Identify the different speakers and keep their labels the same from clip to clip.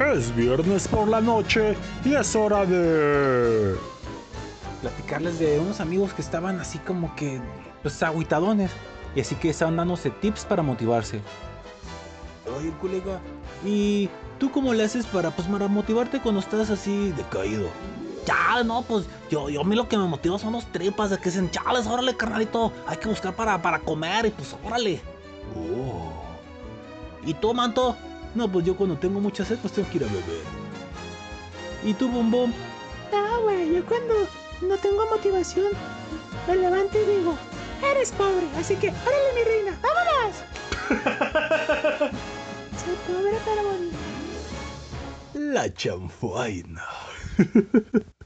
Speaker 1: Es viernes por la noche y es hora de...
Speaker 2: Platicarles de unos amigos que estaban así como que, pues, aguitadones. Y así que estaban dándose tips para motivarse. Oye, colega, ¿y tú cómo le haces para, pues, para motivarte cuando estás así decaído? Ya, no, pues yo, yo a mí lo que me motiva son los tripas, de que dicen, chales, órale, carnalito, hay que buscar para, para comer y pues órale. Oh. ¿Y tú, manto? No, pues yo cuando tengo mucha sed, pues tengo que ir a beber. ¿Y tú, bombón?
Speaker 3: Ah, güey, yo cuando no tengo motivación, me levanto y digo, eres pobre, así que, órale, mi reina, vámonos. Soy pobre pero bonita.
Speaker 1: La chanfaina.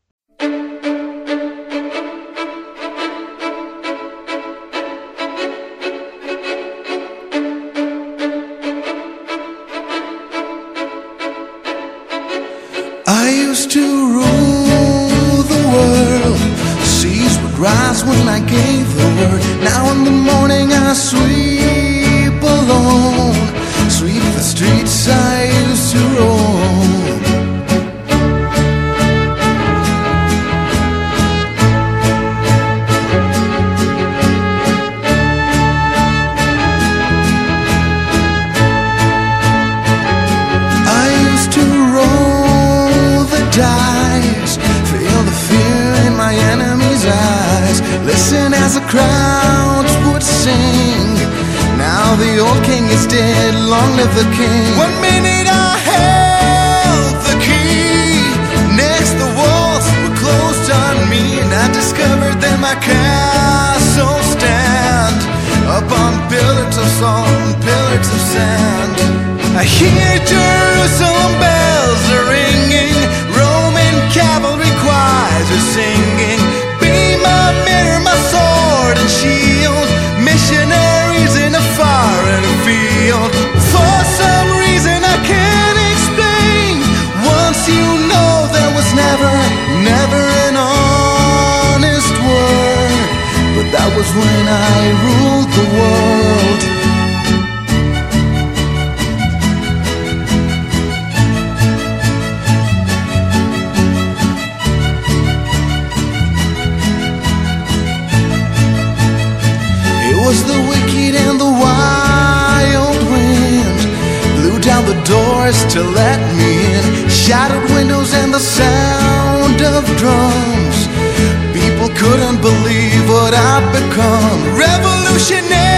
Speaker 4: when I gave the word. Now in the morning I sweep alone. Sweep the streets I used to roam. Crowds would sing. Now the old king is dead, long live the king. One minute I held the key, next the walls were closed on me, and I discovered that my castle stand upon pillars of salt and pillars of sand. I hear Jerusalem bells are ringing, Roman cavalry choirs are singing. Be my and shield, missionaries in field. For some reason I can't explain. Once you know there was never, never an honest word, but that was when I ruled the world. Doors to let me in. Shattered windows and the sound of drums. People couldn't believe what I'd become. Revolutionaries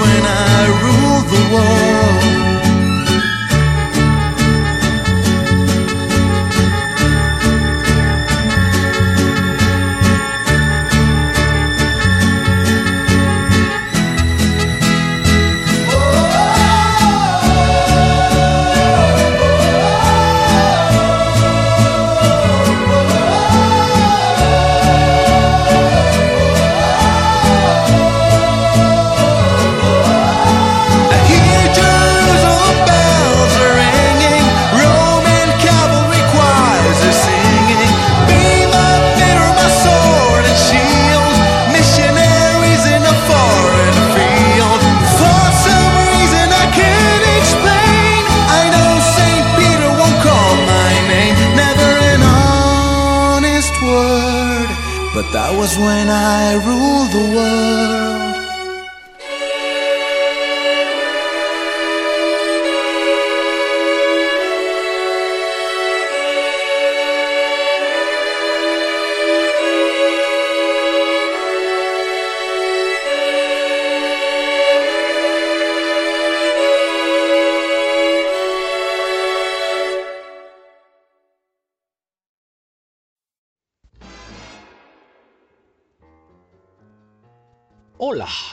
Speaker 4: when I rule the world.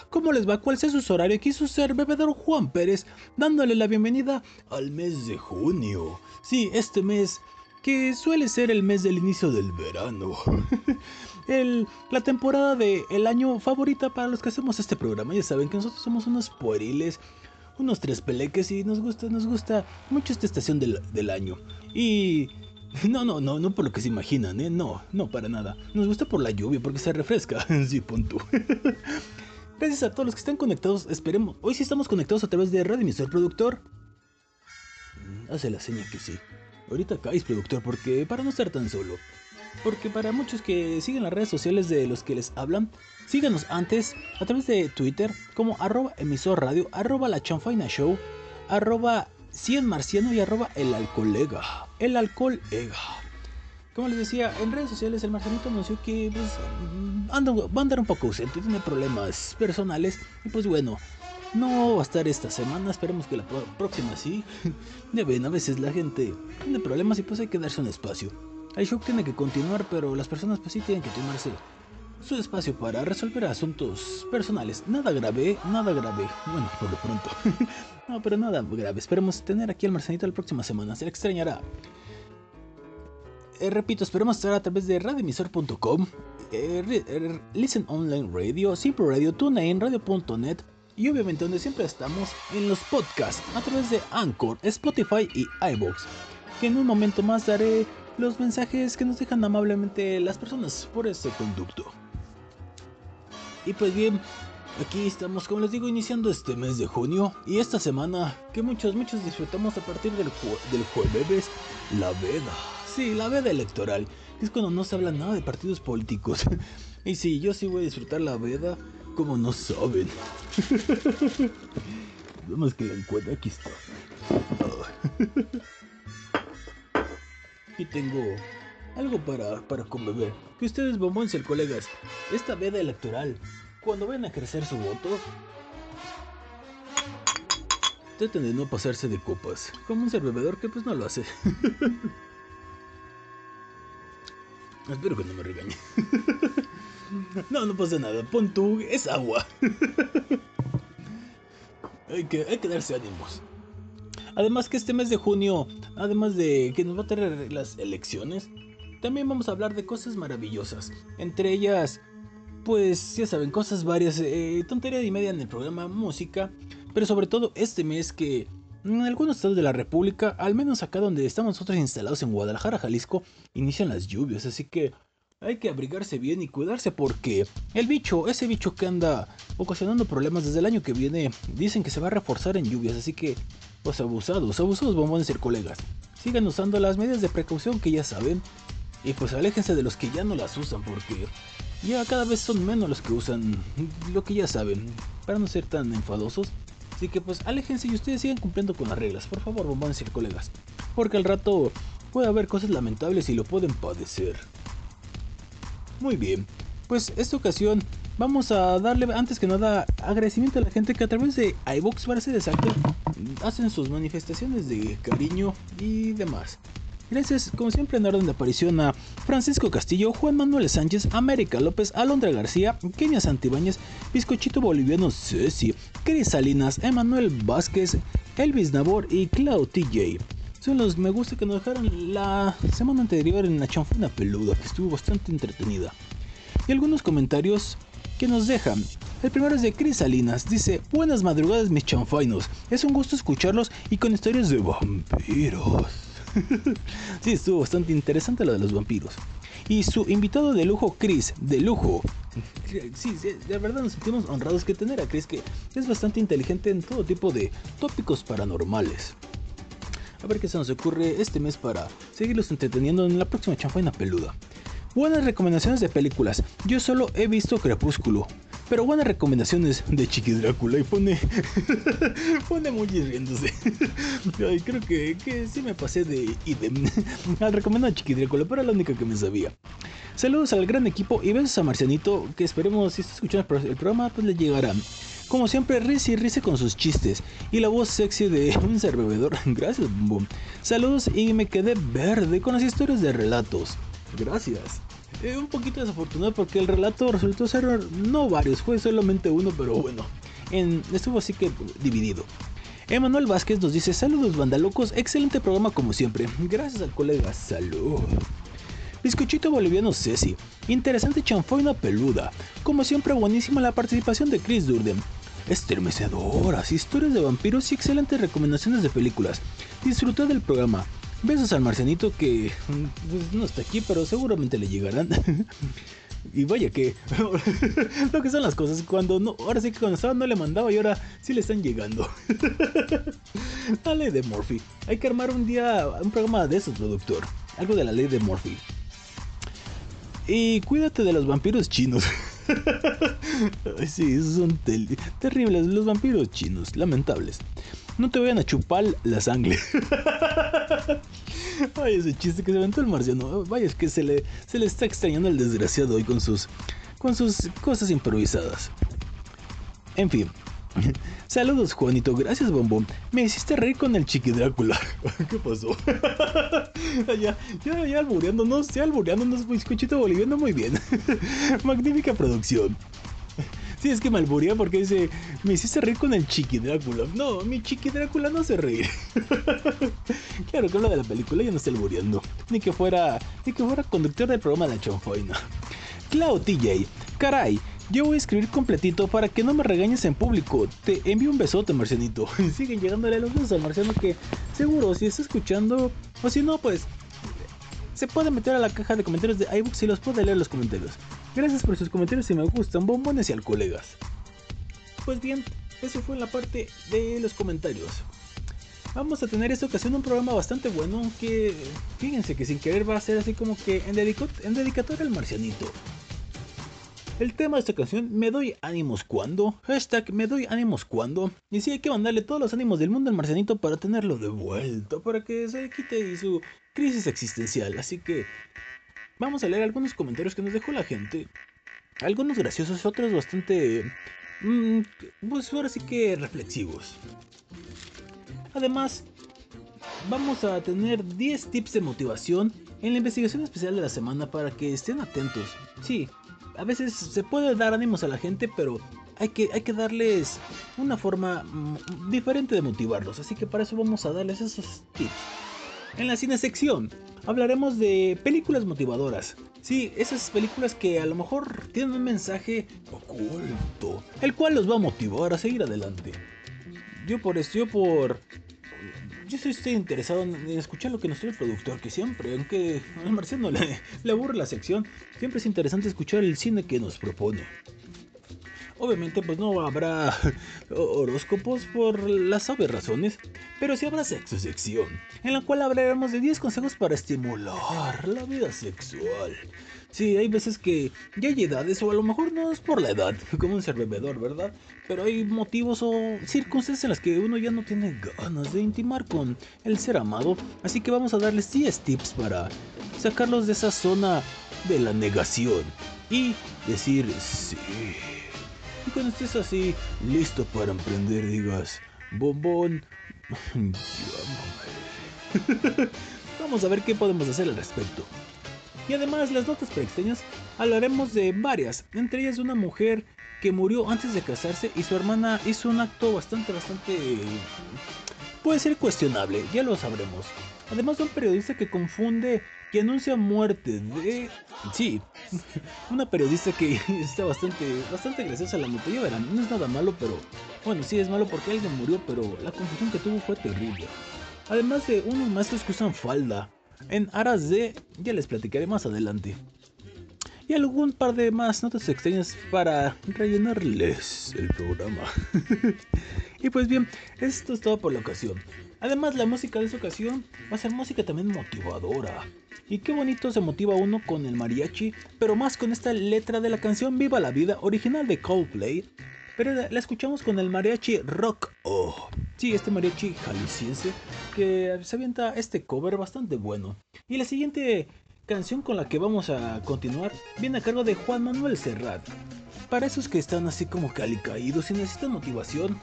Speaker 2: ¿Cómo les va? ¿Cuál sea su horario? Aquí su ser bebedor Juan Pérez, dándole la bienvenida al mes de junio. Sí, este mes que suele ser el mes del inicio del verano. el, la temporada del año favorita para los que hacemos este programa. Ya saben que nosotros somos unos pueriles, unos tres peleques y nos gusta, nos gusta mucho esta estación del, del año. Y no, no, no, no por lo que se imaginan, ¿eh? No, no, para nada. Nos gusta por la lluvia, porque se refresca. sí, punto. Gracias a todos los que están conectados. Esperemos. Hoy sí estamos conectados a través de Radio Emisor Productor. Mm, hace la seña que sí. Ahorita caes, productor, porque para no estar tan solo. Porque para muchos que siguen las redes sociales de los que les hablan, síganos antes a través de Twitter como arroba emisor radio, arroba la chanfaina show, arroba 100 marciano y arroba el alcoholega. El alcohol ega. Como les decía, en redes sociales el marcianito anunció que pues, anda, va a andar un poco ausente, tiene problemas personales y pues bueno, no va a estar esta semana, esperemos que la próxima sí. Ya ven, a veces la gente tiene problemas y pues hay que darse un espacio. El show tiene que continuar, pero las personas pues sí tienen que tomarse su espacio para resolver asuntos personales. Nada grave, nada grave. Bueno, por lo pronto. no, pero nada grave. Esperemos tener aquí al Marcenito la próxima semana. Se le extrañará. Eh, repito, esperemos estar a través de radioemisor.com, eh, eh, Listen Online Radio, Simple Radio, TuneIn, Radio.net y obviamente donde siempre estamos en los podcasts a través de Anchor, Spotify y iBox. Que en un momento más daré los mensajes que nos dejan amablemente las personas por este conducto. Y pues bien, aquí estamos, como les digo, iniciando este mes de junio y esta semana que muchos, muchos disfrutamos a partir del, del jueves, la veda. Sí, la veda electoral, es cuando no se habla nada de partidos políticos. y sí, yo sí voy a disfrutar la veda como no saben. Vamos que la encuentro, aquí está. Aquí tengo algo para, para conbeber. Que ustedes bombónse, colegas. Esta veda electoral, cuando vayan a crecer su voto, traten de no pasarse de copas. Como un ser bebedor que pues no lo hace. Espero que no me regañe. no, no pasa nada. Pon tú, es agua. hay, que, hay que darse ánimos. Además que este mes de junio, además de que nos va a tener las elecciones, también vamos a hablar de cosas maravillosas. Entre ellas, pues ya saben, cosas varias, eh, tontería y media en el programa, música, pero sobre todo este mes que en algunos estados de la República, al menos acá donde estamos nosotros instalados en Guadalajara, Jalisco, inician las lluvias, así que hay que abrigarse bien y cuidarse porque el bicho, ese bicho que anda ocasionando problemas desde el año que viene, dicen que se va a reforzar en lluvias, así que, pues abusados, abusados bombones ser colegas. Sigan usando las medidas de precaución que ya saben, y pues aléjense de los que ya no las usan porque ya cada vez son menos los que usan lo que ya saben, para no ser tan enfadosos. Así que pues aléjense y ustedes sigan cumpliendo con las reglas, por favor, bombones y colegas. Porque al rato puede haber cosas lamentables y lo pueden padecer. Muy bien, pues esta ocasión vamos a darle antes que nada agradecimiento a la gente que a través de iVox para ser hacen sus manifestaciones de cariño y demás. Gracias, como siempre, en orden de aparición a Francisco Castillo, Juan Manuel Sánchez, América López, Alondra García, Kenia Santibáñez, Bizcochito Boliviano Ceci, Cris Salinas, Emanuel Vázquez, Elvis Nabor y Clau TJ. Son los me gusta que nos dejaron la semana anterior en la chanfona peluda, que estuvo bastante entretenida. Y algunos comentarios que nos dejan. El primero es de Cris Salinas, dice, buenas madrugadas mis chanfainos, es un gusto escucharlos y con historias de vampiros. sí, estuvo bastante interesante lo de los vampiros. Y su invitado de lujo, Chris, de lujo. Sí, verdad nos sentimos honrados que tener a Chris, que es bastante inteligente en todo tipo de tópicos paranormales. A ver qué se nos ocurre este mes para seguirlos entreteniendo en la próxima chanfaina peluda. Buenas recomendaciones de películas. Yo solo he visto Crepúsculo. Pero buenas recomendaciones de Chiqui Drácula y pone. pone muy riéndose. Ay, creo que, que sí me pasé de idem. Al recomendar a Chiqui Drácula, pero era la única que me sabía. Saludos al gran equipo y besos a Marcianito, que esperemos si está escuchando el programa, pues le llegarán. Como siempre, risa y risa con sus chistes. Y la voz sexy de un ser bebedor. Gracias, Boom. Saludos y me quedé verde con las historias de relatos. Gracias. Eh, un poquito desafortunado porque el relato resultó ser no varios, fue solamente uno, pero bueno, en, estuvo así que dividido. Emanuel Vázquez nos dice, saludos bandalocos, excelente programa como siempre, gracias al colega, salud. Bizcochito boliviano Ceci, interesante chanfoina peluda, como siempre buenísima la participación de Chris Durden, estremecedoras historias de vampiros y excelentes recomendaciones de películas. Disfruté del programa. Besos al marcianito que pues, no está aquí, pero seguramente le llegarán. y vaya que lo que son las cosas cuando no, ahora sí que cuando estaba no le mandaba y ahora sí le están llegando. la de Murphy. Hay que armar un día un programa de eso, productor. Algo de la ley de Murphy. Y cuídate de los vampiros chinos. Sí, son terribles los vampiros chinos, lamentables. No te vayan a chupar la sangre. Ay, ese chiste que se aventó el marciano. Vaya, es que se le, se le está extrañando el desgraciado hoy con sus, con sus cosas improvisadas. En fin. Saludos, Juanito. Gracias, Bombón. Me hiciste reír con el chiqui Drácula. ¿Qué pasó? ya, ya, ya albureándonos, ya albureándonos, bizcochito boliviano, muy bien. Magnífica producción. Sí, es que me alburea porque dice, me hiciste reír con el chiqui Drácula. No, mi chiqui Drácula no se reír. claro que habla de la película, yo no estoy albureando. Ni que fuera, ni que fuera conductor del programa La Chonfoina. Clau TJ, caray, yo voy a escribir completito para que no me regañes en público. Te envío un besote, marcianito. Siguen llegándole los besos al marciano que seguro si está escuchando o si no, pues se puede meter a la caja de comentarios de iBooks y los puede leer los comentarios. Gracias por sus comentarios si me gustan, bombones y al colegas. Pues bien, eso fue en la parte de los comentarios. Vamos a tener esta ocasión un programa bastante bueno que fíjense que sin querer va a ser así como que en, en dedicatoria al marcianito. El tema de esta canción, me doy ánimos cuando. Hashtag, me doy ánimos cuando. Y sí, hay que mandarle todos los ánimos del mundo al marcianito para tenerlo de vuelta, para que se quite su crisis existencial. Así que vamos a leer algunos comentarios que nos dejó la gente. Algunos graciosos, otros bastante... Mmm, pues ahora sí que reflexivos. Además, vamos a tener 10 tips de motivación en la investigación especial de la semana para que estén atentos. Sí, a veces se puede dar ánimos a la gente, pero hay que, hay que darles una forma mm, diferente de motivarlos. Así que para eso vamos a darles esos tips. En la cine sección hablaremos de películas motivadoras. Sí, esas películas que a lo mejor tienen un mensaje oculto, el cual los va a motivar a seguir adelante. Yo por esto, yo por yo estoy interesado en, escuchar lo que nos trae el productor, que siempre, aunque a Marciano le aburre la sección, siempre es interesante escuchar el cine que nos propone. Obviamente pues no habrá horóscopos por las obvias razones, pero sí habrá sexo sección, en la cual hablaremos de 10 consejos para estimular la vida sexual. Sí, hay veces que ya hay edades, o a lo mejor no es por la edad, como un ser bebedor, ¿verdad? Pero hay motivos o circunstancias en las que uno ya no tiene ganas de intimar con el ser amado. Así que vamos a darles 10 tips para sacarlos de esa zona de la negación y decir sí. Y cuando estés así, listo para emprender, digas, bombón, vamos a ver qué podemos hacer al respecto. Y además las notas preextrañas hablaremos de varias, entre ellas de una mujer que murió antes de casarse y su hermana hizo un acto bastante, bastante... puede ser cuestionable, ya lo sabremos. Además de un periodista que confunde que anuncia muerte de... Sí, una periodista que está bastante, bastante graciosa la nota. Ya verán, no es nada malo, pero... Bueno, sí es malo porque alguien murió, pero la confusión que tuvo fue terrible. Además de unos maestros que usan falda en aras de, ya les platicaré más adelante. Y algún par de más notas extrañas para rellenarles el programa. y pues bien, esto es todo por la ocasión. Además, la música de esta ocasión va a ser música también motivadora. Y qué bonito se motiva uno con el mariachi, pero más con esta letra de la canción Viva la Vida, original de Coldplay, pero la escuchamos con el mariachi Rock Oh. Sí, este mariachi jalisciense que se avienta este cover bastante bueno. Y la siguiente canción con la que vamos a continuar viene a cargo de Juan Manuel Serrat. Para esos que están así como calicaídos y necesitan motivación,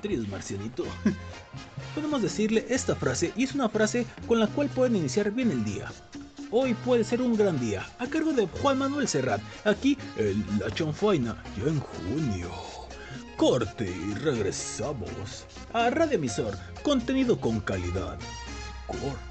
Speaker 2: tríos marcianito, podemos decirle esta frase y es una frase con la cual pueden iniciar bien el día. Hoy puede ser un gran día, a cargo de Juan Manuel Serrat, aquí en La Chanfaina, ya en junio. Corte y regresamos a Radio Emisor, contenido con calidad. Corte.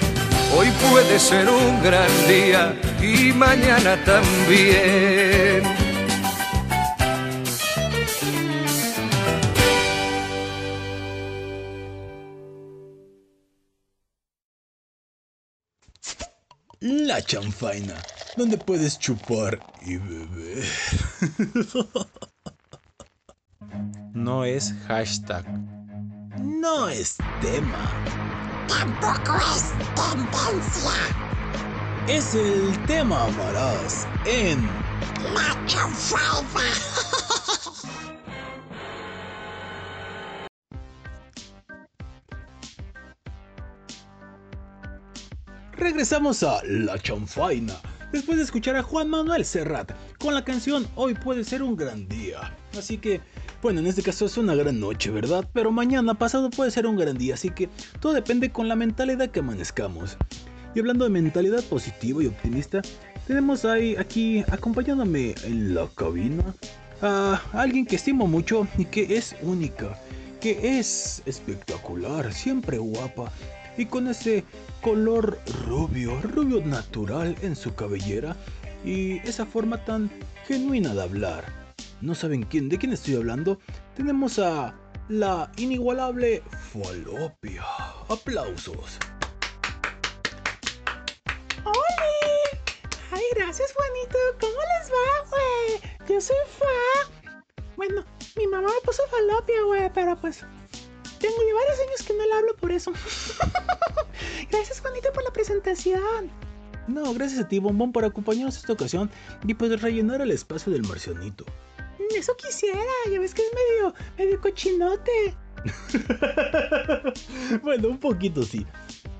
Speaker 5: Hoy puede ser un gran día y mañana también.
Speaker 2: La Chanfaina, donde puedes chupar y beber. No es hashtag. No es tema.
Speaker 3: Tampoco es tendencia.
Speaker 2: Es el tema amarás en
Speaker 3: La chanfaiba.
Speaker 2: Regresamos a La Chanfaina, después de escuchar a Juan Manuel Serrat con la canción Hoy puede ser un gran día. Así que, bueno, en este caso es una gran noche, ¿verdad? Pero mañana pasado puede ser un gran día, así que todo depende con la mentalidad que amanezcamos. Y hablando de mentalidad positiva y optimista, tenemos ahí aquí acompañándome en la cabina a alguien que estimo mucho y que es única, que es espectacular, siempre guapa y con ese color rubio, rubio natural en su cabellera y esa forma tan genuina de hablar. ¿No saben quién, de quién estoy hablando? Tenemos a la inigualable Falopia. Aplausos.
Speaker 3: ¡Oli! Ay, gracias, Juanito. ¿Cómo les va, güey? Yo soy Fa. Bueno, mi mamá me puso falopia, güey, pero pues. Tengo ya varios años que no le hablo por eso. gracias, Juanito, por la presentación.
Speaker 2: No, gracias a ti, Bombón, por acompañarnos esta ocasión y pues rellenar el espacio del marcianito.
Speaker 3: Eso quisiera, ya ves que es medio, medio cochinote.
Speaker 2: bueno, un poquito sí.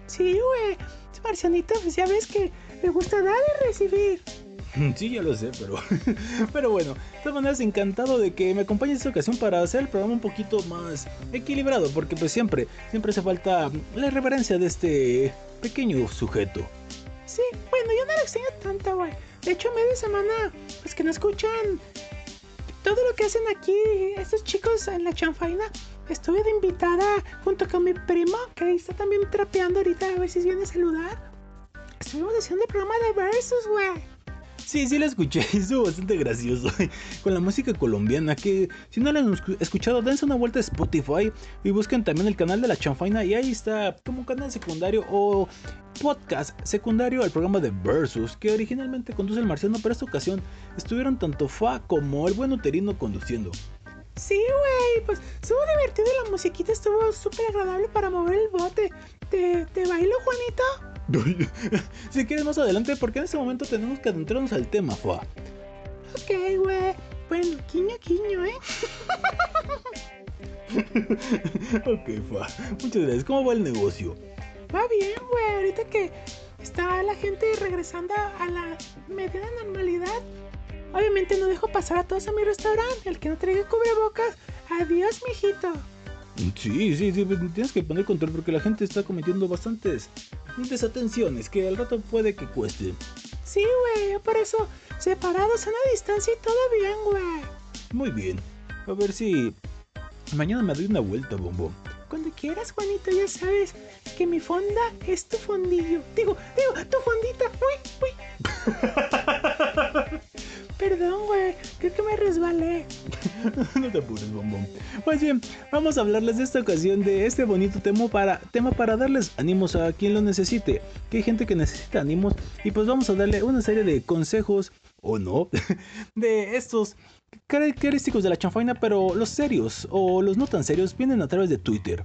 Speaker 3: Sí, güey. Marcianito, pues ya ves que me gusta dar y recibir.
Speaker 2: Sí, ya lo sé, pero, pero bueno, de todas maneras encantado de que me acompañes esta ocasión para hacer el programa un poquito más equilibrado, porque pues siempre, siempre hace falta la reverencia de este pequeño sujeto.
Speaker 3: Sí, bueno, yo no lo extraño tanto, güey. De hecho, media semana, pues que no escuchan todo lo que hacen aquí estos chicos en la chanfaina. Estuve de invitada junto con mi primo, que está también trapeando ahorita, a ver si viene a saludar. Estuvimos haciendo el programa de versus, güey.
Speaker 2: Sí, sí la escuché, estuvo bastante gracioso. Con la música colombiana, que si no la han escu- escuchado, dense una vuelta a Spotify y busquen también el canal de la chanfaina y ahí está como canal secundario o podcast secundario al programa de Versus, que originalmente conduce el marciano, pero esta ocasión estuvieron tanto Fa como el buen uterino conduciendo.
Speaker 3: Sí, güey, pues estuvo divertido y la musiquita estuvo súper agradable para mover el bote. ¿Te, te bailo, Juanito?
Speaker 2: si quieres más adelante, porque en este momento tenemos que adentrarnos al tema, Fa.
Speaker 3: Ok, güey. Bueno, quiño, quiño, ¿eh?
Speaker 2: ok, Fa. Muchas gracias. ¿Cómo va el negocio?
Speaker 3: Va bien, güey. Ahorita que está la gente regresando a la mediana normalidad. Obviamente no dejo pasar a todos a mi restaurante. El que no traiga cubrebocas, adiós, mijito.
Speaker 2: Sí, sí, sí, tienes que poner control porque la gente está cometiendo bastantes desatenciones que al rato puede que cueste.
Speaker 3: Sí, güey, por eso separados a una distancia y todo bien, güey.
Speaker 2: Muy bien. A ver si mañana me doy una vuelta, bombón.
Speaker 3: Cuando quieras, Juanito, ya sabes que mi fonda es tu fondillo. Digo, digo, tu fondita. Uy, uy. Perdón, güey, creo que me resbalé.
Speaker 2: no te apures, bombón. Pues bien, vamos a hablarles de esta ocasión de este bonito tema para, tema para darles ánimos a quien lo necesite. Que hay gente que necesita ánimos y pues vamos a darle una serie de consejos, o no, de estos característicos de la chanfaina, pero los serios o los no tan serios vienen a través de Twitter.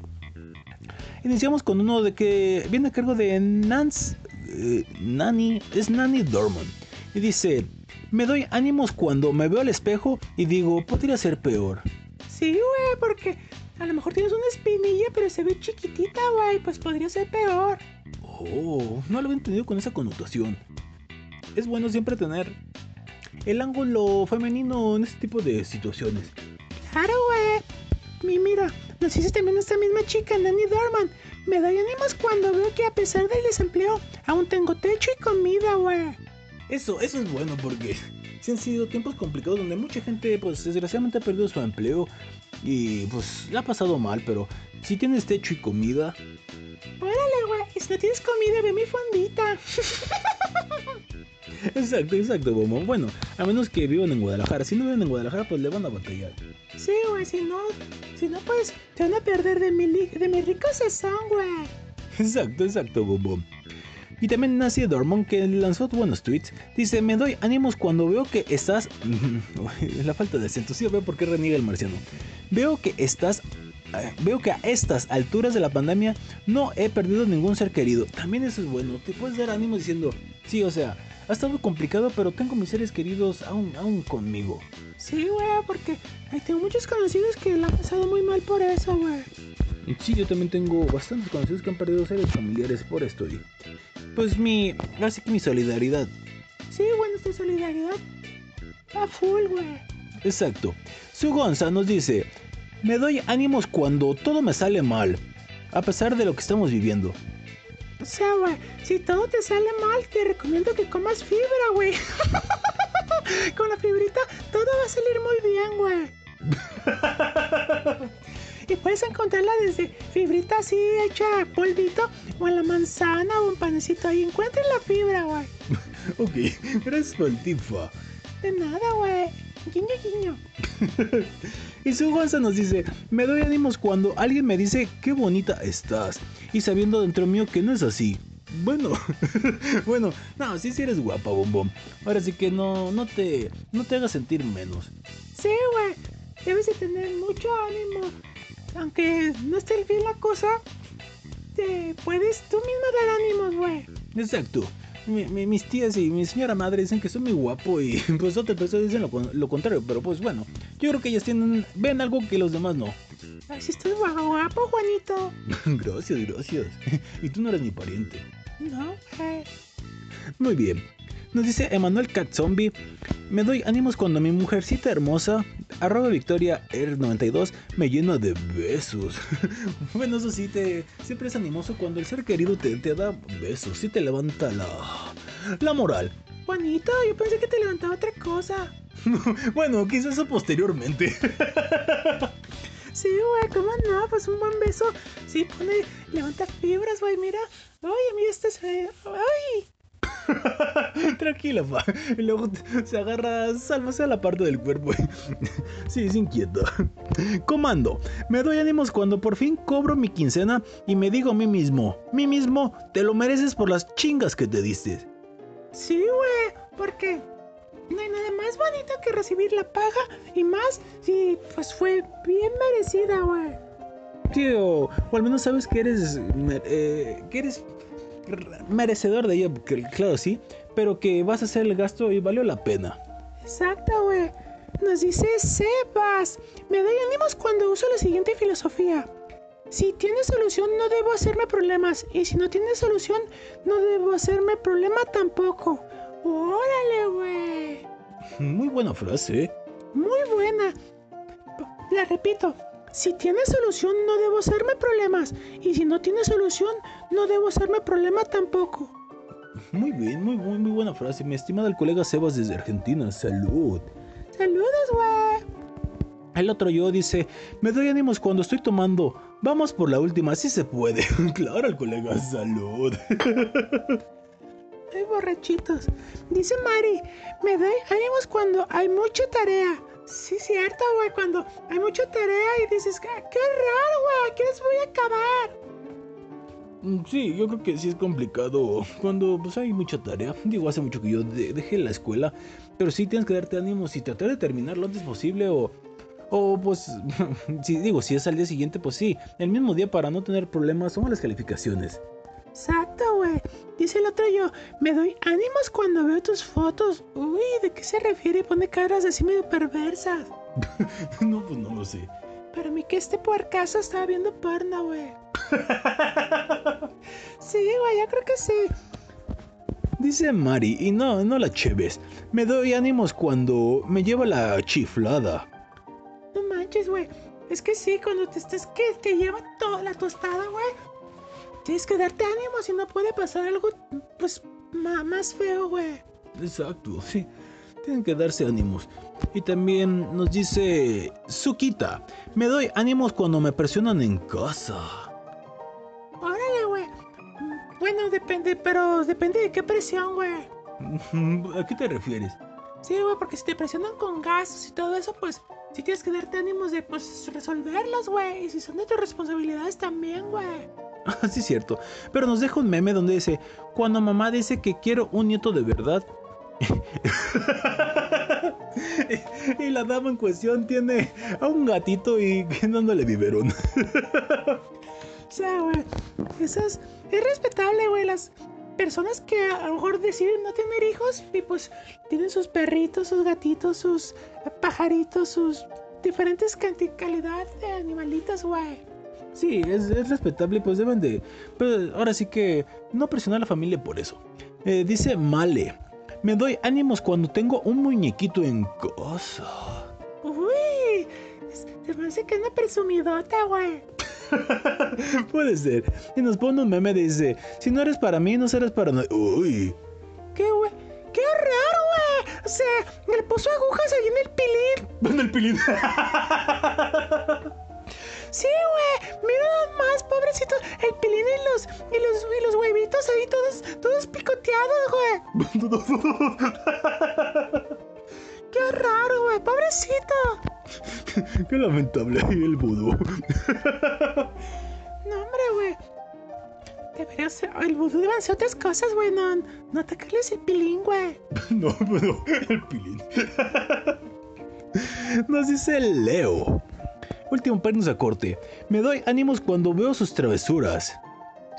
Speaker 2: Iniciamos con uno de que viene a cargo de Nance, eh, Nani, es Nani Dorman. Y dice, me doy ánimos cuando me veo al espejo y digo, podría ser peor.
Speaker 3: Sí, güey, porque a lo mejor tienes una espinilla, pero se ve chiquitita, güey. Pues podría ser peor.
Speaker 2: Oh, no lo había entendido con esa connotación. Es bueno siempre tener el ángulo femenino en este tipo de situaciones.
Speaker 3: Claro, güey. Mi, mira, nos dice también esta misma chica, Nani Dorman. Me doy ánimos cuando veo que a pesar del desempleo, aún tengo techo y comida, güey.
Speaker 2: Eso, eso es bueno porque sí han sido tiempos complicados donde mucha gente, pues desgraciadamente ha perdido su empleo y pues la ha pasado mal, pero si tienes techo y comida,
Speaker 3: Órale, güey. Si no tienes comida, ve mi fondita.
Speaker 2: exacto, exacto, Bomo. Bueno, a menos que vivan en Guadalajara. Si no viven en Guadalajara, pues le van a batallar.
Speaker 3: Sí, güey, si no, si no, pues te van a perder de mi, de mi rico sazón, güey.
Speaker 2: Exacto, exacto, Bobo. Y también Nancy Dormon, que lanzó buenos tweets, dice, me doy ánimos cuando veo que estás... La falta de acento, sí veo por qué reniega el marciano. Veo que estás... eh, Veo que a estas alturas de la pandemia no he perdido ningún ser querido. También eso es bueno. Te puedes dar ánimos diciendo, sí, o sea, ha estado complicado, pero tengo mis seres queridos aún, aún conmigo.
Speaker 3: Sí, güey, porque tengo muchos conocidos que la han pasado muy mal por eso, güey.
Speaker 2: Sí, yo también tengo bastantes conocidos que han perdido seres familiares por esto. Y pues mi... Así que mi solidaridad.
Speaker 3: Sí, güey, nuestra solidaridad. A full, güey.
Speaker 2: Exacto. Su Gonza nos dice, me doy ánimos cuando todo me sale mal, a pesar de lo que estamos viviendo.
Speaker 3: O sea, güey, si todo te sale mal, te recomiendo que comas fibra, güey. Con la fibrita, todo va a salir muy bien, güey. y puedes encontrarla desde fibrita así hecha polvito, o en la manzana o un panecito ahí. Encuentra la fibra, güey.
Speaker 2: Ok, gracias por el tip.
Speaker 3: De nada, güey. Guiño, guiño.
Speaker 2: Y su Gonza nos dice, me doy ánimos cuando alguien me dice qué bonita estás, y sabiendo dentro mío que no es así. Bueno, bueno, no, sí, sí eres guapa, bombón. Ahora sí que no, no te, no te hagas sentir menos.
Speaker 3: Sí, güey. Debes de tener mucho ánimo. Aunque no esté bien la cosa, te puedes tú mismo dar ánimos, güey.
Speaker 2: Exacto. Mi- mi- mis tías y mi señora madre dicen que soy muy guapo y pues otras personas dicen lo, lo contrario, pero pues bueno, yo creo que ellas tienen, ven algo que los demás no.
Speaker 3: Ay, si estás guapo, Juanito.
Speaker 2: gracias, gracias. Y tú no eres mi pariente.
Speaker 3: No, güey.
Speaker 2: Muy bien. Nos dice Emanuel Cat Zombie. Me doy ánimos cuando mi mujercita hermosa, arroba Victoria R92, me llena de besos. bueno, eso sí, te, siempre es animoso cuando el ser querido te, te da besos, sí te levanta la, la moral.
Speaker 3: Juanito, yo pensé que te levantaba otra cosa.
Speaker 2: bueno, quizás eso posteriormente.
Speaker 3: Sí, güey, ¿cómo no? Pues un buen beso. Sí, pone, levanta fibras, güey, mira. Ay, mira, este se... Ay.
Speaker 2: Tranquila, pa. Y luego se agarra, sálvase a la parte del cuerpo. sí, es inquieto. Comando. Me doy ánimos cuando por fin cobro mi quincena y me digo a mí mismo, mí mismo, te lo mereces por las chingas que te diste.
Speaker 3: Sí, güey, porque no hay nada más bonito que recibir la paga y más si pues fue bien merecida, güey.
Speaker 2: Sí, o, o al menos sabes que eres, eh, que eres merecedor de ello, que, claro, sí, pero que vas a hacer el gasto y valió la pena.
Speaker 3: Exacto, güey. Nos dice Sebas. Me doy ánimos cuando uso la siguiente filosofía. Si tiene solución, no debo hacerme problemas. Y si no tiene solución, no debo hacerme problema tampoco. Órale, güey.
Speaker 2: Muy buena frase, ¿eh?
Speaker 3: Muy buena. La repito. Si tiene solución, no debo hacerme problemas. Y si no tiene solución, no debo hacerme problema tampoco.
Speaker 2: Muy bien, muy, muy, muy buena frase. Mi estimado el colega Sebas desde Argentina. Salud.
Speaker 3: Saludos, güey.
Speaker 2: El otro yo dice, me doy ánimos cuando estoy tomando. Vamos por la última, si se puede. claro, el colega, salud.
Speaker 3: Ay, borrachitos. Dice Mari, me doy ánimos cuando hay mucha tarea. Sí, cierto, güey, cuando hay mucha tarea y dices, "Ah, qué raro, güey, ¿qué les voy a acabar?
Speaker 2: Mm, Sí, yo creo que sí es complicado cuando pues hay mucha tarea. Digo, hace mucho que yo de- dejé la escuela, pero sí tienes que darte ánimos y tratar de terminar lo antes posible o... O pues, si digo, si es al día siguiente, pues sí, el mismo día para no tener problemas son las calificaciones.
Speaker 3: Exacto, güey. Dice el otro yo, me doy ánimos cuando veo tus fotos. Uy, ¿de qué se refiere? Pone caras así medio perversas.
Speaker 2: no, pues no lo sé.
Speaker 3: Para mí que este puercaso estaba viendo porno, güey. sí, güey, yo creo que sí.
Speaker 2: Dice Mari, y no, no la cheves. Me doy ánimos cuando me lleva la chiflada.
Speaker 3: No manches, güey. Es que sí, cuando te estás que te lleva toda la tostada, güey. Tienes que darte ánimo si no puede pasar algo, pues, más feo, güey.
Speaker 2: Exacto, sí. Tienen que darse ánimos. Y también nos dice Sukita, me doy ánimos cuando me presionan en casa.
Speaker 3: Órale, güey. Bueno, depende, pero depende de qué presión, güey.
Speaker 2: ¿A qué te refieres?
Speaker 3: Sí, güey, porque si te presionan con gases y todo eso, pues sí tienes que darte ánimos de, pues, resolverlos, güey. Y si son de tus responsabilidades también, güey.
Speaker 2: Ah, sí, cierto. Pero nos deja un meme donde dice, cuando mamá dice que quiero un nieto de verdad. y la dama en cuestión tiene a un gatito y dándole biberón.
Speaker 3: O sea, güey, es, es respetable, güey. Las personas que a lo mejor deciden no tener hijos y pues tienen sus perritos, sus gatitos, sus pajaritos, sus diferentes calidad de animalitos, güey.
Speaker 2: Sí, es, es respetable, pues deben de... Pero ahora sí que no presionar a la familia por eso. Eh, dice Male, me doy ánimos cuando tengo un muñequito en casa.
Speaker 3: Uy, se me hace que es una presumidota, güey.
Speaker 2: Puede ser. Y nos pone un meme, dice, si no eres para mí, no serás para nadie. Uy.
Speaker 3: ¿Qué, güey? ¡Qué raro, güey! O sea, le puso agujas ahí en el pilín.
Speaker 2: Bueno, el pilín.
Speaker 3: Sí, güey. Mira nada más, pobrecito. El pilín y los, y los, y los huevitos ahí todos, todos picoteados, güey. ¡Qué raro, güey! ¡Pobrecito!
Speaker 2: Qué lamentable el vudú.
Speaker 3: No, hombre, güey. Debería ser. El vudú deben ser otras cosas, güey. No, no atacarles el pilín, güey.
Speaker 2: No, pero el pilín. Nos dice Leo. Último pernos a corte. Me doy ánimos cuando veo sus travesuras.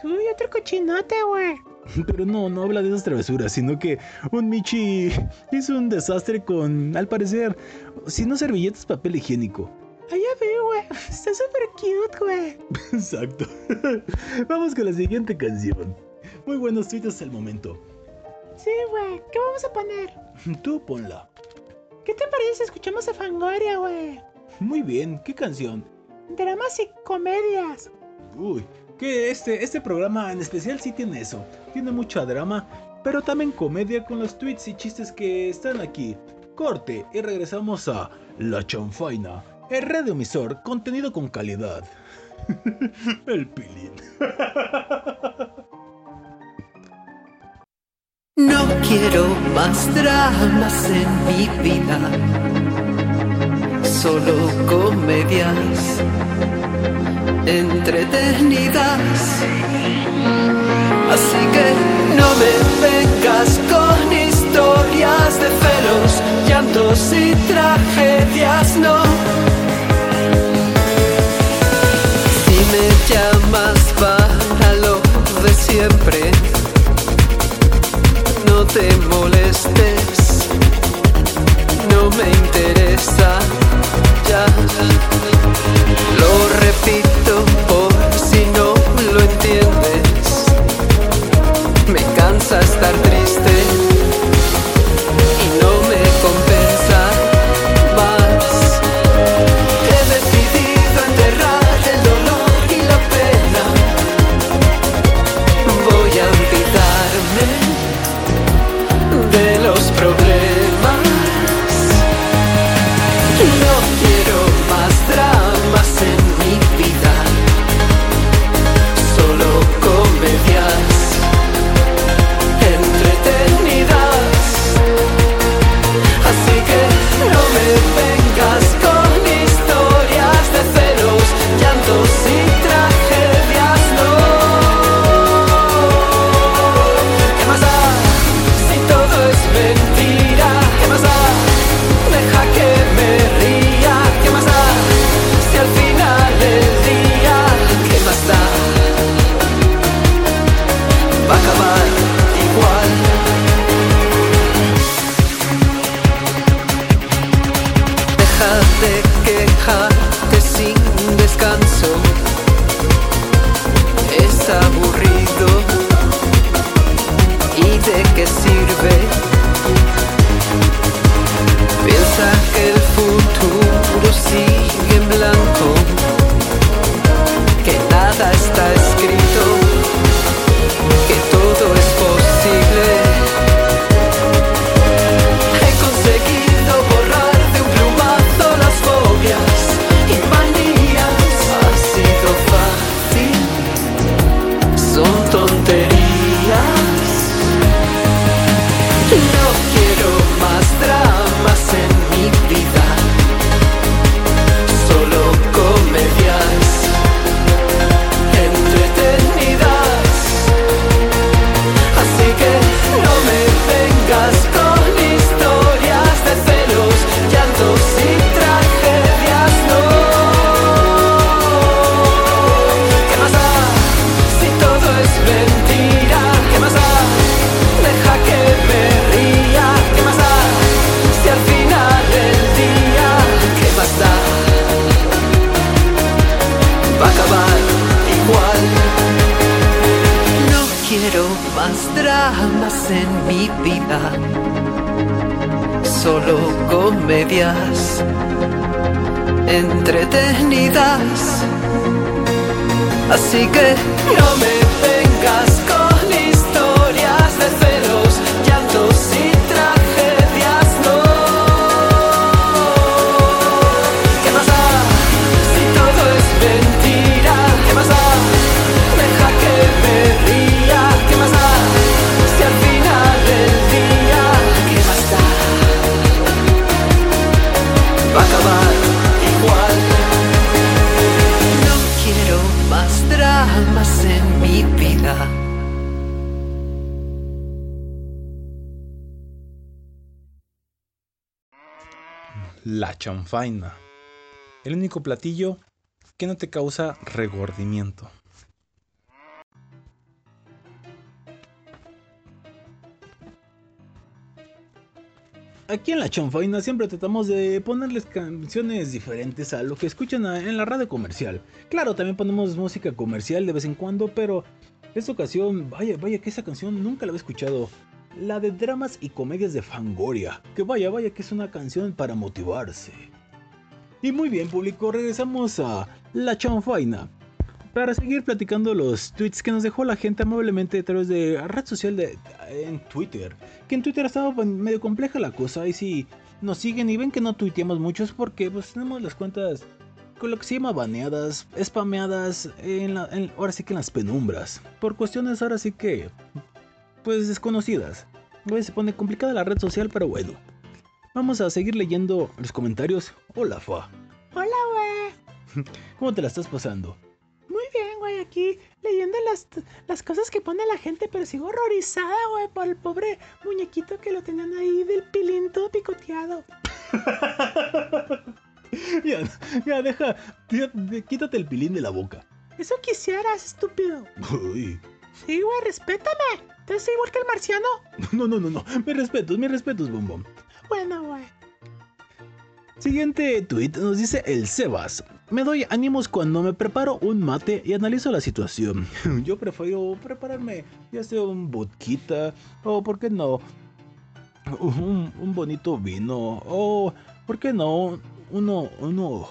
Speaker 3: Uy, otro cochinote, güey.
Speaker 2: Pero no, no habla de esas travesuras, sino que un Michi hizo un desastre con, al parecer, si no servilletas, papel higiénico.
Speaker 3: Ya veo, güey. Está súper cute, güey.
Speaker 2: Exacto. Vamos con la siguiente canción. Muy buenos tweets hasta el momento.
Speaker 3: Sí, güey. ¿Qué vamos a poner?
Speaker 2: Tú ponla.
Speaker 3: ¿Qué te parece si escuchamos a Fangoria, güey?
Speaker 2: Muy bien, ¿qué canción?
Speaker 3: Dramas y comedias.
Speaker 2: Uy, que este, este programa en especial sí tiene eso. Tiene mucha drama, pero también comedia con los tweets y chistes que están aquí. Corte y regresamos a La Chanfaina, el radioemisor, contenido con calidad. el pilín.
Speaker 6: No quiero más dramas en mi vida, solo comedias entretenidas. Así que no me vengas con historias de celos, llantos y tragedias, no. Si me llamas para lo de siempre, no te molestes, no me interesa Lo repito por si no lo entiendes. Me cansa estar triste
Speaker 2: Chanfaina. El único platillo que no te causa regordimiento. Aquí en la chanfaina siempre tratamos de ponerles canciones diferentes a lo que escuchan en la radio comercial. Claro, también ponemos música comercial de vez en cuando, pero esta ocasión, vaya, vaya que esa canción nunca la había escuchado. La de dramas y comedias de Fangoria. Que vaya, vaya que es una canción para motivarse. Y muy bien, público, regresamos a La Chanfaina. Para seguir platicando los tweets que nos dejó la gente amablemente a través de red social de en Twitter. Que en Twitter ha estado pues, medio compleja la cosa. Y si nos siguen y ven que no tuiteamos muchos porque pues tenemos las cuentas con lo que se llama baneadas, spameadas, en la, ahora sí que en las penumbras. Por cuestiones ahora sí que, pues desconocidas. Güey, se pone complicada la red social, pero bueno. Vamos a seguir leyendo los comentarios. Hola, Fa.
Speaker 3: Hola, güey.
Speaker 2: ¿Cómo te la estás pasando?
Speaker 3: Muy bien, güey, aquí leyendo las, las cosas que pone la gente, pero sigo horrorizada, güey, por el pobre muñequito que lo tenían ahí del pilín todo picoteado.
Speaker 2: ya, ya, deja. ya, quítate el pilín de la boca.
Speaker 3: Eso quisieras, estúpido.
Speaker 2: Uy.
Speaker 3: Sí, güey, respétame. Entonces, igual que el marciano.
Speaker 2: No, no, no, no. Mis respetos, mis respetos, bombón.
Speaker 3: Bueno, güey.
Speaker 2: Siguiente tweet nos dice el Sebas. Me doy ánimos cuando me preparo un mate y analizo la situación. Yo prefiero prepararme ya sea un vodka o, ¿por qué no? Un, un bonito vino o, ¿por qué no? Uno, uno,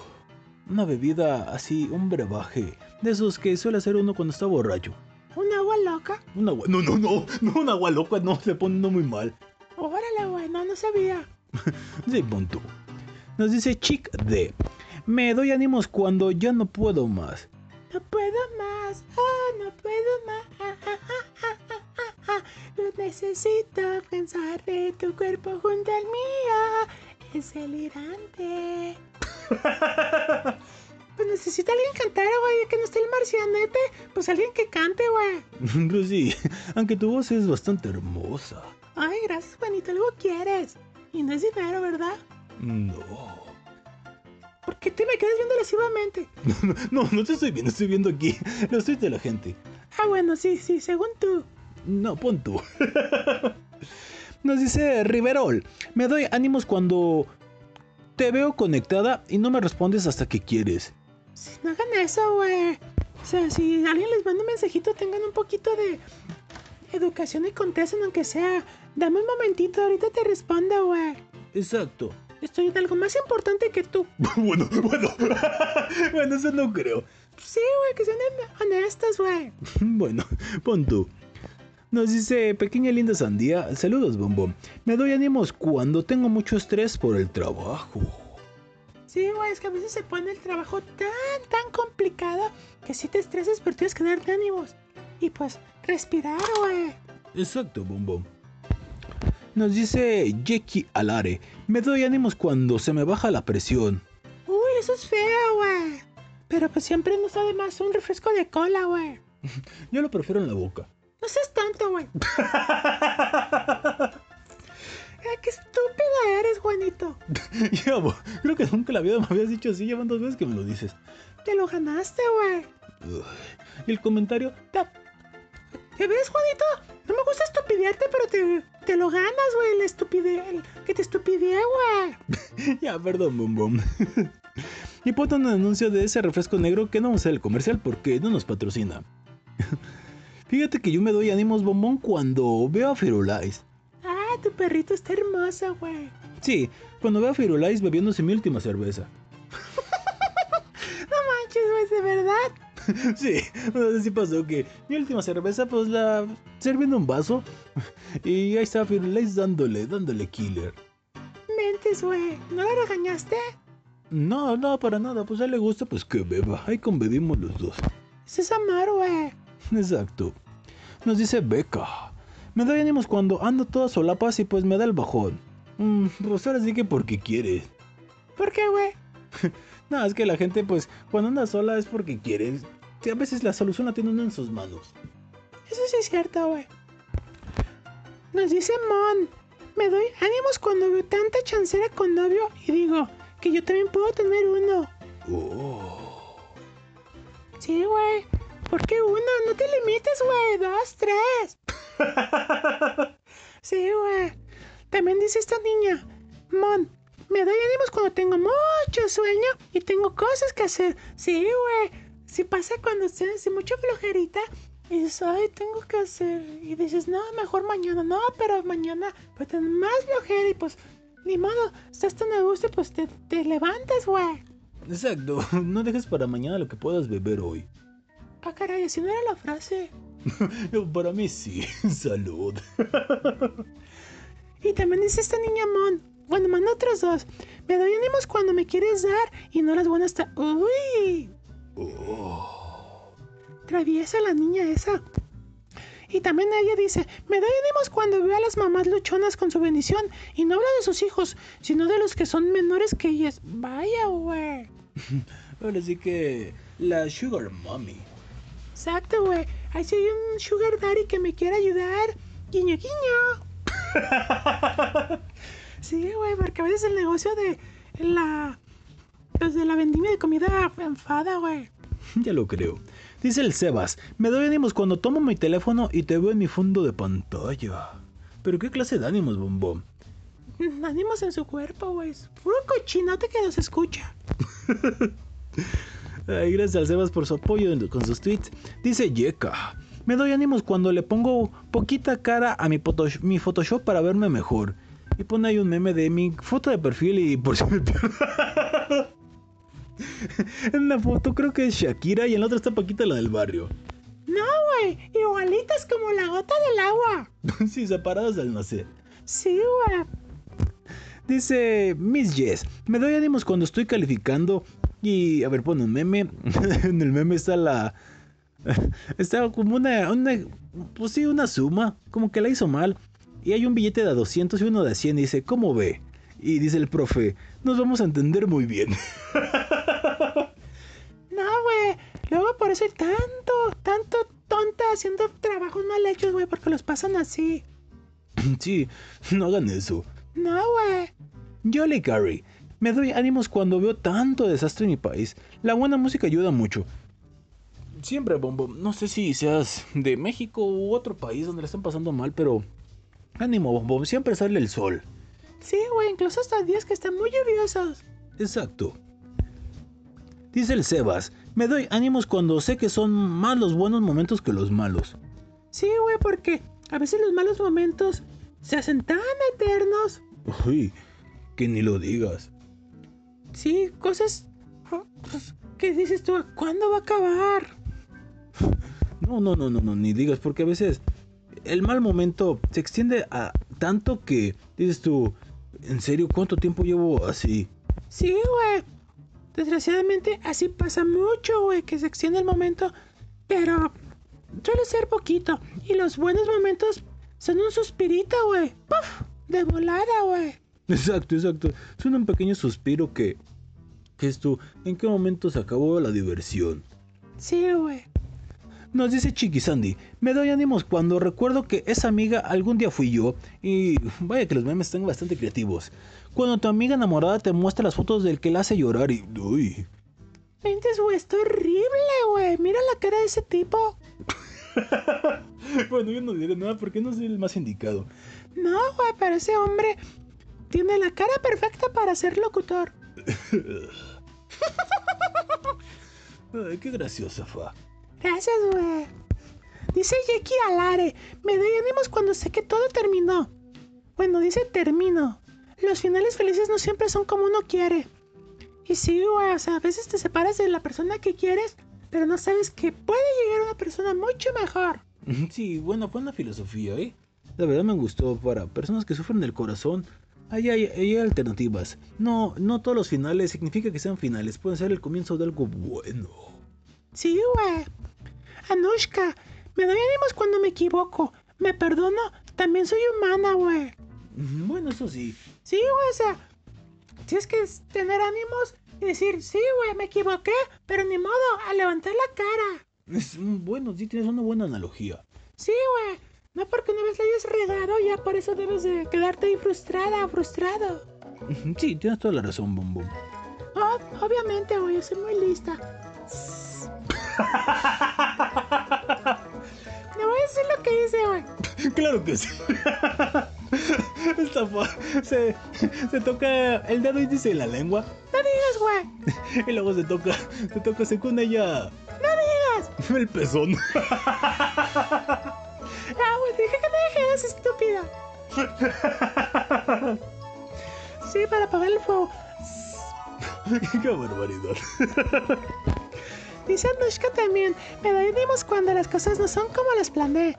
Speaker 2: una bebida así, un brebaje. De esos que suele hacer uno cuando está borracho.
Speaker 3: ¿Un agua loca?
Speaker 2: Un agua, no, no, no, no, un agua loca, no, se pone uno muy mal.
Speaker 3: Órale, no, no sabía.
Speaker 2: Sí, punto. Nos dice Chick D. Me doy ánimos cuando ya no puedo más.
Speaker 3: No puedo más, ah, no puedo más. ah, ah, ah, necesito pensar de tu cuerpo junto al mío. Es delirante. Pues necesita alguien cantar, güey, que no esté el marcianete. Pues alguien que cante, güey.
Speaker 2: Pues sí, aunque tu voz es bastante hermosa.
Speaker 3: Ay, gracias, Juanito, algo quieres. Y no es dinero, ¿verdad?
Speaker 2: No.
Speaker 3: ¿Por qué te me quedas viendo lascivamente?
Speaker 2: No, no te estoy viendo, estoy viendo aquí los tweets de la gente.
Speaker 3: Ah, bueno, sí, sí, según tú.
Speaker 2: No, pon tú. Nos dice Riverol. Me doy ánimos cuando te veo conectada y no me respondes hasta que quieres.
Speaker 3: Si no hagan eso, güey. O sea, si alguien les manda un mensajito, tengan un poquito de educación y contesten, aunque sea. Dame un momentito, ahorita te respondo, güey.
Speaker 2: Exacto.
Speaker 3: Estoy en algo más importante que tú.
Speaker 2: bueno, bueno. bueno, eso no creo.
Speaker 3: Sí, güey, que sean honestos, güey.
Speaker 2: Bueno, pon tú. Nos dice Pequeña Linda Sandía, saludos bombón. Me doy ánimos cuando tengo mucho estrés por el trabajo.
Speaker 3: Sí, güey, es que a veces se pone el trabajo tan, tan complicado que si te estresas, pero tienes que darte ánimos. Y pues, respirar, güey.
Speaker 2: Exacto, bombón. Nos dice Jackie Alare, me doy ánimos cuando se me baja la presión.
Speaker 3: Uy, eso es feo, güey. Pero pues siempre no sabe más un refresco de cola, güey.
Speaker 2: Yo lo prefiero en la boca.
Speaker 3: No seas tonto, güey. Qué estúpido eres, Juanito.
Speaker 2: Ya, bo, creo que nunca en la vida me habías dicho así, llevan dos veces que me lo dices.
Speaker 3: Te lo ganaste, güey.
Speaker 2: Y el comentario,
Speaker 3: Te... ¿Te ves, Juanito? No me gusta estupidearte, pero te, te lo ganas, güey. La estupidez. el- Que te estupidee, güey.
Speaker 2: ya, perdón, bombón. y ponte un anuncio de ese refresco negro que no vamos a hacer el comercial porque no nos patrocina. Fíjate que yo me doy ánimos bombón cuando veo a Firulais.
Speaker 3: Ah, tu perrito está hermoso, güey.
Speaker 2: Sí, cuando veo a Firulais bebiéndose mi última cerveza.
Speaker 3: No manches, güey, de verdad.
Speaker 2: Sí, si pasó que mi última cerveza pues la serví en un vaso y ahí está Firulais dándole, dándole killer.
Speaker 3: Mentes, güey. ¿No la regañaste?
Speaker 2: No, no, para nada, pues a él le gusta pues que beba, ahí convivimos los dos.
Speaker 3: Eso es amor, güey.
Speaker 2: Exacto. Nos dice Beca. Me doy ánimos cuando ando toda solapas y pues me da el bajón. Mm, pues ahora sí que porque quiere.
Speaker 3: ¿Por qué, güey?
Speaker 2: No, es que la gente pues cuando anda sola es porque quiere. A veces la solución la tiene uno en sus manos.
Speaker 3: Eso sí es cierto, güey. Nos dice Mon. Me doy ánimos cuando veo tanta chancera con novio y digo que yo también puedo tener uno.
Speaker 2: Oh.
Speaker 3: Sí, güey. ¿Por qué uno? No te limites, güey. Dos, tres. Sí, güey. También dice esta niña. Mon, me doy ánimos cuando tengo mucho sueño y tengo cosas que hacer. Sí, güey. Si pasa cuando tienes mucha flojerita y dices, ay, tengo que hacer. Y dices, no, mejor mañana. No, pero mañana pues tener más flojera y pues, ni modo, estás tan a gusto y pues te, te levantas, güey.
Speaker 2: Exacto, no dejes para mañana lo que puedas beber hoy.
Speaker 3: Ah, caray, así no era la frase.
Speaker 2: Para mí sí, salud.
Speaker 3: Y también dice esta niña Mon. Bueno, manda otros dos. Me doy ánimos cuando me quieres dar y no las buenas hasta. ¡Uy!
Speaker 2: Oh.
Speaker 3: Traviesa la niña esa. Y también ella dice, me doy ánimos cuando veo a las mamás luchonas con su bendición. Y no habla de sus hijos, sino de los que son menores que ellas. Vaya, güey.
Speaker 2: Ahora sí que la Sugar Mommy.
Speaker 3: Exacto, güey. Ahí sí hay un sugar daddy que me quiere ayudar. Guiño, guiño. sí, güey, porque a veces el negocio de la... Pues de la vendimia de comida enfada, güey.
Speaker 2: Ya lo creo. Dice el Sebas, me doy ánimos cuando tomo mi teléfono y te veo en mi fondo de pantalla. Pero qué clase de ánimos, bombón.
Speaker 3: Ánimos en su cuerpo, güey. Puro cochinote que nos escucha.
Speaker 2: Ay, gracias al Sebas por su apoyo con sus tweets. Dice Yeka, me doy ánimos cuando le pongo poquita cara a mi, Photosh- mi Photoshop para verme mejor. Y pone ahí un meme de mi foto de perfil y por si me pierdo. en una foto creo que es Shakira y en la otra está Paquita la del barrio.
Speaker 3: No, güey. Igualitas como la gota del agua.
Speaker 2: sí, separadas al nacer.
Speaker 3: Sí, güey.
Speaker 2: Dice Miss Jess, me doy ánimos cuando estoy calificando y, a ver, pone un meme. en el meme está la... Está como una, una... Pues sí, una suma, como que la hizo mal. Y hay un billete de 200 y uno de 100 y dice, ¿cómo ve? Y dice el profe, nos vamos a entender muy bien.
Speaker 3: No, güey. Luego por eso hay tanto, tanto tonta haciendo trabajos mal hechos, güey, porque los pasan así.
Speaker 2: sí, no hagan eso.
Speaker 3: No, güey.
Speaker 2: Jolly Carey, me doy ánimos cuando veo tanto desastre en mi país. La buena música ayuda mucho. Siempre, Bombo. No sé si seas de México u otro país donde le están pasando mal, pero ánimo, Bombo. Siempre sale el sol.
Speaker 3: Sí, güey, incluso hasta días que están muy lluviosos.
Speaker 2: Exacto. Dice el Sebas, me doy ánimos cuando sé que son más los buenos momentos que los malos.
Speaker 3: Sí, güey, porque a veces los malos momentos se hacen tan eternos.
Speaker 2: Uy, que ni lo digas.
Speaker 3: Sí, cosas pues, que dices tú, ¿cuándo va a acabar?
Speaker 2: No, no, no, no, no, ni digas, porque a veces el mal momento se extiende a tanto que dices tú, ¿en serio cuánto tiempo llevo así?
Speaker 3: Sí, güey. Desgraciadamente así pasa mucho, güey, que se extiende el momento, pero suele ser poquito. Y los buenos momentos son un suspirito, güey. ¡Puf! De volada, güey.
Speaker 2: Exacto, exacto. Suena un pequeño suspiro que... que es tú, ¿en qué momento se acabó la diversión?
Speaker 3: Sí, güey.
Speaker 2: Nos dice Chiqui Sandy, me doy ánimos cuando recuerdo que esa amiga algún día fui yo y vaya que los memes están bastante creativos. Cuando tu amiga enamorada te muestra las fotos del que la hace llorar y... Uy.
Speaker 3: Mentes, güey, está horrible, güey. Mira la cara de ese tipo.
Speaker 2: bueno, yo no diré nada porque no soy el más indicado.
Speaker 3: No, güey, pero ese hombre tiene la cara perfecta para ser locutor.
Speaker 2: Ay, qué graciosa fa.
Speaker 3: Gracias, güey. Dice Jackie Alare, me doy ánimos cuando sé que todo terminó. Bueno, dice termino. Los finales felices no siempre son como uno quiere. Y sí, güey, o sea, a veces te separas de la persona que quieres, pero no sabes que puede llegar una persona mucho mejor.
Speaker 2: Sí, buena, buena filosofía, ¿eh? La verdad me gustó para personas que sufren del corazón. Hay, ahí hay alternativas. No, no todos los finales significa que sean finales. Pueden ser el comienzo de algo bueno.
Speaker 3: Sí, güey. Anushka, me doy ánimos cuando me equivoco. Me perdono, también soy humana, güey.
Speaker 2: Bueno, eso sí.
Speaker 3: Sí, güey, o sea, tienes que tener ánimos y decir, sí, güey, me equivoqué, pero ni modo, a levantar la cara.
Speaker 2: Es bueno, sí tienes una buena analogía.
Speaker 3: Sí, güey, no porque una vez la hayas regado, ya por eso debes de quedarte ahí frustrada o frustrado.
Speaker 2: Sí, tienes toda la razón, Bom Bom.
Speaker 3: Oh, obviamente, güey, soy muy lista. Le voy a decir lo que hice, güey.
Speaker 2: Claro que sí. Esta se, se toca el dedo índice en la lengua
Speaker 3: No digas, güey.
Speaker 2: y luego se toca, se toca según ella
Speaker 3: No digas.
Speaker 2: el pezón.
Speaker 3: Ah, güey, dije que no dijeras, estúpida. Sí, para apagar el fuego.
Speaker 2: Qué barbaridad.
Speaker 3: Dice Anushka también, me reímos cuando las cosas no son como las planeé.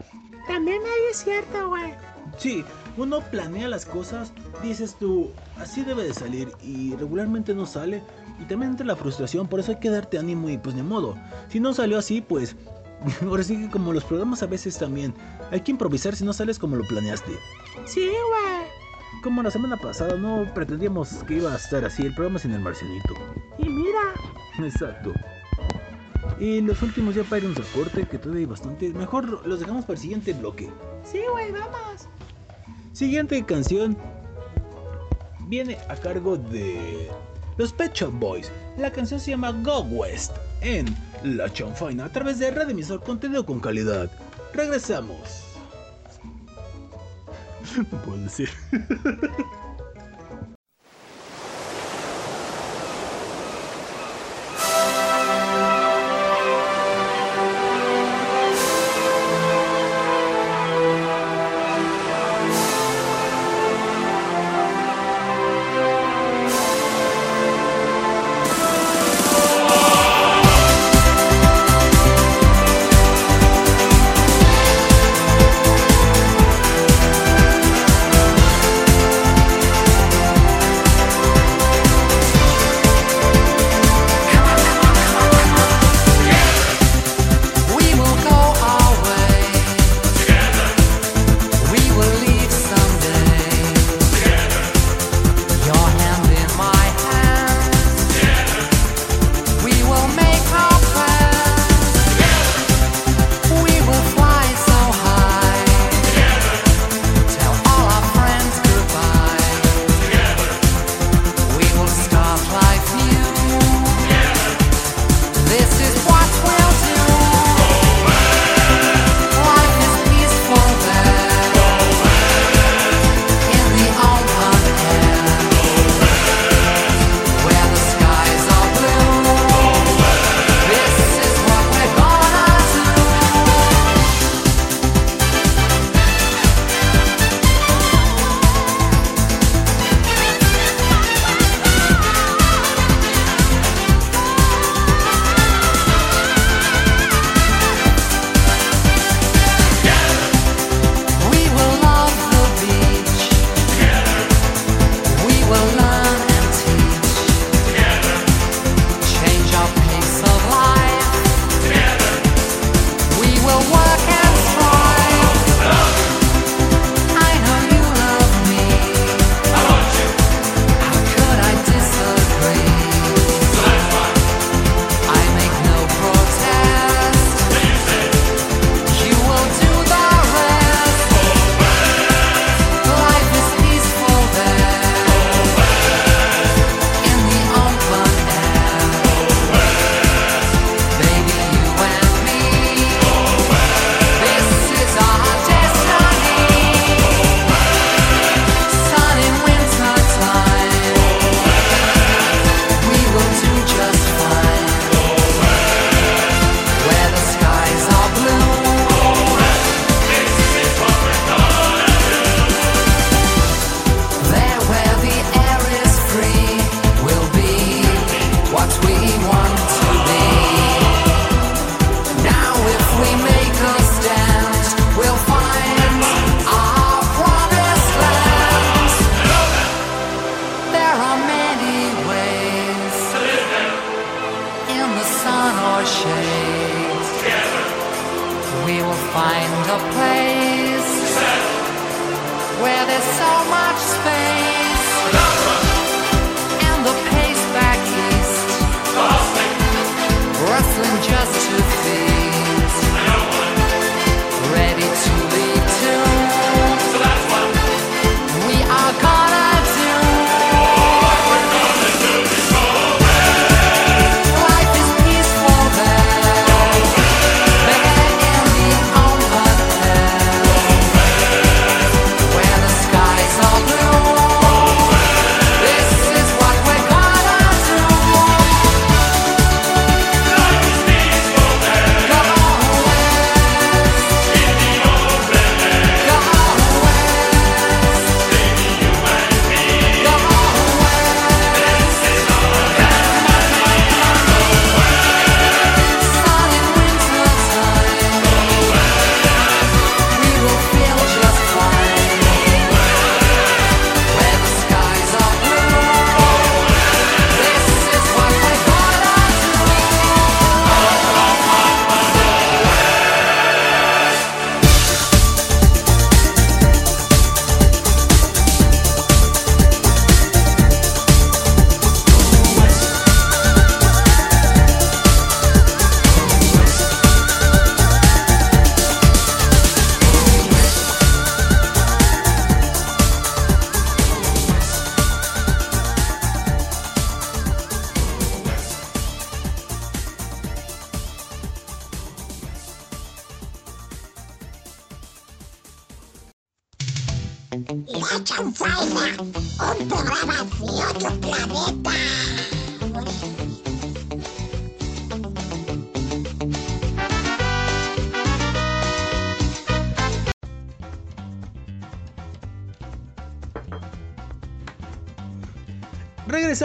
Speaker 3: También ahí es cierto, güey.
Speaker 2: Sí, uno planea las cosas, dices tú, así debe de salir y regularmente no sale. Y también entra la frustración, por eso hay que darte ánimo y pues ni modo. Si no salió así, pues
Speaker 7: ahora sí que como los programas a veces también, hay que improvisar si no sales como lo planeaste.
Speaker 3: Sí, güey.
Speaker 7: Como la semana pasada, no pretendíamos que iba a estar así el programa sin el marcianito.
Speaker 3: Y mira.
Speaker 7: Exacto. Y los últimos ya para ir a un reporte que todavía hay bastante. Mejor los dejamos para el siguiente bloque.
Speaker 3: Sí, güey, vamos.
Speaker 7: Siguiente canción viene a cargo de los Pet Shop Boys. La canción se llama Go West en La Chanfaina a través de Radio Emisor Contenido con Calidad. Regresamos. No puedo decir.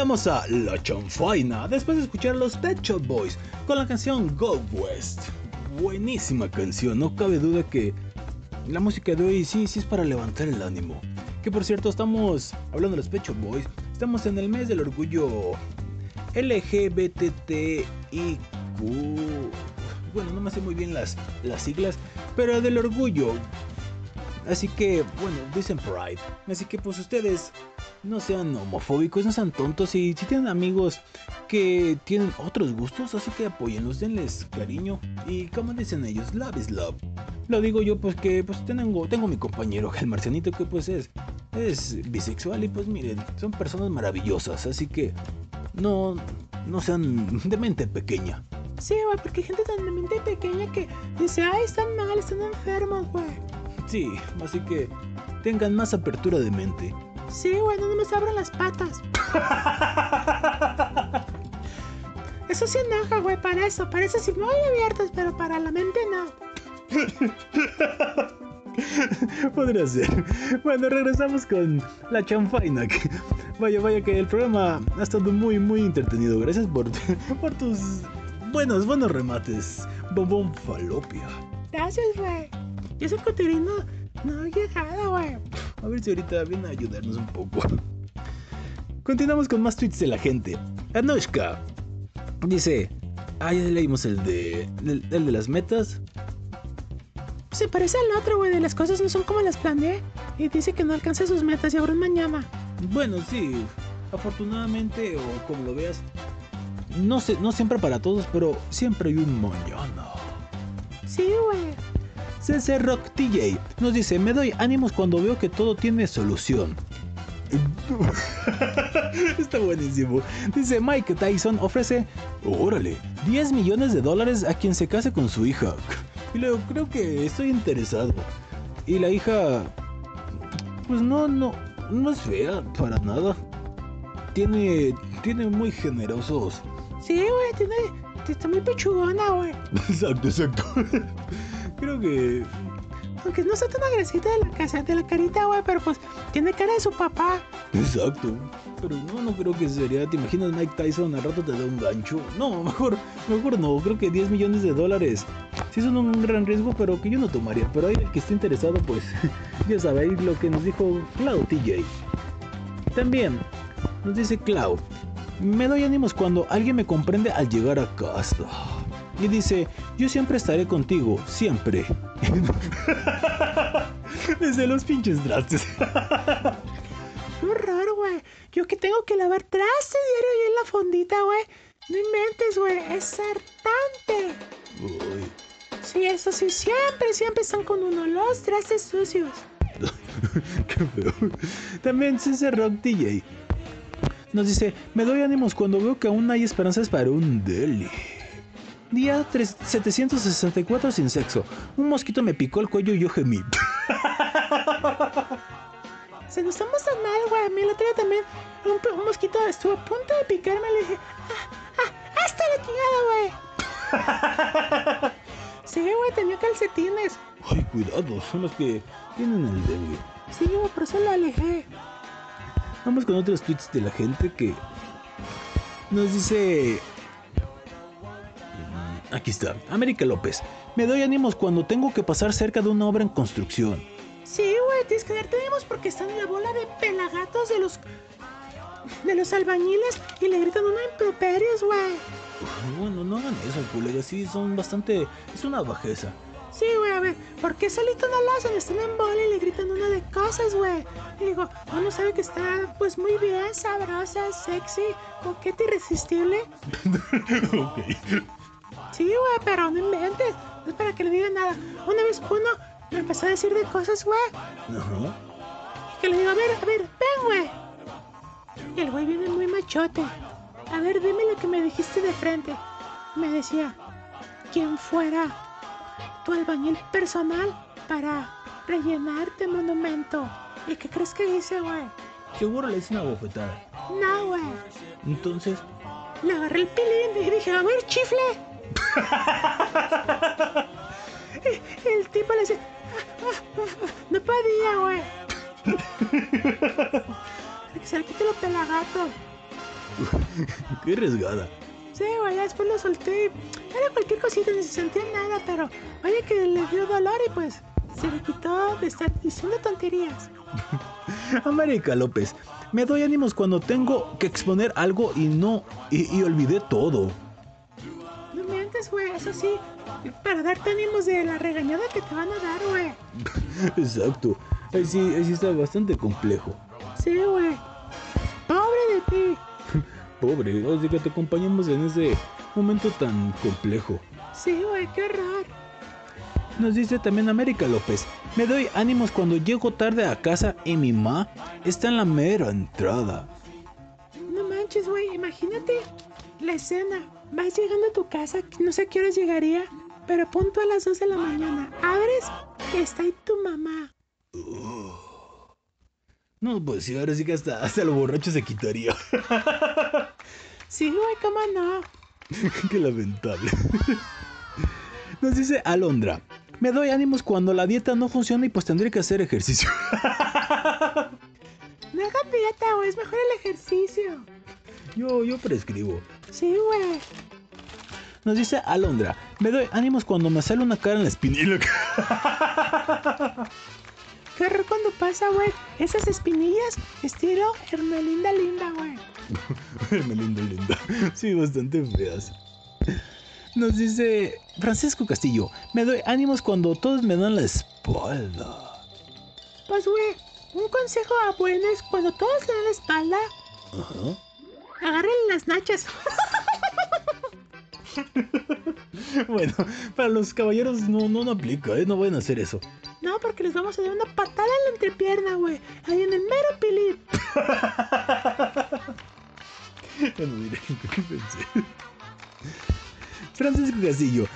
Speaker 2: Regresamos a La Chanfaina después de escuchar los Pet Shop Boys con la canción Go West. Buenísima canción, no cabe duda que la música de hoy sí, sí es para levantar el ánimo. Que por cierto, estamos hablando de los Pet Shop Boys, estamos en el mes del orgullo LGBTIQ. Bueno, no me sé muy bien las, las siglas, pero del orgullo. Así que, bueno, dicen Pride. Así que pues ustedes no sean homofóbicos, no sean tontos y si tienen amigos que tienen otros gustos, así que apóyenlos, denles cariño y como dicen ellos, love is love. Lo digo yo pues que pues tengo, tengo mi compañero el marcianito que pues es, es bisexual y pues miren, son personas maravillosas, así que no, no sean de mente pequeña.
Speaker 3: Sí, güey, porque hay gente tan de mente pequeña que dice, ay, están mal, están enfermos, güey.
Speaker 2: Sí, así que tengan más apertura de mente.
Speaker 3: Sí, güey, no me abran las patas. Eso sí enoja, güey, para eso. Parece sí muy abiertas, pero para la mente no.
Speaker 2: Podría ser. Bueno, regresamos con la chanfaina. Vaya, vaya que el programa ha estado muy, muy entretenido. Gracias por, por tus buenos, buenos remates. Bombón falopia.
Speaker 3: Gracias, güey. Yo soy cotirino. No he llegado, güey.
Speaker 2: A ver si ahorita viene a ayudarnos un poco. Continuamos con más tweets de la gente. Anushka dice: Ah, ya leímos el de, el, el de las metas.
Speaker 3: Se parece al otro, güey, de las cosas no son como las planeé. Y dice que no alcanza sus metas y ahora mañana.
Speaker 2: Bueno, sí, afortunadamente o como lo veas, no sé, no siempre para todos, pero siempre hay un mañana.
Speaker 3: Sí, güey.
Speaker 2: CC Rock TJ nos dice, me doy ánimos cuando veo que todo tiene solución. Está buenísimo. Dice Mike Tyson ofrece, órale, 10 millones de dólares a quien se case con su hija. Y luego creo que estoy interesado. Y la hija, pues no, no, no es fea para nada. Tiene, tiene muy generosos.
Speaker 3: Sí, güey, tiene. Está muy pechugona, güey.
Speaker 2: Exacto, exacto. Creo que
Speaker 3: Aunque no está tan agresita de la casa, de la carita, güey, pero pues tiene cara de su papá.
Speaker 2: Exacto. Pero no, no creo que sería. ¿Te imaginas Mike Tyson al rato te da un gancho? No, mejor, mejor no. Creo que 10 millones de dólares sí son un gran riesgo, pero que yo no tomaría. Pero ahí el que esté interesado, pues ya ahí lo que nos dijo Cloud TJ. También nos dice Cloud. Me doy ánimos cuando alguien me comprende al llegar a casa. Y dice, yo siempre estaré contigo, siempre. Desde los pinches trastes.
Speaker 3: Qué horror, güey. Yo que tengo que lavar trastes diario ahí en la fondita, güey. No inventes, güey. Es hartante.
Speaker 2: Uy.
Speaker 3: Sí, eso sí, siempre, siempre están con uno los trastes sucios.
Speaker 2: Qué feo. También César Rock DJ nos dice: Me doy ánimos cuando veo que aún hay esperanzas para un deli. Día 3 764 sin sexo. Un mosquito me picó el cuello y yo gemí.
Speaker 3: Se nos estamos tan mal, güey. A mí el otro día también un mosquito estuvo a punto de picarme. Le dije, ah, ah, hasta la chingada, güey. sí, güey, tenía calcetines.
Speaker 2: Ay, cuidado, son los que tienen el dengue.
Speaker 3: Sí, güey, por eso lo alejé.
Speaker 2: Vamos con otros tweets de la gente que nos dice. Aquí está, América López. Me doy ánimos cuando tengo que pasar cerca de una obra en construcción.
Speaker 3: Sí, güey, tienes que darte ánimos porque están en la bola de pelagatos de los. de los albañiles y le gritan una improperios, güey.
Speaker 2: Bueno, no hagan eso, colega. Sí, son bastante. Es una bajeza.
Speaker 3: Sí, güey, a ver, ¿por qué solito no lo hacen? Están en bola y le gritan una de cosas, güey. Y digo, uno sabe que está, pues, muy bien, sabrosa, sexy, coqueta, irresistible.
Speaker 2: ok.
Speaker 3: Sí, güey, pero no inventes. No es para que le digan nada. Una vez uno me empezó a decir de cosas, güey.
Speaker 2: Ajá.
Speaker 3: Y que le digo, a ver, a ver, ven, güey. Y el güey viene muy machote. A ver, dime lo que me dijiste de frente. Me decía, ¿quién fuera tu albañil personal para rellenarte monumento? ¿Y qué crees que hice, güey?
Speaker 2: Seguro le hice una bofetada.
Speaker 3: No, güey.
Speaker 2: Entonces,
Speaker 3: Le agarré el pilín y dije, a ver, chifle. El tipo le dice, no podía, güey. que se le quite lo pelagato.
Speaker 2: qué arriesgada.
Speaker 3: Sí, güey, después lo solté. Era cualquier cosita, ni se sentía nada, pero oye que le dio dolor y pues se le quitó de estar diciendo tonterías.
Speaker 2: América López, me doy ánimos cuando tengo que exponer algo y no, y, y olvidé todo.
Speaker 3: Mientes, güey, eso sí, para darte ánimos de la regañada que te van a dar, güey.
Speaker 2: Exacto. Ahí sí, ahí sí está bastante complejo.
Speaker 3: Sí, güey. Pobre de ti.
Speaker 2: Pobre, así que te acompañamos en ese momento tan complejo.
Speaker 3: Sí, güey, qué horror.
Speaker 2: Nos dice también América López, me doy ánimos cuando llego tarde a casa y mi ma está en la mera entrada.
Speaker 3: No manches, güey, imagínate la escena. Vas llegando a tu casa, no sé a qué horas llegaría, pero punto a las 2 de la mañana. Abres está ahí tu mamá.
Speaker 2: No, pues sí, ahora sí que hasta, hasta lo borracho se quitaría.
Speaker 3: Sí, güey, cómo no.
Speaker 2: Qué lamentable. Nos dice Alondra, me doy ánimos cuando la dieta no funciona y pues tendré que hacer ejercicio.
Speaker 3: No hagan dieta, güey, es mejor el ejercicio.
Speaker 2: Yo, yo prescribo.
Speaker 3: Sí, güey.
Speaker 2: Nos dice Alondra, me doy ánimos cuando me sale una cara en la espinilla.
Speaker 3: Qué horror cuando pasa, güey. Esas espinillas, estilo Hermelinda linda, güey.
Speaker 2: Me linda. Sí, bastante feas. Nos dice Francisco Castillo, me doy ánimos cuando todos me dan la espalda.
Speaker 3: Pues, güey, un consejo bueno es cuando todos le dan la espalda,
Speaker 2: Ajá.
Speaker 3: Agarren las nachas.
Speaker 2: Bueno, para los caballeros no, no, no aplica, ¿eh? No pueden hacer eso.
Speaker 3: No, porque les vamos a dar una patada en la entrepierna, güey. Ahí en el mero pilín.
Speaker 2: Ya no diré qué pensé. Francisco Castillo,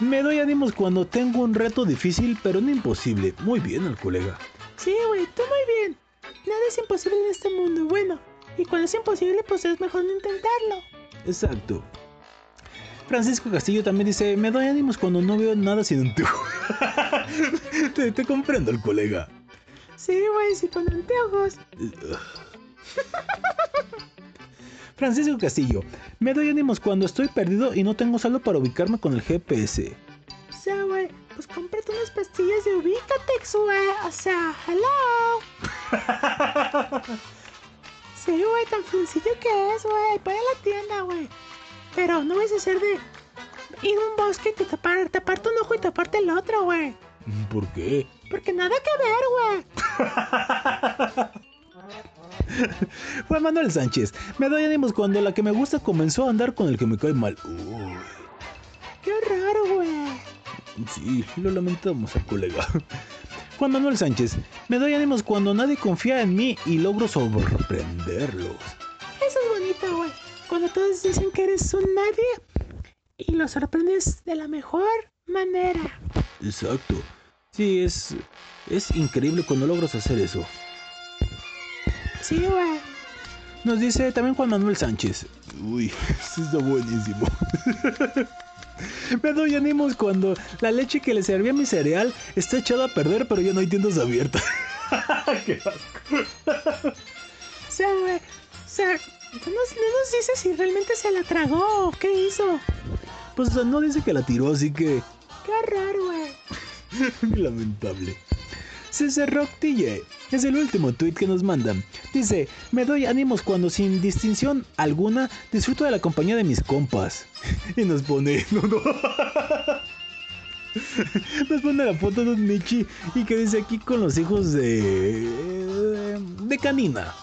Speaker 2: me doy ánimos cuando tengo un reto difícil pero no imposible. Muy bien el colega.
Speaker 3: Sí, güey, tú muy bien. Nada es imposible en este mundo. Bueno, y cuando es imposible, pues es mejor no intentarlo.
Speaker 2: Exacto. Francisco Castillo también dice, me doy ánimos cuando no veo nada sin anteojo. te, te comprendo el colega.
Speaker 3: Sí, güey, si con anteojos.
Speaker 2: Francisco Castillo, me doy ánimos cuando estoy perdido y no tengo saldo para ubicarme con el GPS.
Speaker 3: O sea, güey, pues cómprate unas pastillas de Ubicatex, güey. O sea, hello. sí, güey, tan sencillo que es, güey. Puede a la tienda, güey. Pero no vas a hacer de ir a un bosque y te tapar, taparte un ojo y taparte el otro, güey.
Speaker 2: ¿Por qué?
Speaker 3: Porque nada que ver, güey.
Speaker 2: Juan Manuel Sánchez, me doy ánimos cuando la que me gusta comenzó a andar con el que me cae mal. Uy,
Speaker 3: Qué raro, güey.
Speaker 2: sí, lo lamentamos al colega. Juan Manuel Sánchez, me doy ánimos cuando nadie confía en mí y logro sorprenderlos.
Speaker 3: Eso es bonito, güey. Cuando todos dicen que eres un nadie y lo sorprendes de la mejor manera.
Speaker 2: Exacto. Sí, es, es increíble cuando logras hacer eso.
Speaker 3: Sí, güey.
Speaker 2: Nos dice también Juan Manuel Sánchez. Uy, eso está buenísimo. Me doy ánimos cuando la leche que le servía a mi cereal está echada a perder, pero ya no hay tiendas abiertas. Qué asco.
Speaker 3: O sea, güey. O sea, no nos, no nos dice si realmente se la tragó o qué hizo.
Speaker 2: Pues o sea, no dice que la tiró, así que
Speaker 3: Qué raro, güey.
Speaker 2: lamentable. César Rock DJ es el último tweet que nos mandan. Dice, me doy ánimos cuando sin distinción alguna disfruto de la compañía de mis compas. Y nos pone, no, no. Nos pone la foto de un Michi y que dice aquí con los hijos de... de Canina.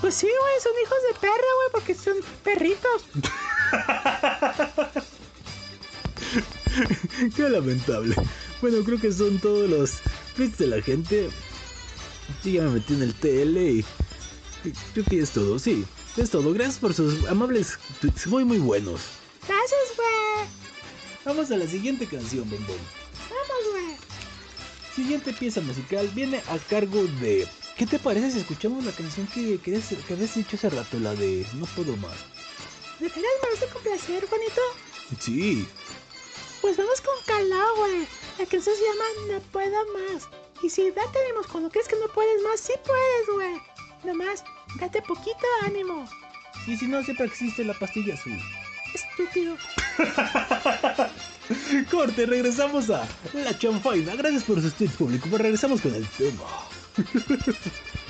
Speaker 3: Pues sí, güey, son hijos de perra, güey, porque son perritos.
Speaker 2: Qué lamentable. Bueno, creo que son todos los de la gente. Yo ya me metí en el TL y creo que todo, sí. Es todo. Gracias por sus amables tweets muy, muy buenos.
Speaker 3: Gracias, güey.
Speaker 2: Vamos a la siguiente canción, bombón
Speaker 3: Vamos, güey.
Speaker 8: Siguiente pieza musical viene a cargo de. ¿Qué te parece si escuchamos la canción que, que, habías dicho hace rato, la de No puedo más?
Speaker 3: ¿De veras me vas a complacer, Juanito?
Speaker 8: Sí.
Speaker 3: Pues vamos con Calá, güey. La canción se llama No Puedo Más. Y si date ánimos cuando crees que no puedes más, sí puedes, güey. Nomás, date poquito ánimo.
Speaker 8: Y si no, siempre existe la pastilla azul.
Speaker 3: Estúpido.
Speaker 8: Corte, regresamos a La Chanfaina. Gracias por su público, pero regresamos con el tema.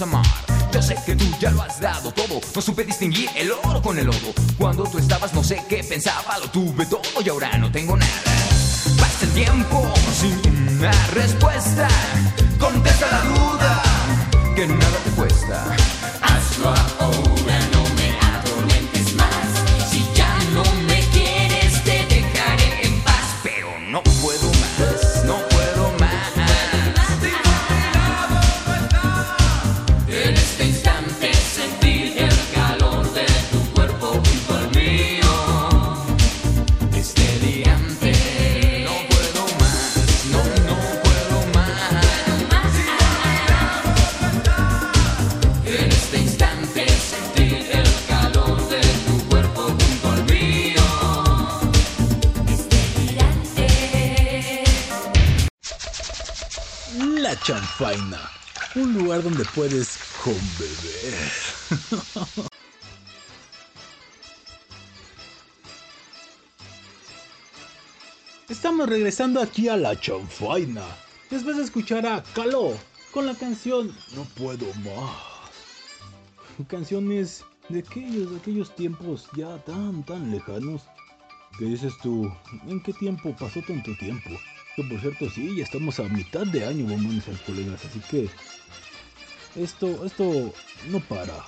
Speaker 2: Vamos. te
Speaker 8: puedes conbeber.
Speaker 2: Estamos regresando aquí a la chanfaina. Después de escuchar a Caló con la canción No puedo más. Canciones de aquellos, aquellos tiempos ya tan, tan lejanos. Que dices tú, ¿en qué tiempo pasó tanto tiempo? Que por cierto, sí, ya estamos a mitad de año, vamos a colegas, así que esto, esto no para.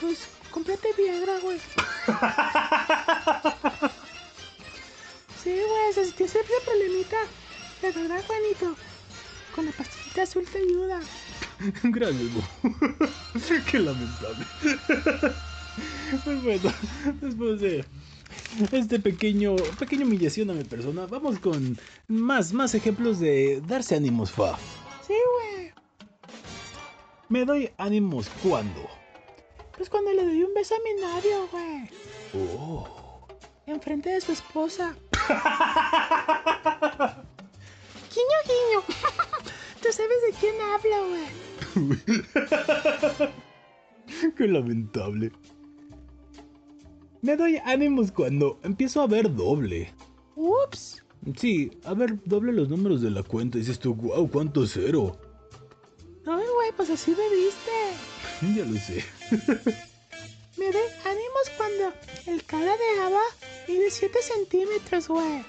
Speaker 3: Pues cómprate Viagra, güey. Sí, güey, se sintió ese problemita. De verdad, Juanito. Con la pastillita azul te ayuda.
Speaker 2: Gracias, Bo. Qué lamentable. Pues bueno, después de este pequeño, pequeña humillación a mi persona, vamos con más, más ejemplos de darse ánimos, fa.
Speaker 3: Sí, güey.
Speaker 2: Me doy ánimos cuando.
Speaker 3: Pues cuando le doy un beso a mi novio, güey.
Speaker 2: Oh.
Speaker 3: Enfrente de su esposa. guiño, guiño. Tú sabes de quién hablo, güey.
Speaker 2: Qué lamentable. Me doy ánimos cuando empiezo a ver doble.
Speaker 3: Ups.
Speaker 2: Sí, a ver doble los números de la cuenta. Dices tú, wow, ¿cuánto cero?
Speaker 3: Ay, güey, pues así me viste.
Speaker 2: Ya lo sé.
Speaker 3: Me doy ánimos cuando el cara de Ava mide 7 centímetros, güey.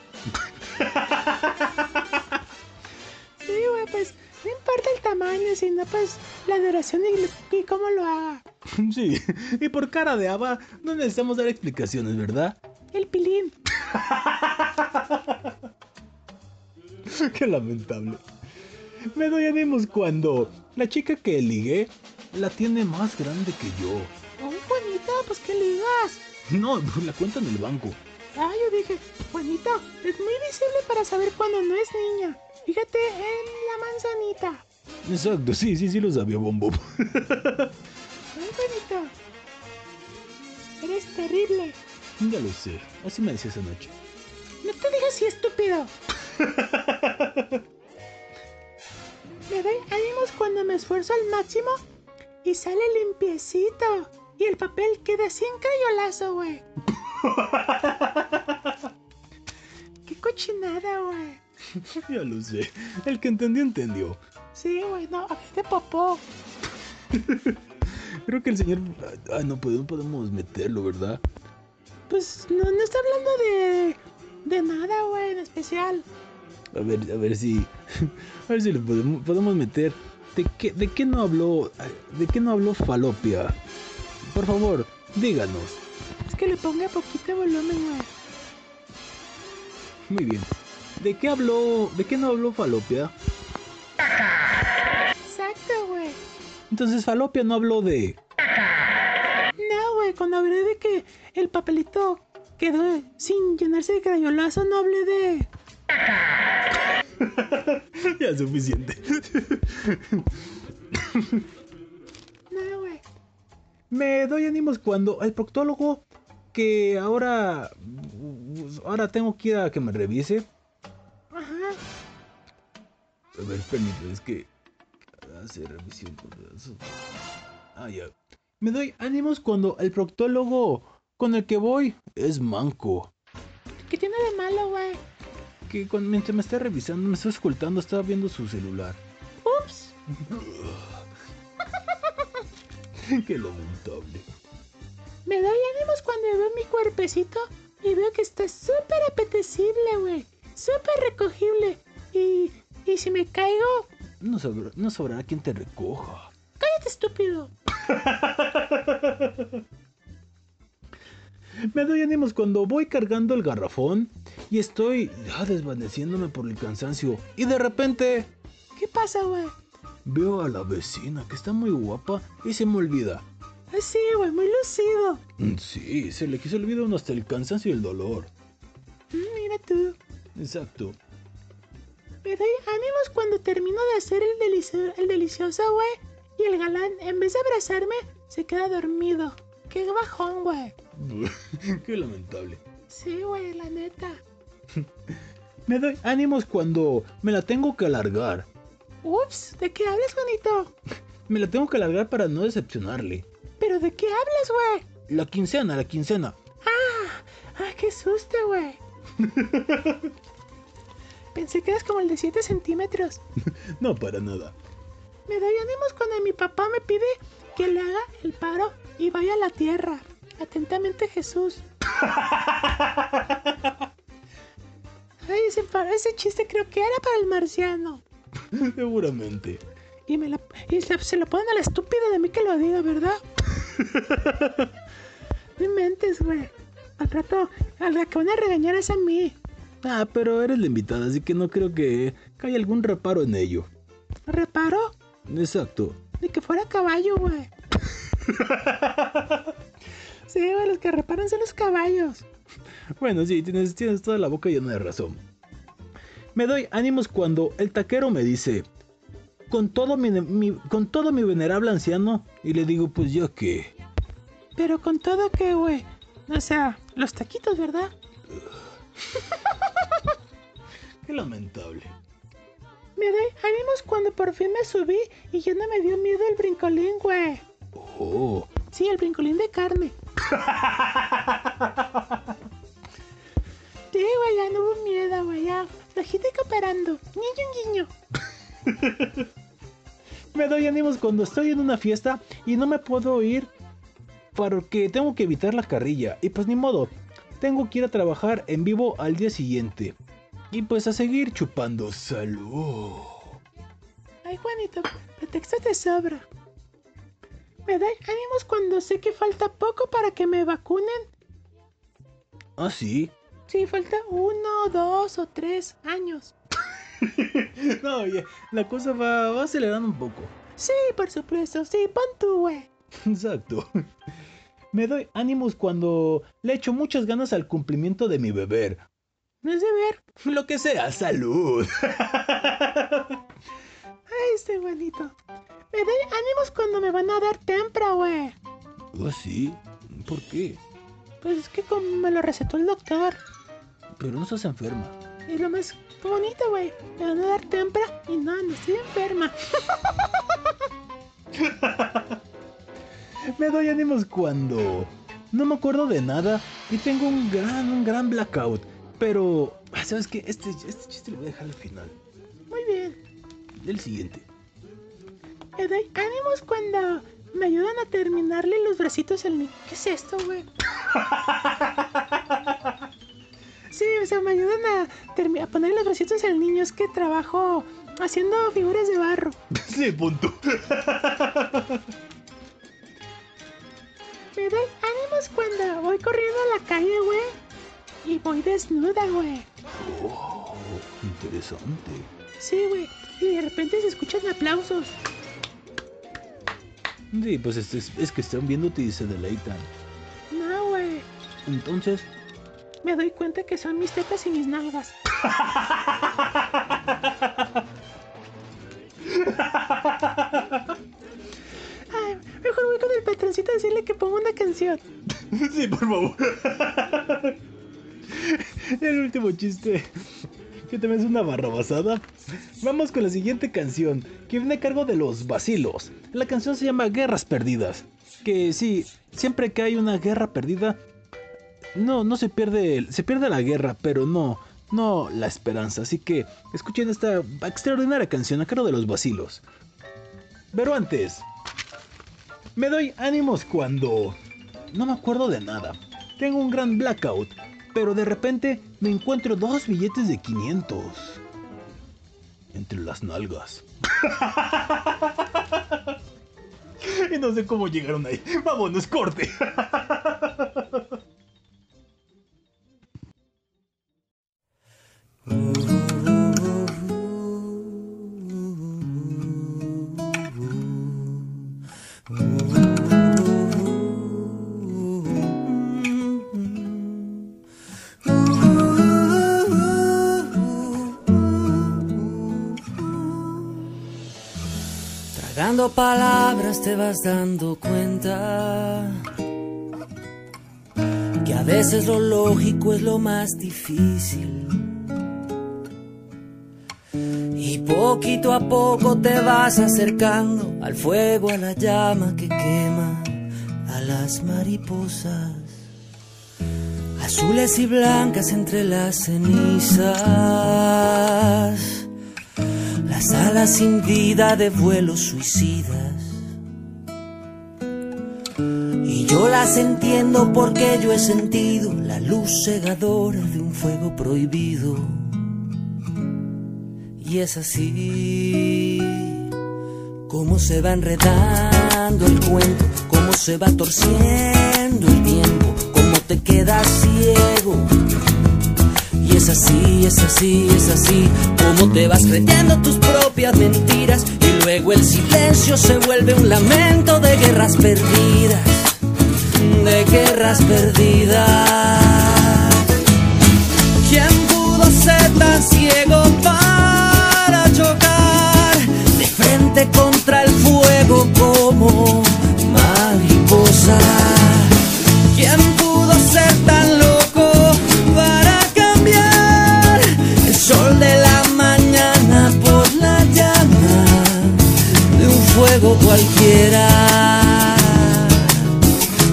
Speaker 3: Sí, güey, pues no importa el tamaño, sino pues la duración y, y cómo lo haga.
Speaker 2: Sí, y por cara de Ava no necesitamos dar explicaciones, ¿verdad?
Speaker 3: El pilín.
Speaker 2: Qué lamentable. Me doy ánimos cuando la chica que ligué la tiene más grande que yo.
Speaker 3: Oh, Juanito, pues que ligas.
Speaker 2: No, la cuenta en el banco.
Speaker 3: Ah, yo dije, Juanito, es muy visible para saber cuando no es niña. Fíjate en la manzanita.
Speaker 2: Exacto, sí, sí, sí lo sabía, Bombo.
Speaker 3: Ay, Juanito. Eres terrible.
Speaker 2: ya lo sé, así me decías anoche.
Speaker 3: No te digas así, estúpido. Me doy ánimos cuando me esfuerzo al máximo y sale limpiecito. Y el papel queda sin crayolazo, güey. Qué cochinada, güey.
Speaker 2: ya lo sé. El que entendió, entendió.
Speaker 3: Sí, güey, no, de popó.
Speaker 2: Creo que el señor. Ah, no podemos, podemos meterlo, ¿verdad?
Speaker 3: Pues no, no está hablando de. de nada, güey, en especial.
Speaker 2: A ver, a ver si. A ver si lo podemos, podemos meter. ¿De qué, ¿De qué no habló. ¿De qué no habló Falopia? Por favor, díganos.
Speaker 3: Es que le ponga poquito volumen, güey.
Speaker 2: Muy bien. ¿De qué habló. ¿De qué no habló Falopia?
Speaker 3: Exacto, güey.
Speaker 2: Entonces Falopia no habló de.
Speaker 3: No, güey, cuando hablé de que el papelito quedó sin llenarse de crayolazo, no hablé de.
Speaker 2: ya es suficiente.
Speaker 3: No, güey.
Speaker 2: Me doy ánimos cuando el proctólogo que ahora ahora tengo que ir a que me revise.
Speaker 3: Ajá.
Speaker 2: A ver, permíteme, es que hace revisión. Ah, ya. Me doy ánimos cuando el proctólogo con el que voy es manco.
Speaker 3: ¿Qué tiene de malo, güey?
Speaker 2: Que cuando, mientras me está revisando, me está escoltando, estaba viendo su celular.
Speaker 3: Ups.
Speaker 2: Qué lamentable.
Speaker 3: Me doy ánimos cuando veo mi cuerpecito y veo que está súper apetecible, güey. Súper recogible. Y, y si me caigo,
Speaker 2: No, sabrá, no sabrá quién te recoja.
Speaker 3: cállate, estúpido.
Speaker 2: Me doy ánimos cuando voy cargando el garrafón y estoy ya desvaneciéndome por el cansancio. Y de repente
Speaker 3: ¿Qué pasa, güey?
Speaker 2: veo a la vecina que está muy guapa y se me olvida.
Speaker 3: Ay, sí, güey, muy lucido.
Speaker 2: Mm, Sí, se le quiso olvidar uno hasta el cansancio y el dolor.
Speaker 3: Mm, mira tú.
Speaker 2: Exacto.
Speaker 3: Me doy ánimos cuando termino de hacer el, delicio- el delicioso, güey. Y el galán, en vez de abrazarme, se queda dormido. Qué bajón, güey.
Speaker 2: Qué lamentable.
Speaker 3: Sí, güey, la neta.
Speaker 2: Me doy ánimos cuando me la tengo que alargar.
Speaker 3: Ups, ¿de qué hablas, Juanito?
Speaker 2: Me la tengo que alargar para no decepcionarle.
Speaker 3: ¿Pero de qué hablas, güey?
Speaker 2: La quincena, la quincena.
Speaker 3: Ah, ah, qué susto, güey. Pensé que eras como el de 7 centímetros.
Speaker 2: No, para nada.
Speaker 3: Me doy ánimos cuando mi papá me pide que le haga el paro y vaya a la tierra. Atentamente Jesús. Ay, ese, ese chiste creo que era para el marciano.
Speaker 2: Seguramente.
Speaker 3: Y, me la, y se, se lo ponen a la estúpida de mí que lo diga, ¿verdad? no inventes, güey. Al rato, a la que van a regañar es a mí.
Speaker 2: Ah, pero eres la invitada, así que no creo que, que haya algún reparo en ello.
Speaker 3: ¿Reparo?
Speaker 2: Exacto.
Speaker 3: Ni que fuera caballo, güey. sí, güey, los que reparan son los caballos.
Speaker 2: Bueno, sí, tienes, tienes toda la boca llena de razón. Me doy ánimos cuando el taquero me dice, con todo mi, mi- con todo mi venerable anciano, y le digo, pues yo qué.
Speaker 3: Pero con todo que, güey. O sea, los taquitos, ¿verdad?
Speaker 2: Qué lamentable.
Speaker 3: Me doy ánimos cuando por fin me subí y ya no me dio miedo el brincolín, güey.
Speaker 2: Oh,
Speaker 3: Sí, el brincolín de carne. Sí, güey, ya no hubo miedo, güey, ya. La gente cooperando. Guiño, guiño.
Speaker 2: me doy ánimos cuando estoy en una fiesta y no me puedo ir porque tengo que evitar la carrilla. Y pues ni modo, tengo que ir a trabajar en vivo al día siguiente. Y pues a seguir chupando salud.
Speaker 3: Ay, Juanito, pretexto te sobra. Me doy ánimos cuando sé que falta poco para que me vacunen.
Speaker 2: ¿Ah, sí?
Speaker 3: Sí, falta uno, dos o tres años.
Speaker 2: No, ya, la cosa va, va acelerando un poco.
Speaker 3: Sí, por supuesto, sí, pon tú, güey.
Speaker 2: Exacto. Me doy ánimos cuando le echo muchas ganas al cumplimiento de mi beber.
Speaker 3: No es de ver.
Speaker 2: Lo que sea, salud.
Speaker 3: Ay, este Juanito. Me doy ánimos cuando me van a dar tempra, güey.
Speaker 2: ¿Ah, sí? ¿Por qué?
Speaker 3: Pues es que como me lo recetó el doctor.
Speaker 2: Pero no estás enferma.
Speaker 3: Y lo más bonito, güey. Me van a dar tempra y no, no estoy enferma.
Speaker 2: Me doy ánimos cuando no me acuerdo de nada y tengo un gran, un gran blackout. Pero, ah, ¿sabes qué? Este, este chiste lo voy a dejar al final.
Speaker 3: Muy bien.
Speaker 2: El siguiente.
Speaker 3: Me doy ánimos cuando me ayudan a terminarle los bracitos al niño. ¿Qué es esto, güey? Sí, o sea, me ayudan a, ponerle los bracitos al niño. Es que trabajo haciendo figuras de barro.
Speaker 2: Sí, punto.
Speaker 3: Me doy ánimos cuando voy corriendo a la calle, güey. Y voy desnuda, güey.
Speaker 2: Oh, interesante.
Speaker 3: Sí, güey. Y de repente se escuchan aplausos.
Speaker 2: Sí, pues es, es- es que están viéndote y se deleitan.
Speaker 3: No, güey.
Speaker 2: Entonces,
Speaker 3: Me doy cuenta que son mis tetas y mis nalgas. Ay, mejor voy con el patroncito a decirle que ponga una canción.
Speaker 2: Sí, por favor. El último chiste. Que también es una barra basada. Vamos con la siguiente canción. Que viene a cargo de los vacilos. La canción se llama Guerras Perdidas. Que sí, siempre que hay una guerra perdida. No, no se pierde. Se pierde la guerra, pero no. No la esperanza. Así que escuchen esta extraordinaria canción a cargo de los vacilos. Pero antes. Me doy ánimos cuando no me acuerdo de nada. Tengo un gran blackout, pero de repente me encuentro dos billetes de 500 entre las nalgas. y no sé cómo llegaron ahí. Vámonos, corte.
Speaker 6: Tragando palabras te vas dando cuenta que a veces lo lógico es lo más difícil. Poquito a poco te vas acercando al fuego, a la llama que quema a las mariposas.
Speaker 7: Azules y blancas entre las cenizas, las alas sin vida de vuelos suicidas. Y yo las entiendo porque yo he sentido la luz cegadora de un fuego prohibido. Y es así como se va enredando el cuento, cómo se va torciendo el tiempo, cómo te quedas ciego. Y es así, es así, es así, como te vas creyendo tus propias mentiras y luego el silencio se vuelve un lamento de guerras perdidas, de guerras perdidas. ¿Quién pudo ser tan ciego para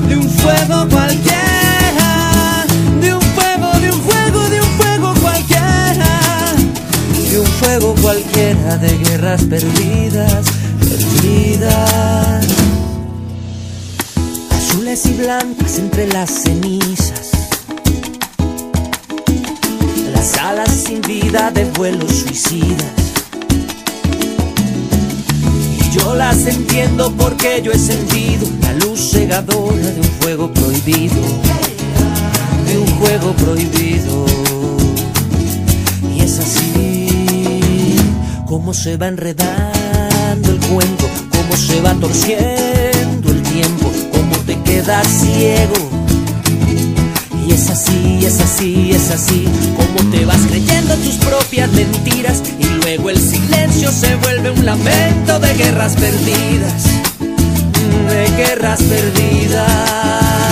Speaker 7: De un fuego cualquiera, de un fuego, de un fuego, de un fuego cualquiera, de un fuego cualquiera de guerras perdidas, perdidas azules y blancas entre las cenizas. Las alas sin vida de vuelos suicidas. Yo las entiendo porque yo he sentido la luz cegadora de un fuego prohibido. De un juego prohibido. Y es así como se va enredando el cuento, cómo se va torciendo el tiempo, cómo te quedas ciego. Y es así, es así, es así, como te vas creyendo tus propias mentiras y luego el silencio se vuelve un lamento de guerras perdidas, de guerras perdidas.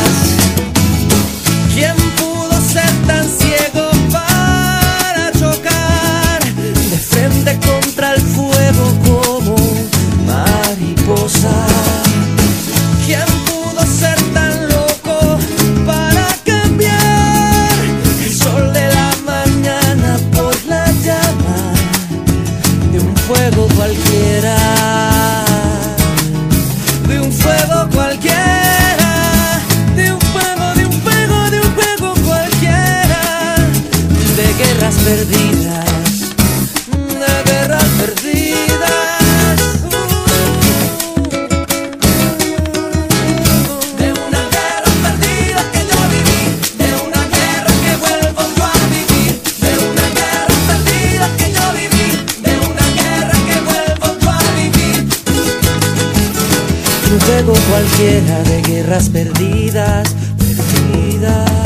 Speaker 7: Un juego cualquiera de guerras perdidas, perdidas.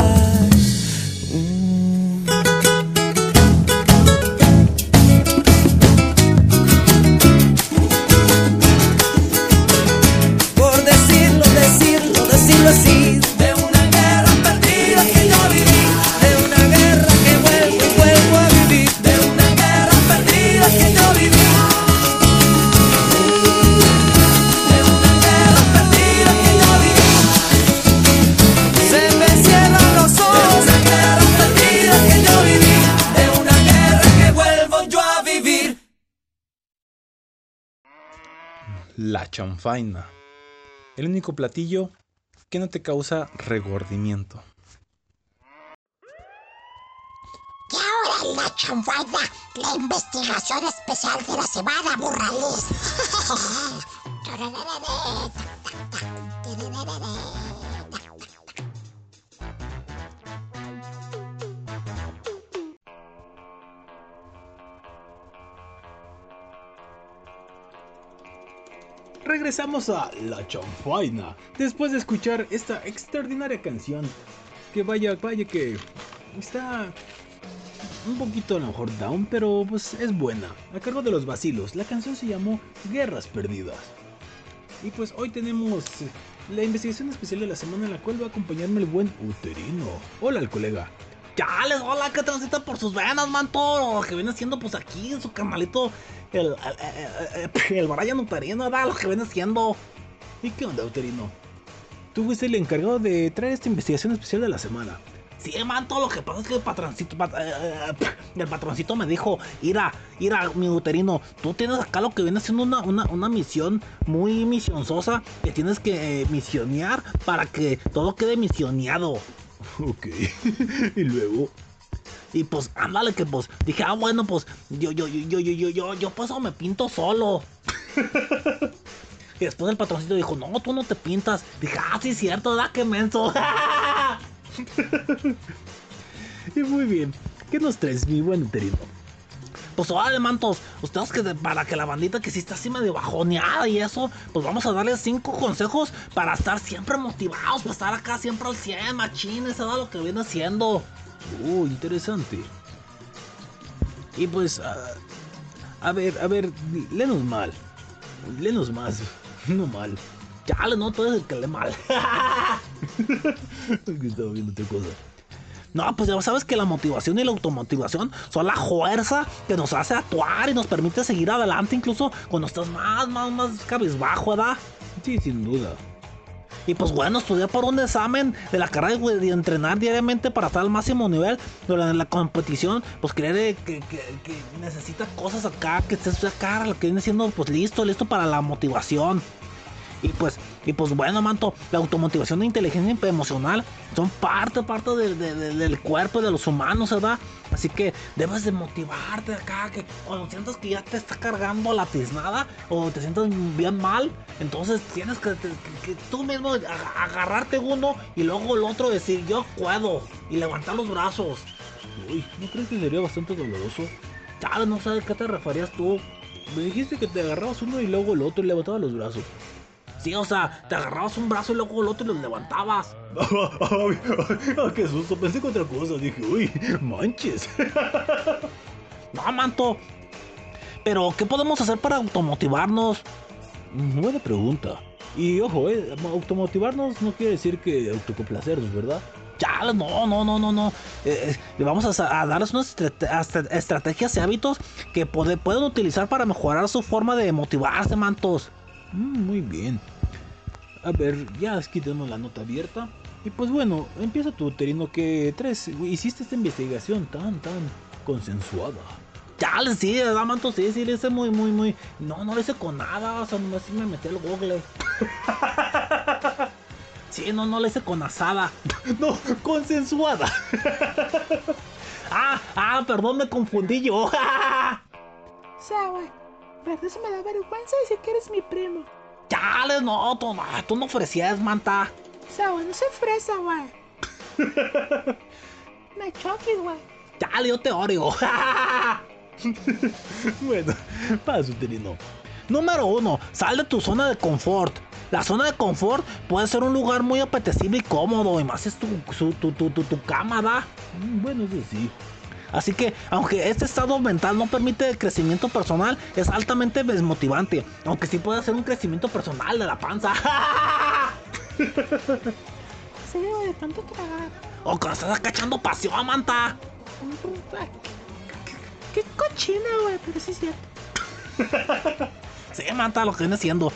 Speaker 2: Chanfaina. El único platillo que no te causa regordimiento.
Speaker 9: Y ahora en la chanfaina, la investigación especial de la semana, Burrales.
Speaker 2: Regresamos a La Chanfaina después de escuchar esta extraordinaria canción. Que vaya, vaya que está un poquito a lo mejor down, pero pues es buena. A cargo de los vacilos. La canción se llamó Guerras Perdidas. Y pues hoy tenemos la investigación especial de la semana en la cual va a acompañarme el buen uterino. Hola, el colega.
Speaker 10: Chales, hola, que transita por sus venas, manto. Lo que viene haciendo, pues aquí en su canalito, el, el, el, el, Brian Uterino, ¿verdad? Lo que viene haciendo.
Speaker 2: ¿Y qué onda, uterino? Tú fuiste el encargado de traer esta investigación especial de la semana. Sí, manto, lo que pasa es que el patroncito, pat- eh, eh, el patroncito me dijo, ira, ira, mi uterino, tú tienes acá lo que viene siendo una, una, una misión muy misionzosa que tienes que eh, misionear para que todo quede misioneado.
Speaker 1: Ok. y luego.
Speaker 2: Y pues, ándale que pues, dije, ah, bueno, pues, yo, yo, yo, yo, yo, yo, yo, pues, me pinto solo. y después el patroncito dijo, no, tú no te pintas. Dije, ah, sí, cierto, da que menso.
Speaker 1: y muy bien, ¿qué nos traes, mi buen interino?
Speaker 2: Pues órale, mantos, ustedes que de- para que la bandita que sí está así medio bajoneada y eso, pues vamos a darles cinco consejos para estar siempre motivados, para estar acá siempre al 100, machines, eso es lo que viene haciendo.
Speaker 1: Oh, interesante. Y pues, ah, a ver, a ver, lenos mal. Lenos más. No mal.
Speaker 2: Chale, no, tú eres el que lee mal.
Speaker 1: Estaba viendo otra cosa.
Speaker 2: No, pues ya sabes que la motivación y la automotivación son la fuerza que nos hace actuar y nos permite seguir adelante incluso cuando estás más, más, más cabizbajo, ¿verdad?
Speaker 1: Sí, sin duda.
Speaker 2: Y pues bueno, estudiar por un examen de la carrera y entrenar diariamente para estar al máximo nivel. En la competición, pues creer que, que- que necesita cosas acá, que estés acá, lo que viene siendo pues listo, listo para la motivación. Y pues, y pues bueno, manto, la automotivación e inteligencia emocional son parte, parte de- de- de- del cuerpo de los humanos, ¿verdad? Así que debes de motivarte acá, que cuando sientas que ya te está cargando la tiznada o te sientas bien mal, entonces tienes que, que- que tú mismo ag- agarrarte uno y luego el otro decir yo puedo y levantar los brazos.
Speaker 1: Uy, ¿no crees que sería bastante doloroso?
Speaker 2: Chale, no a qué te referías tú.
Speaker 1: Me dijiste que te agarrabas uno y luego el otro y levantabas los brazos.
Speaker 2: Sí, o sea, te agarrabas un brazo y luego el otro y los levantabas.
Speaker 1: Qué susto, pensé que otra cosa. Dije, uy, manches.
Speaker 2: No, manto. Pero, ¿qué podemos hacer para automotivarnos?
Speaker 1: Buena pregunta. Y ojo, eh, automotivarnos no quiere decir que autocomplacernos, ¿verdad?
Speaker 2: Chale, no, no, no, no, no. Eh, eh, le vamos a, darles unas estrategias y hábitos que pueden utilizar para mejorar su forma de motivarse, mantos.
Speaker 1: Mm, muy bien. A ver, ya aquí tenemos la nota abierta. Y pues bueno, empieza tu uterino que tres hiciste esta investigación tan, tan consensuada.
Speaker 2: Chale, sí, ¿verdad, manto? Sí, sí, le hice muy, muy, muy. No, no le hice con nada, o sea, nomás sí me metí al google. Sí, no, no le hice con asada.
Speaker 1: No, consensuada.
Speaker 2: Ah, ah, perdón, me confundí yo.
Speaker 3: Sea, güey, verdad eso me da vergüenza decir que eres mi primo.
Speaker 2: Chale, no, tú no, tú no ofrecías, manta.
Speaker 3: O sea, güey, no soy fresa, güey. Me choques, güey.
Speaker 2: Chale, yo te odio.
Speaker 1: bueno, pasa uterino.
Speaker 2: Número uno, sal de tu zona de confort. La zona de confort puede ser un lugar muy apetecible y cómodo, y más es tu, su- tu, tu, tu, tu cama, ¿da?
Speaker 1: Mm, Bueno, eso sí.
Speaker 2: Así que, aunque este estado mental no permite el crecimiento personal, es altamente desmotivante. Aunque sí puede ser un crecimiento personal de la panza.
Speaker 3: Sí, güey, de tanto tragar.
Speaker 2: o cuando estás acá echando pasión, manta.
Speaker 3: Qué cochina, güey, pero sí es cierto.
Speaker 2: Sí, manta, lo que viene siendo.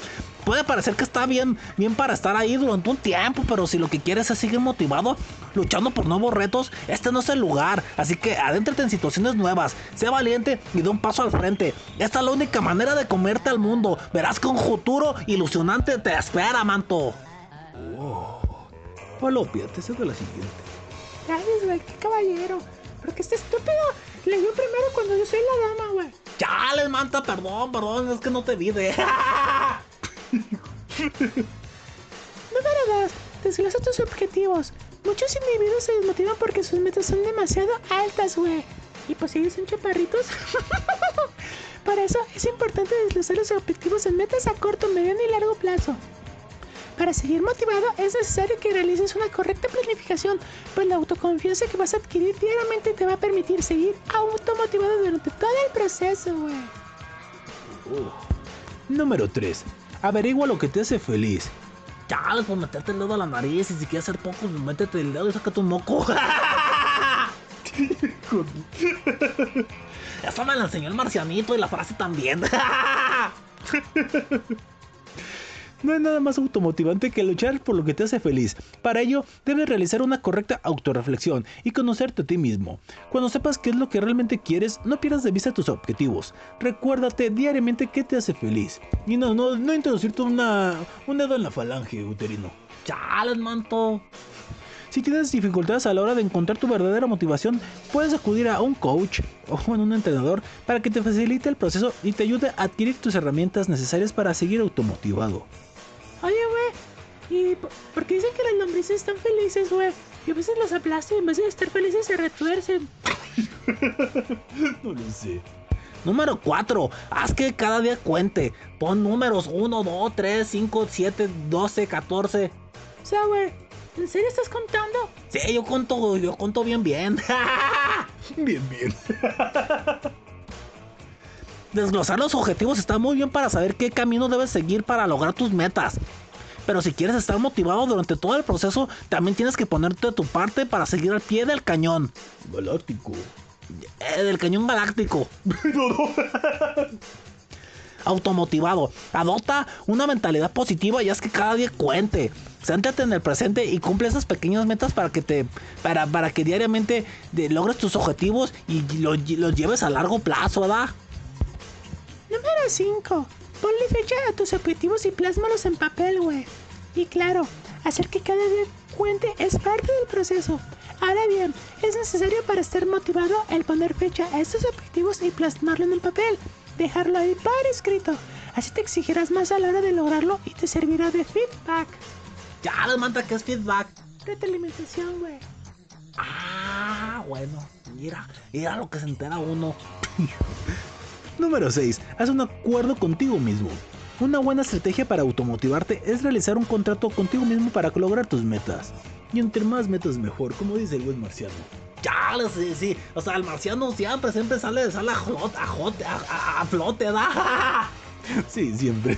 Speaker 2: Puede parecer que está bien, bien para estar ahí durante un tiempo, pero si lo que quieres es seguir motivado, luchando por nuevos retos, este no es el lugar. Así que adéntrate en situaciones nuevas, sé valiente y da un paso al frente. Esta es la única manera de comerte al mundo. Verás que un futuro ilusionante te espera, manto.
Speaker 1: Palopia, te cedo la siguiente.
Speaker 3: Gracias, güey, qué caballero. Porque este estúpido leyó primero cuando yo soy la dama, güey.
Speaker 2: Chale, manta, perdón, perdón, es que no te vi de.
Speaker 3: Número 2. Desglosa tus objetivos. Muchos individuos se desmotivan porque sus metas son demasiado altas, güey. Y pues ellos son chaparritos. Por eso es importante desglosar los objetivos en metas a corto, mediano y largo plazo. Para seguir motivado es necesario que realices una correcta planificación, pues la autoconfianza que vas a adquirir diariamente te va a permitir seguir automotivado durante todo el proceso, güey.
Speaker 1: Número 3. Averigua lo que te hace feliz.
Speaker 2: Chale, pues meterte el dedo a la nariz y si quieres hacer poco, pues métete el dedo y saca tu moco. Eso me lo enseñó el marcianito y la frase también.
Speaker 1: No hay nada más automotivante que luchar por lo que te hace feliz. Para ello, debes realizar una correcta autorreflexión y conocerte a ti mismo. Cuando sepas qué es lo que realmente quieres, no pierdas de vista tus objetivos. Recuérdate diariamente qué te hace feliz. Y no, no, no introducirte una, un dedo en la falange, uterino.
Speaker 2: Chales, manto.
Speaker 1: Si tienes dificultades a la hora de encontrar tu verdadera motivación, puedes acudir a un coach o a un entrenador para que te facilite el proceso y te ayude a adquirir tus herramientas necesarias para seguir automotivado.
Speaker 3: Oye, güey, ¿y po- por qué dicen que las lombrices están felices, güey? Y a veces los aplastan y en vez de estar felices se retuercen.
Speaker 1: No lo sé.
Speaker 2: Número 4. Haz que cada día cuente. Pon números 1, 2, 3, 5, 7, 12, 14.
Speaker 3: O sea, güey, ¿en serio estás contando?
Speaker 2: Sí, yo conto, yo conto bien, bien.
Speaker 1: Bien, bien.
Speaker 2: Desglosar los objetivos está muy bien para saber qué camino debes seguir para lograr tus metas. Pero si quieres estar motivado durante todo el proceso, también tienes que ponerte de tu parte para seguir al pie del cañón.
Speaker 1: Galáctico.
Speaker 2: Eh, del cañón galáctico. Automotivado. Adopta una mentalidad positiva y haz que cada día cuente. Céntrate en el presente y cumple esas pequeñas metas para que te para, para que diariamente de- logres tus objetivos y lo- los lleves a largo plazo, ¿verdad?
Speaker 3: Número 5. Ponle fecha a tus objetivos y plásmalos en papel, güey. Y claro, hacer que cada día cuente es parte del proceso. Ahora bien, es necesario para estar motivado el poner fecha a estos objetivos y plasmarlo en el papel. Dejarlo ahí para escrito. Así te exigirás más a la hora de lograrlo y te servirá de feedback.
Speaker 2: Ya les manda que es feedback.
Speaker 3: Retroalimentación, güey.
Speaker 2: Ah, bueno. Mira, mira lo que se entera uno.
Speaker 1: Número 6. Haz un acuerdo contigo mismo. Una buena estrategia para automotivarte es realizar un contrato contigo mismo para lograr tus metas. Y entre más metas mejor, como dice el buen marciano.
Speaker 2: Ya, sí, sí. O sea, el marciano siempre, siempre sale, sale a a, a- a flote, ¿da?
Speaker 1: Sí, siempre.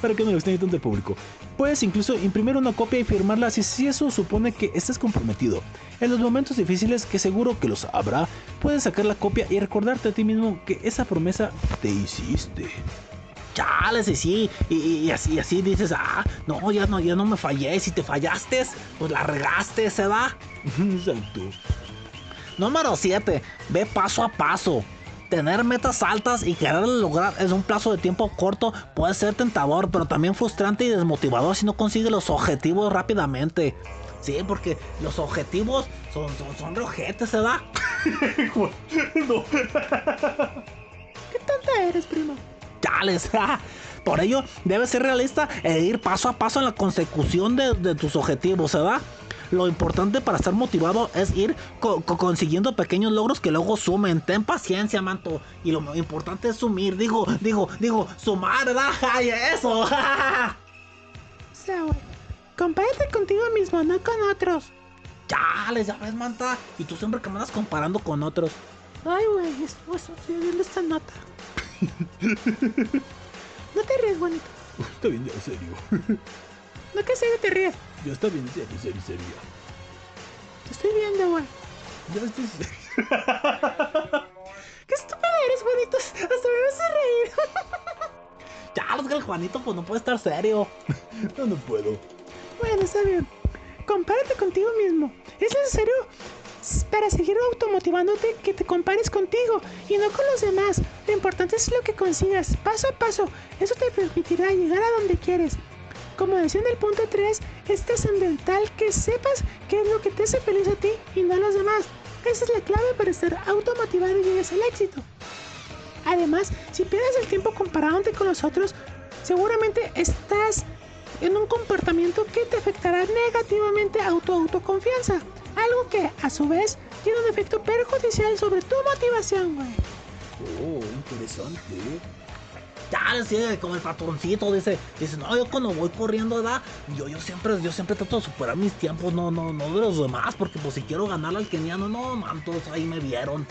Speaker 1: Para que no lo extrañe tanto el público. Puedes incluso imprimir una copia y firmarla si, si eso supone que estás comprometido. En los momentos difíciles, que seguro que los habrá, puedes sacar la copia y recordarte a ti mismo que esa promesa te hiciste.
Speaker 2: Chales, y sí. Y así, así dices, ah, no, ya no, ya no me fallé. Si te fallaste, pues la regaste, ¿se da?
Speaker 1: Exacto.
Speaker 2: Número 7. Ve paso a paso. Tener metas altas y querer lograr en un plazo de tiempo corto puede ser tentador, pero también frustrante y desmotivador si no consigues los objetivos rápidamente. Sí, porque los objetivos son, son, son rojetes, ¿se da?
Speaker 3: ¿Qué tonta eres, primo?
Speaker 2: Chales. Por ello, debes ser realista e ir paso a paso en la consecución de, de tus objetivos, ¿verdad? Lo importante para estar motivado es ir co- co- consiguiendo pequeños logros que luego sumen. Ten paciencia, manto. Y lo importante es sumir. Digo, digo, digo, sumar, ¿verdad? ¡Ay, eso!
Speaker 3: O sea, güey, compárate contigo mismo, no con otros.
Speaker 2: Chales, ya ves, manta. Y tú siempre que me andas comparando con otros.
Speaker 3: Ay, güey, es- estoy viendo esta nota. No te ríes, bonito.
Speaker 1: Está bien, ya, serio.
Speaker 3: No que serio te ríes.
Speaker 1: Ya está bien, serio, serio, serio.
Speaker 3: Te estoy viendo, güey.
Speaker 1: Ya estoy serio.
Speaker 3: Qué estúpido eres, bonito. Hasta me vas a reír.
Speaker 2: Chales, que el Juanito pues no puede estar serio.
Speaker 1: No, no puedo.
Speaker 3: Bueno, está bien. Compárate contigo mismo. Es necesario para seguir automotivándote que te compares contigo y no con los demás. Lo importante es lo que consigas, paso a paso. Eso te permitirá llegar a donde quieres. Como decía en el punto 3, es trascendental que sepas qué es lo que te hace feliz a ti y no a los demás. Esa es la clave para estar automotivado y llegues al éxito. Además, si pierdes el tiempo comparándote con los otros, seguramente estás en un comportamiento que te afectará negativamente a tu autoconfianza. Algo que, a su vez, tiene un efecto perjudicial sobre tu motivación, güey.
Speaker 1: Oh, interesante.
Speaker 2: Ya, como el patroncito dice, dice, no, yo cuando voy corriendo, ¿verdad? Yo, yo siempre, yo siempre trato de superar mis tiempos, no, no, no de los demás, porque pues si quiero ganarle al keniano, no, man, todos ahí me vieron.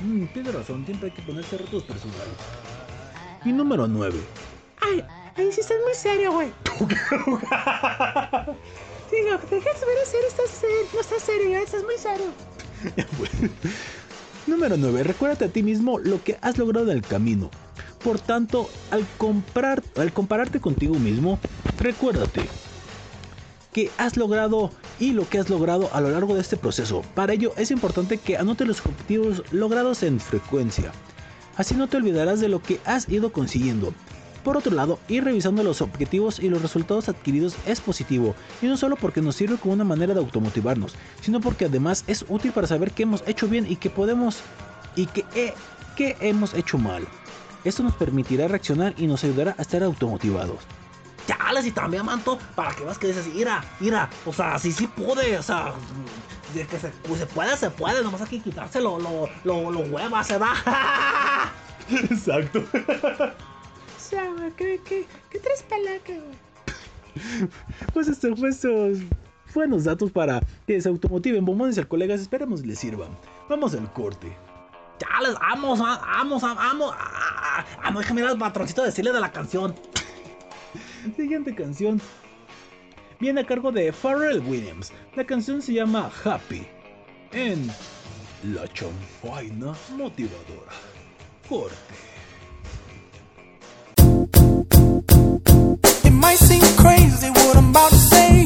Speaker 1: Mm, tiene razón, siempre hay que ponerse retos personales. Y número 9.
Speaker 3: Ay, ahí sí estás muy serio, güey. Digo, deja de ver serio, estás serio, no estás serio, ya estás muy serio.
Speaker 1: Número 9. Recuérdate a ti mismo lo que has logrado en el camino. Por tanto, al, comprar, al compararte contigo mismo, recuérdate que has logrado y lo que has logrado a lo largo de este proceso. Para ello es importante que anotes los objetivos logrados en frecuencia. Así no te olvidarás de lo que has ido consiguiendo. Por otro lado, ir revisando los objetivos y los resultados adquiridos es positivo, y no solo porque nos sirve como una manera de automotivarnos, sino porque además es útil para saber qué hemos hecho bien y qué podemos y qué, qué hemos hecho mal. Esto nos permitirá reaccionar y nos ayudará a estar automotivados.
Speaker 2: Chales, y también, manto, para que veas que dices, mira, mira, o sea, sí, sí puede, o sea, de que se, pues, se puede, se puede, nomás hay que quitarse lo, lo, lo, lo huevas, se va.
Speaker 1: Exacto.
Speaker 3: O sea, güey, ¿qué, qué, qué tres palaca, güey?
Speaker 1: Pues estos fue estos buenos datos para que se automotiven bombones y colegas. Esperamos les sirvan. Vamos al corte.
Speaker 2: Chales, vamos, ah, vamos, ah, ah, no, déjame ir al patroncito decirle de la canción.
Speaker 1: Siguiente canción viene a cargo de Pharrell Williams. La canción se llama Happy en La Chanfaina Motivadora. Corte.
Speaker 11: It might seem crazy what I'm about to say.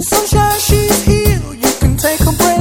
Speaker 11: Sunshine, she's here. You can take a break.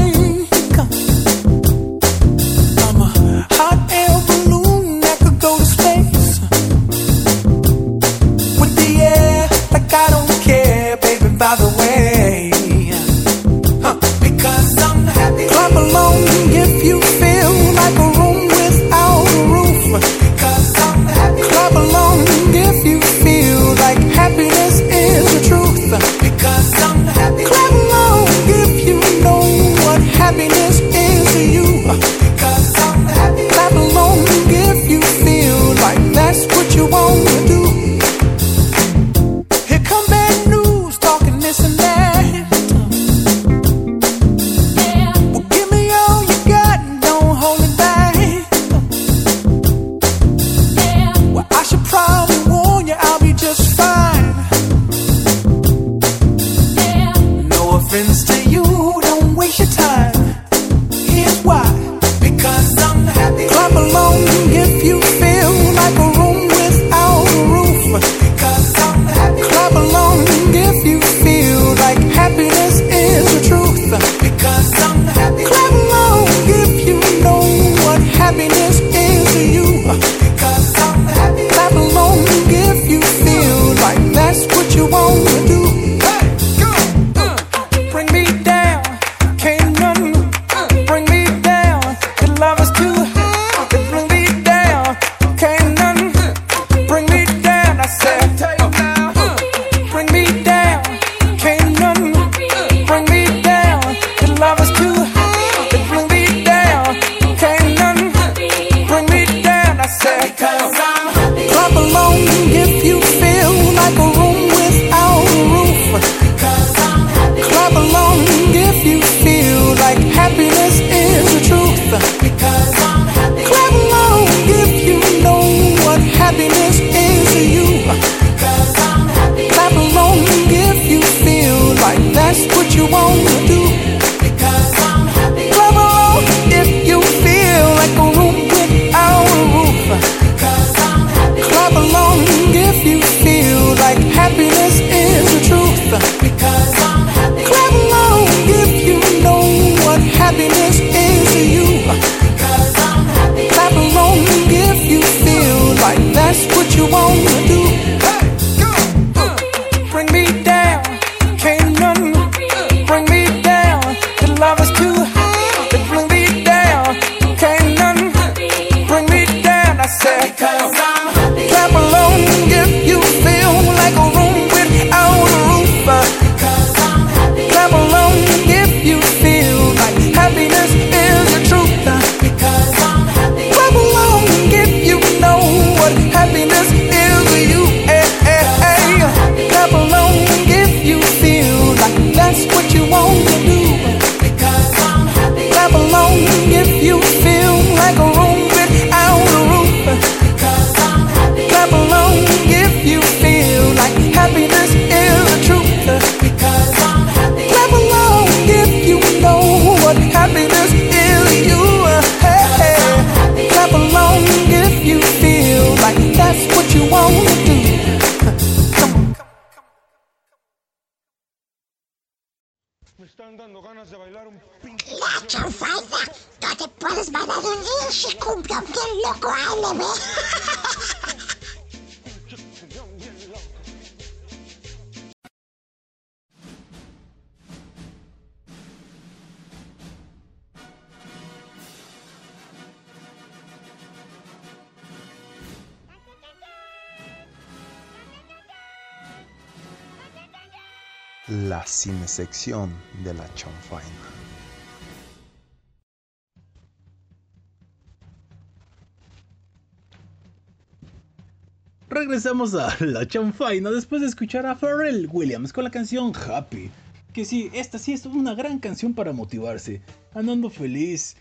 Speaker 11: A
Speaker 12: la chanfaina
Speaker 2: después de escuchar a Pharrell Williams con la canción Happy. Que sí, esta sí es una gran canción para motivarse. Andando feliz,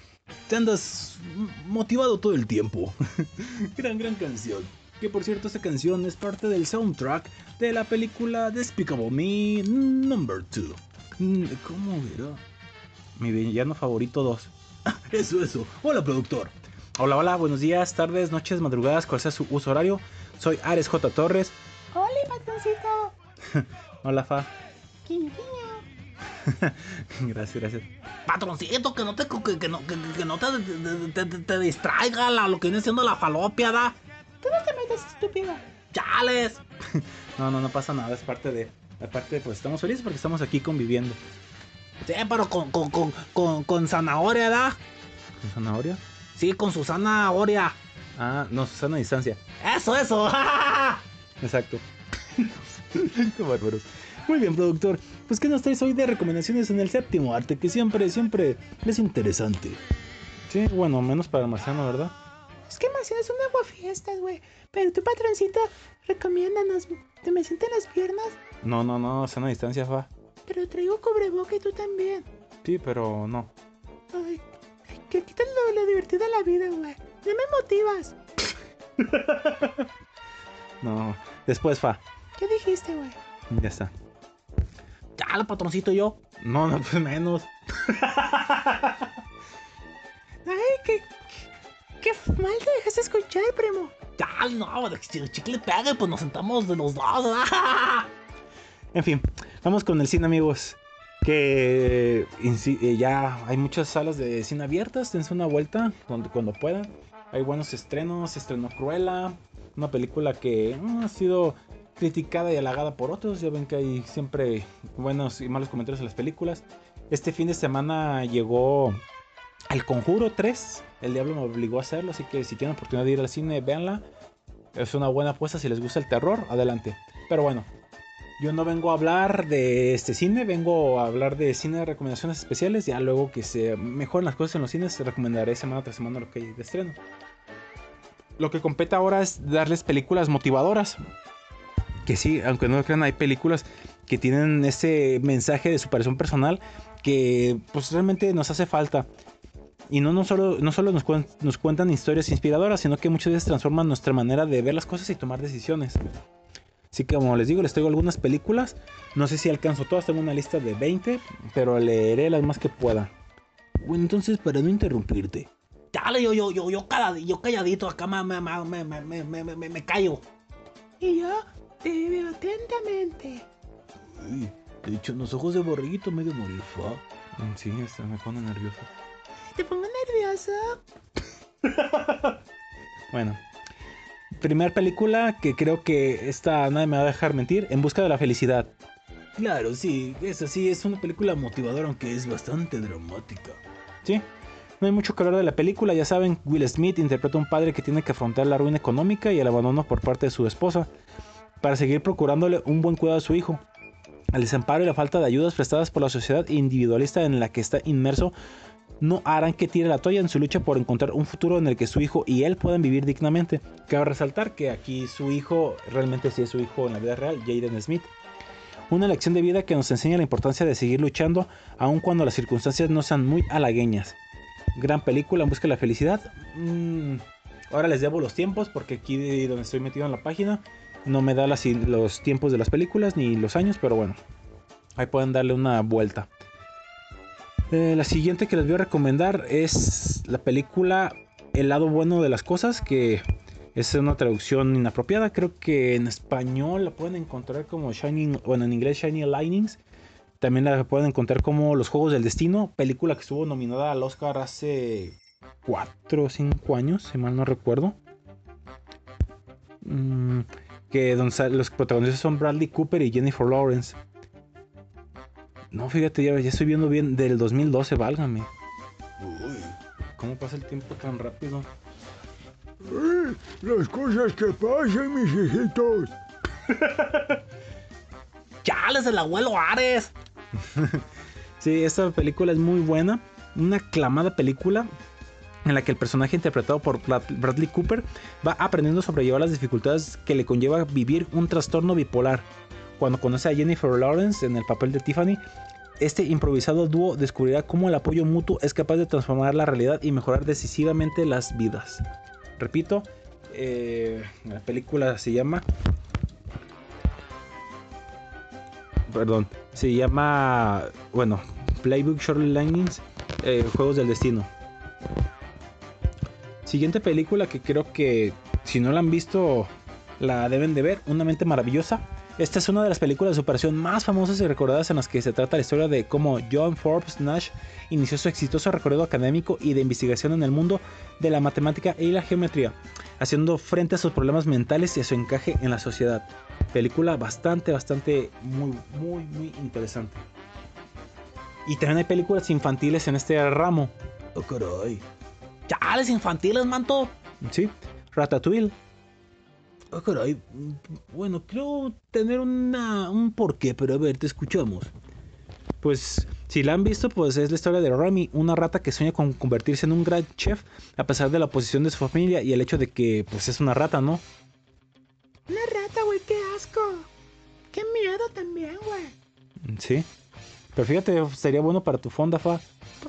Speaker 2: te andas motivado todo el tiempo. gran, gran canción. Que por cierto, esta canción es parte del soundtrack de la película Despicable Me Number 2. ¿Cómo era? Mi villano favorito 2. Eso, eso. Hola, productor. Hola, hola, buenos días, tardes, noches, madrugadas, cuál sea su uso horario. Soy Ares J. Torres.
Speaker 3: Hola, patroncito.
Speaker 2: Hola, Fa.
Speaker 3: Quiño, quiño.
Speaker 2: gracias, gracias.
Speaker 13: Patroncito, que no te, que, que no, que, que no te, te, te- te distraiga la, lo que viene siendo la falopia, ¿da?
Speaker 3: Tú no te metas, estúpido.
Speaker 13: ¡Chales!
Speaker 2: No, no, no pasa nada, es parte de. Aparte, pues estamos felices porque estamos aquí conviviendo.
Speaker 13: Sí, pero con, con, con, con, con zanahoria, ¿da?
Speaker 2: ¿Con zanahoria?
Speaker 13: Sí, con su zanahoria.
Speaker 2: Ah, no, Susana a distancia.
Speaker 13: ¡Eso, eso!
Speaker 2: Exacto. Qué bárbaros. Muy bien, productor. Pues, ¿qué nos traes hoy de recomendaciones en el séptimo arte? Que siempre, siempre es interesante. Sí, bueno, menos para marciano, ¿verdad?
Speaker 3: Es que Marciano es un aguafiestas, güey. Pero tu patroncito, recomiéndanos. ¿Te me sienten las piernas?
Speaker 2: No, no, no, sana distancia, fa.
Speaker 3: Pero traigo cubreboca y tú también.
Speaker 2: Sí, pero no.
Speaker 3: Ay, que quitas lo, lo divertido de la vida, güey. Ya me motivas.
Speaker 2: No. Después, fa.
Speaker 3: ¿Qué dijiste, güey?
Speaker 2: Ya está.
Speaker 13: ¡Chale, patroncito, yo!
Speaker 2: No, no, pues menos.
Speaker 3: Ay, qué, qué, qué mal te dejaste escuchar, primo.
Speaker 13: ¡Chale, no! Si el chicle pega, pues nos sentamos de los dos.
Speaker 2: En fin, vamos con el cine, amigos. Que insi- eh, ya hay muchas salas de cine abiertas. Dense una vuelta cuando, cuando puedan. Hay buenos estrenos. Se estrenó Cruella. Una película que mm, ha sido criticada y halagada por otros. Ya ven que hay siempre buenos y malos comentarios en las películas. Este fin de semana llegó El Conjuro 3. El diablo me obligó a hacerlo. Así que si tienen oportunidad de ir al cine, véanla. Es una buena apuesta. Si les gusta el terror, adelante. Pero bueno, yo no vengo a hablar de este cine, vengo a hablar de cine de recomendaciones especiales. Ya luego que se mejoren las cosas en los cines, recomendaré semana tras semana lo que hay de estreno. Lo que compete ahora es darles películas motivadoras. Que sí, aunque no lo crean, hay películas que tienen ese mensaje de superación personal que pues realmente nos hace falta. Y no, no solo, no solo nos, cuen- nos cuentan historias inspiradoras, sino que muchas veces transforman nuestra manera de ver las cosas y tomar decisiones. Así que como les digo, les traigo algunas películas. No sé si alcanzo todas, tengo una lista de 20, pero leeré las más que pueda. Bueno, entonces para no interrumpirte.
Speaker 13: ¡Chale, yo, yo, yo, yo, yo calladito acá me, me, me, me, me, me, me, me- me callo!
Speaker 3: Y yo te veo atentamente.
Speaker 2: Uy, de hecho, los ojos de borreguito medio morir, fa. Mm, Sí, esto me pone nervioso.
Speaker 3: Te pongo nervioso.
Speaker 2: Bueno, primer película que creo que esta nadie me va a dejar mentir, En busca de la felicidad. Claro, sí, esa sí es una película motivadora, aunque es bastante dramática. Sí, no hay mucho que hablar de la película, ya saben, Will Smith interpreta a un padre que tiene que afrontar la ruina económica y el abandono por parte de su esposa para seguir procurándole un buen cuidado a su hijo. El desamparo y la falta de ayudas prestadas por la sociedad individualista en la que está inmerso no harán que tire la toalla en su lucha por encontrar un futuro en el que su hijo y él puedan vivir dignamente. Cabe resaltar que aquí su hijo realmente sí es su hijo en la vida real, Jaden Smith. Una lección de vida que nos enseña la importancia de seguir luchando aun cuando las circunstancias no sean muy halagueñas. Gran película en busca de la felicidad. Mm, ahora les debo los tiempos porque aquí donde estoy metido en la página no me da los tiempos de las películas ni los años, pero bueno, ahí pueden darle una vuelta. Eh, la siguiente que les voy a recomendar es la película El lado bueno de las cosas, que es una traducción inapropiada. Creo que en español la pueden encontrar como Shining, bueno, en inglés Shiny Lightnings. También la pueden encontrar como Los Juegos del Destino, película que estuvo nominada al Oscar hace 4 o 5 años, si mal no recuerdo. Mm, que los protagonistas son Bradley Cooper y Jennifer Lawrence. No, fíjate, ya, ya estoy viendo bien del 2012, válgame. Uy, ¿cómo pasa el tiempo tan rápido?
Speaker 14: Las cosas que pasan, mis hijitos.
Speaker 1: ¡Chales, el abuelo Ares!
Speaker 2: Sí, esta película es muy buena. Una aclamada película en la que el personaje interpretado por Brad- Bradley Cooper va aprendiendo a sobrellevar las dificultades que le conlleva vivir un trastorno bipolar. Cuando conoce a Jennifer Lawrence en el papel de Tiffany, este improvisado dúo descubrirá cómo el apoyo mutuo es capaz de transformar la realidad y mejorar decisivamente las vidas. Repito, eh, la película se llama perdón, se llama, bueno, Playbook Short Linings, eh, Juegos del Destino. Siguiente película que creo que si no la han visto la deben de ver, Una mente maravillosa. Esta es una de las películas de superación más famosas y recordadas en las que se trata la historia de cómo John Forbes Nash inició su exitoso recorrido académico y de investigación en el mundo de la matemática y la geometría, haciendo frente a sus problemas mentales y a su encaje en la sociedad. Película bastante, bastante, muy, muy, muy interesante. Y también hay películas infantiles en este ramo. Oh, caray.
Speaker 1: ¡Chales infantiles, manto!
Speaker 2: Sí, Ratatouille.
Speaker 1: Oh, caray. Bueno, creo tener una, un porqué, pero a ver, te escuchamos.
Speaker 2: Pues si la han visto, pues es la historia de Remy, una rata que sueña con convertirse en un gran chef a pesar de la oposición de su familia y el hecho de que pues es una rata, ¿no?
Speaker 3: Una rata, güey, qué asco. Qué miedo también, güey.
Speaker 2: Sí. Pero fíjate, sería bueno para tu fonda, fa.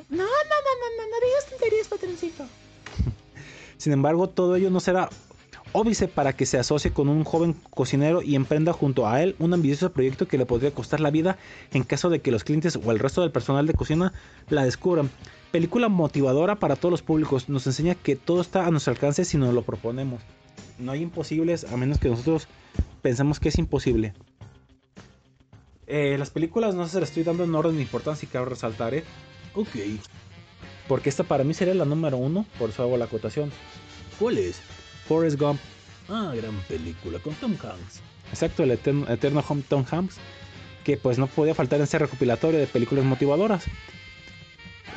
Speaker 3: No, no, no, no, no, no digas tonterías, patroncito.
Speaker 2: Sin embargo, todo ello no será óbice para que se asocie con un joven cocinero y emprenda junto a él un ambicioso proyecto que le podría costar la vida en caso de que los clientes o el resto del personal de cocina la descubran. Película motivadora para todos los públicos, nos enseña que todo está a nuestro alcance si nos lo proponemos. No hay imposibles a menos que nosotros pensemos que es imposible. Eh, las películas no se las estoy dando en orden de importancia y cabe resaltar, ¿eh?
Speaker 1: Ok.
Speaker 2: Porque esta para mí sería la número uno, por eso hago la acotación.
Speaker 1: ¿Cuál es?
Speaker 2: Forrest Gump.
Speaker 1: Ah, gran película con Tom Hanks.
Speaker 2: Exacto, el eterno, eterno Hom- Tom Hanks, que pues no podía faltar en este recopilatorio de películas motivadoras.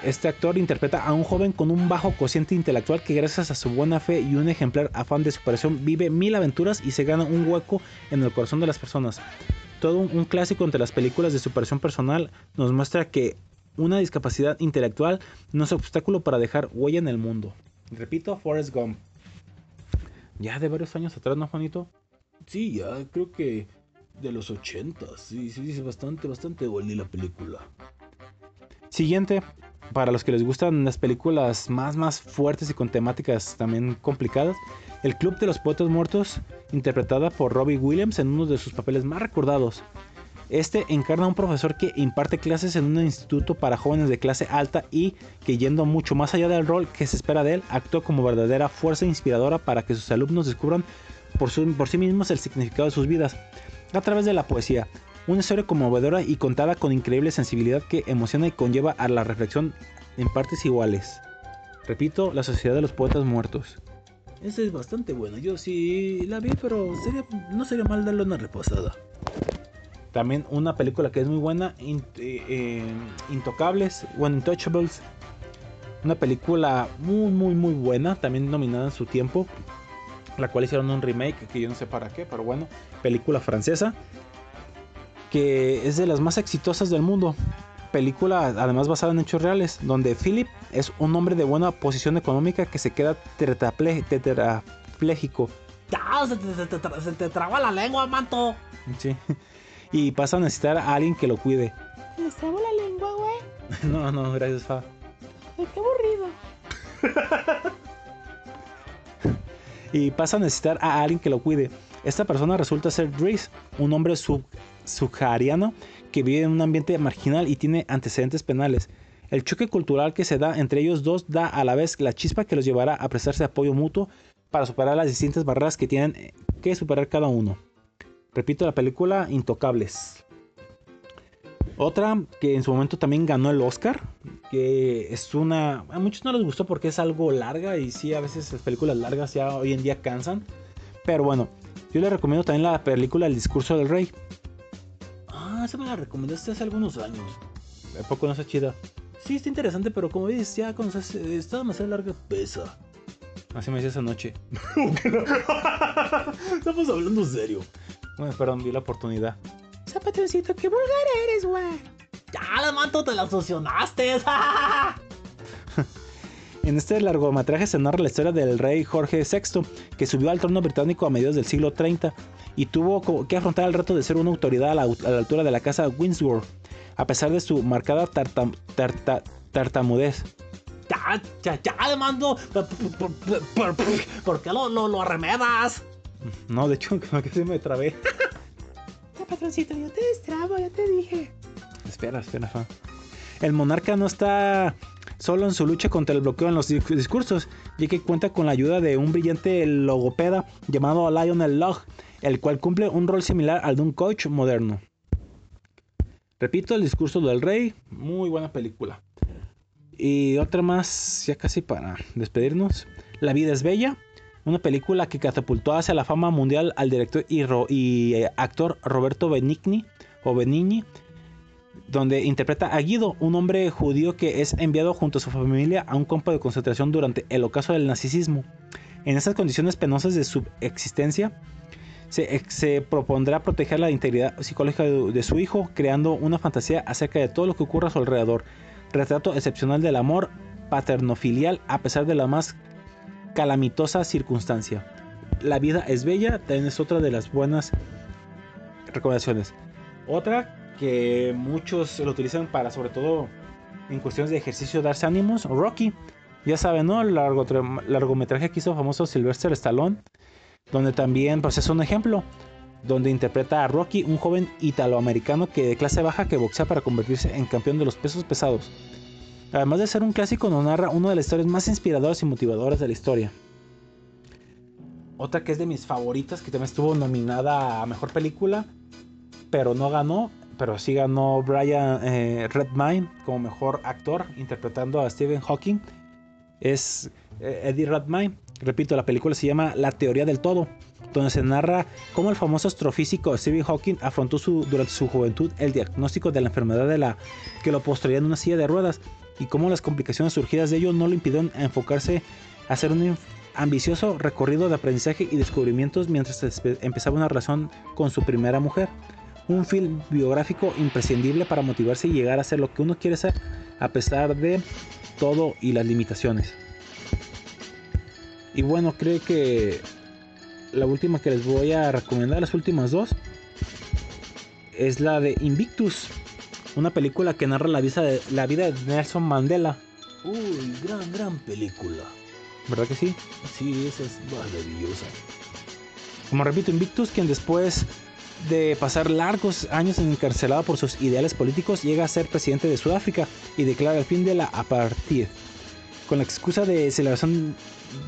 Speaker 2: Este actor interpreta a un joven con un bajo cociente intelectual que gracias a su buena fe y un ejemplar afán de superación vive mil aventuras y se gana un hueco en el corazón de las personas. Todo un, un clásico entre las películas de superación personal nos muestra que una discapacidad intelectual no es obstáculo para dejar huella en el mundo. Repito, Forrest Gump. Ya de varios años atrás, ¿no, Juanito?
Speaker 1: Sí, ya creo que de los 80. Sí, sí, es bastante, bastante buena la película.
Speaker 2: Siguiente, para los que les gustan las películas más, más fuertes y con temáticas también complicadas, El Club de los Poetas Muertos, interpretada por Robbie Williams en uno de sus papeles más recordados. Este encarna a un profesor que imparte clases en un instituto para jóvenes de clase alta y que yendo mucho más allá del rol que se espera de él, actúa como verdadera fuerza inspiradora para que sus alumnos descubran por, su- por sí mismos el significado de sus vidas a través de la poesía. Una historia conmovedora y contada con increíble sensibilidad que emociona y conlleva a la reflexión en partes iguales. Repito, la Sociedad de los Poetas Muertos.
Speaker 1: Esa es bastante buena. Yo sí la vi, pero sería, no sería mal darle una repasada.
Speaker 2: También una película que es muy buena, In- eh, eh, Intocables, bueno, Intouchables. Una película muy, muy, muy buena, también nominada en su tiempo. La cual hicieron un remake, que yo no sé para qué, pero bueno, película francesa. Que es de las más exitosas del mundo. Película además basada en hechos reales, donde Philip es un hombre de buena posición económica que se queda tetrapléjico.
Speaker 1: ¡Ah! Se te, se te se te traba la lengua, manto.
Speaker 2: Sí. Y pasa a necesitar a alguien que lo cuide.
Speaker 3: Trabo la lengua, güey.
Speaker 2: No, no, gracias, Fa.
Speaker 3: Ay, qué aburrido.
Speaker 2: Y pasa a necesitar a alguien que lo cuide. Esta persona resulta ser Driss, un hombre sub subsahariano que vive en un ambiente marginal y tiene antecedentes penales. El choque cultural que se da entre ellos dos da a la vez la chispa que los llevará a prestarse apoyo mutuo para superar las distintas barreras que tienen que superar cada uno. Repito la película Intocables. Otra que en su momento también ganó el Oscar, que es una... A muchos no les gustó porque es algo larga y sí, a veces las películas largas ya hoy en día cansan. Pero bueno, yo les recomiendo también la película El discurso del rey. Ah, esa me la recomendaste hace algunos años. ¿A poco no está chida? Sí, está interesante, pero como dices, ya cuando se está demasiado larga, pesa. Así me decía esa noche. Estamos hablando serio. Bueno, perdón, vi la oportunidad.
Speaker 3: Zapatroncito, qué vulgar eres, güey.
Speaker 2: ¡Ya, la manto, te la solucionaste! En este largometraje se narra la historia del rey Jorge VI, que subió al trono británico a mediados del siglo 30 y tuvo que afrontar el reto de ser una autoridad a la, a la altura de la casa Windsor, a pesar de su marcada tartam- tarta- tartamudez.
Speaker 3: Ya, ya, ya, le mando. ¿Por, por- por- por- por qué lo, lo, lo arremedas?
Speaker 2: No, de hecho, que se me trabé.
Speaker 3: Zapatroncito, yo te destrabo, ya te dije.
Speaker 2: Espera, espera. fa. El monarca no está solo en su lucha contra el bloqueo en los dis- discursos, ya que cuenta con la ayuda de un brillante logopeda llamado Lionel Log, el cual cumple un rol similar al de un coach moderno. Repito, el discurso del rey, muy buena película. Y otra más, ya casi para despedirnos. La vida es bella, una película que catapultó hacia la fama mundial al director y, eh, actor Roberto Benigni o Benigni, donde interpreta a Guido, un hombre judío que es enviado junto a su familia a un campo de concentración durante el ocaso del nazismo. En estas condiciones penosas de su existencia, se, propondrá proteger la integridad psicológica de, de su hijo, creando una fantasía acerca de todo lo que ocurre a su alrededor. Retrato excepcional del amor paternofilial a pesar de la más calamitosa circunstancia. La vida es bella, también es otra de las buenas recomendaciones. Otra que muchos lo utilizan para, sobre todo en cuestiones de ejercicio, darse ánimos. Rocky, ya saben, ¿no? El largo, largometraje que hizo famoso Sylvester Stallone, donde también pues, es un ejemplo, donde interpreta a Rocky, un joven italoamericano que de clase baja que boxea para convertirse en campeón de los pesos pesados. Además de ser un clásico, nos narra una de las historias más inspiradoras y motivadoras de la historia. Otra que es de mis favoritas, que también estuvo nominada a Mejor Película, pero no ganó, pero sí ganó Brian eh, Redmayne como Mejor Actor, interpretando a Stephen Hawking, es eh, Eddie Redmayne. Repito, la película se llama La Teoría del Todo, donde se narra cómo el famoso astrofísico Stephen Hawking afrontó durante su juventud el diagnóstico de la enfermedad de la que lo postraría en una silla de ruedas y cómo las complicaciones surgidas de ello no lo impidieron enfocarse a hacer un ambicioso recorrido de aprendizaje y descubrimientos mientras empezaba una relación con su primera mujer. Un film biográfico imprescindible para motivarse y llegar a ser lo que uno quiere ser a pesar de todo y las limitaciones. Y bueno, creo que la última que les voy a recomendar, las últimas dos, es la de Invictus, una película que narra la vida de, la vida de Nelson Mandela. Uy, gran, gran película. ¿Verdad que sí? Sí, esa es maravillosa. Como repito, Invictus, quien después de pasar largos años encarcelado por sus ideales políticos, llega a ser presidente de Sudáfrica y declara el fin de la apartheid. Con la excusa de, celebración,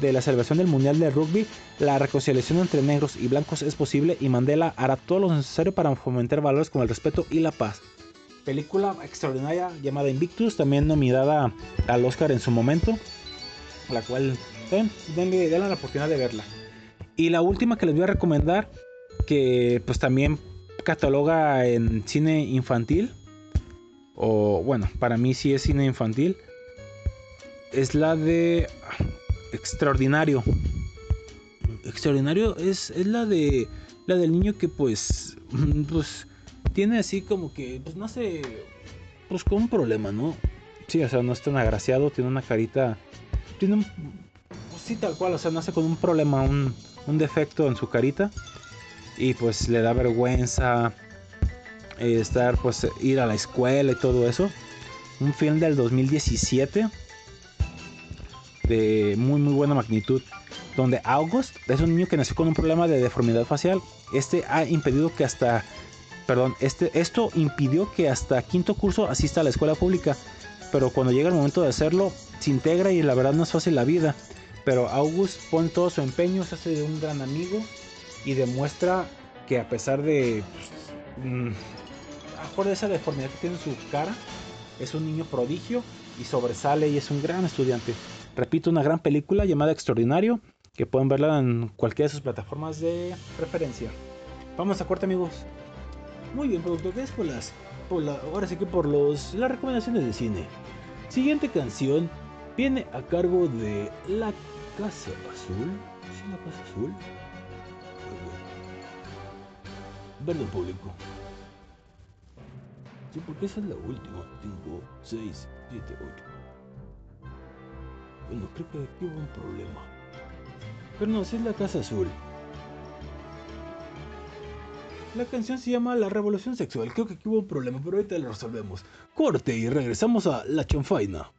Speaker 2: de la celebración del Mundial de Rugby, la reconciliación entre negros y blancos es posible y Mandela hará todo lo necesario para fomentar valores como el respeto y la paz. Película extraordinaria llamada Invictus, también nominada al Oscar en su momento, la cual den, denle, denle la oportunidad de verla. Y la última que les voy a recomendar, que pues también cataloga en cine infantil, o bueno, para mí sí es cine infantil, es la de Extraordinario. Extraordinario es, es la de la del niño que pues pues tiene así como que pues nace pues con un problema, ¿no? Sí, o sea, no es tan agraciado, tiene una carita tiene un pues, sí tal cual, o sea, nace con un problema, un, un defecto en su carita y pues le da vergüenza eh, estar pues ir a la escuela y todo eso. Un film del 2017 de muy muy buena magnitud donde August es un niño que nació con un problema de deformidad facial. Este ha impedido que hasta perdón, este, esto impidió que hasta quinto curso asista a la escuela pública, pero cuando llega el momento de hacerlo, se integra y la verdad no es fácil la vida. Pero August pone todo su empeño, se hace de un gran amigo y demuestra que a pesar de... Pues, mmm, de esa deformidad que tiene en su cara, es un niño prodigio y sobresale y es un gran estudiante. Repito, una gran película llamada Extraordinario, que pueden verla en cualquiera de sus plataformas de preferencia. Vamos a corte amigos. Muy bien, producto, que es por las. Por la, ahora sí que por los, las recomendaciones de cine. Siguiente canción viene a cargo de La Casa Azul. ¿Sí, La Casa Azul? Verde público. Sí, porque esa es la última. 5, 6, 7, 8. Bueno, creo que aquí hubo un problema. Pero no, si es la Casa Azul. La canción se llama La Revolución Sexual. Creo que aquí hubo un problema, pero ahorita lo resolvemos. Corte y regresamos a La
Speaker 15: Chonfaina.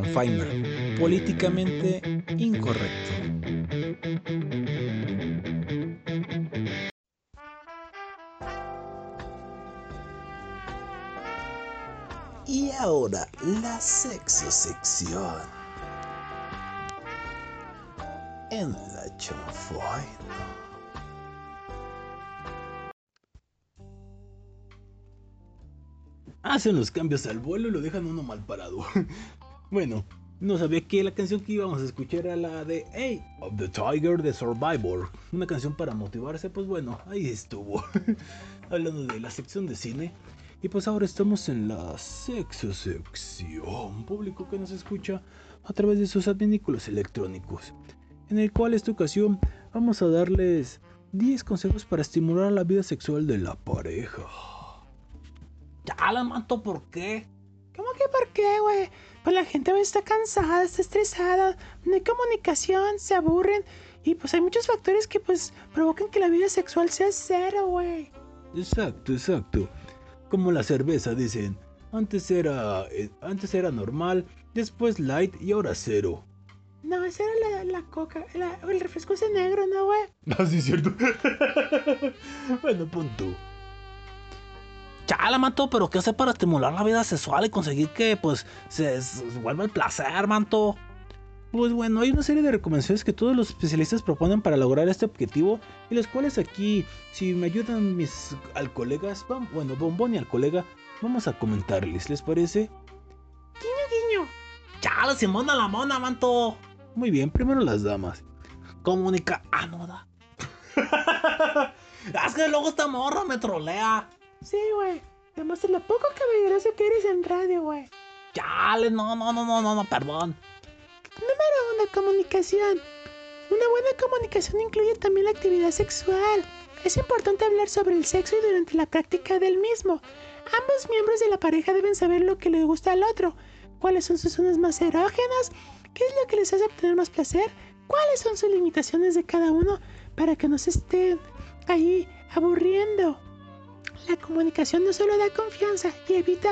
Speaker 15: Sanfheimer,
Speaker 2: políticamente incorrecto.
Speaker 1: Y ahora la sexo sección. En la chanfaina. hacen los cambios al vuelo y lo dejan uno mal parado. bueno, no sabía que la canción que íbamos a escuchar era la de Hey of the Tiger de Survivor. Una canción para motivarse, pues bueno, ahí estuvo. Hablando de la sección de cine. Y pues ahora estamos en la sexo sección. Público que nos escucha a través de sus adminículos electrónicos. En el cual esta ocasión vamos a darles 10 consejos para estimular la vida sexual de la pareja.
Speaker 3: Ya la mato, ¿por qué? ¿Cómo que por qué, güey? Pues la gente a veces está cansada, está estresada, no hay comunicación, se aburren y pues hay muchos factores que pues provocan que la vida sexual sea cero, güey.
Speaker 1: Exacto, exacto. Como la cerveza, dicen. Antes era, eh, antes era normal, después light y ahora cero.
Speaker 3: No, esa era la, la coca, la- el refresco ese negro, ¿no, güey?
Speaker 1: Ah, sí, cierto. bueno, punto.
Speaker 2: Ya la mato, pero ¿qué hace para estimular la vida sexual y conseguir que pues se, se vuelva el placer, manto?
Speaker 1: Pues bueno, hay una serie de recomendaciones que todos los especialistas proponen para lograr este objetivo y los cuales aquí, si me ayudan mis al colegas, bueno, Bombón y al colega, vamos a comentarles, ¿les parece?
Speaker 3: Guiño, guiño.
Speaker 2: Ya la Simona la mona, manto.
Speaker 1: Muy bien, primero las damas.
Speaker 2: Comunica. Ah, no da. es que luego esta morra me trolea.
Speaker 3: Sí, güey. Demuestra lo poco caballeroso que eres en radio, güey.
Speaker 2: Chale, no, no, no, no, no, no, perdón.
Speaker 3: Número uno, comunicación. Una buena comunicación incluye también la actividad sexual. Es importante hablar sobre el sexo y durante la práctica del mismo. Ambos miembros de la pareja deben saber lo que le gusta al otro, cuáles son sus zonas más erógenas, qué es lo que les hace obtener más placer, cuáles son sus limitaciones de cada uno para que no se estén ahí aburriendo. La comunicación no solo da confianza y evita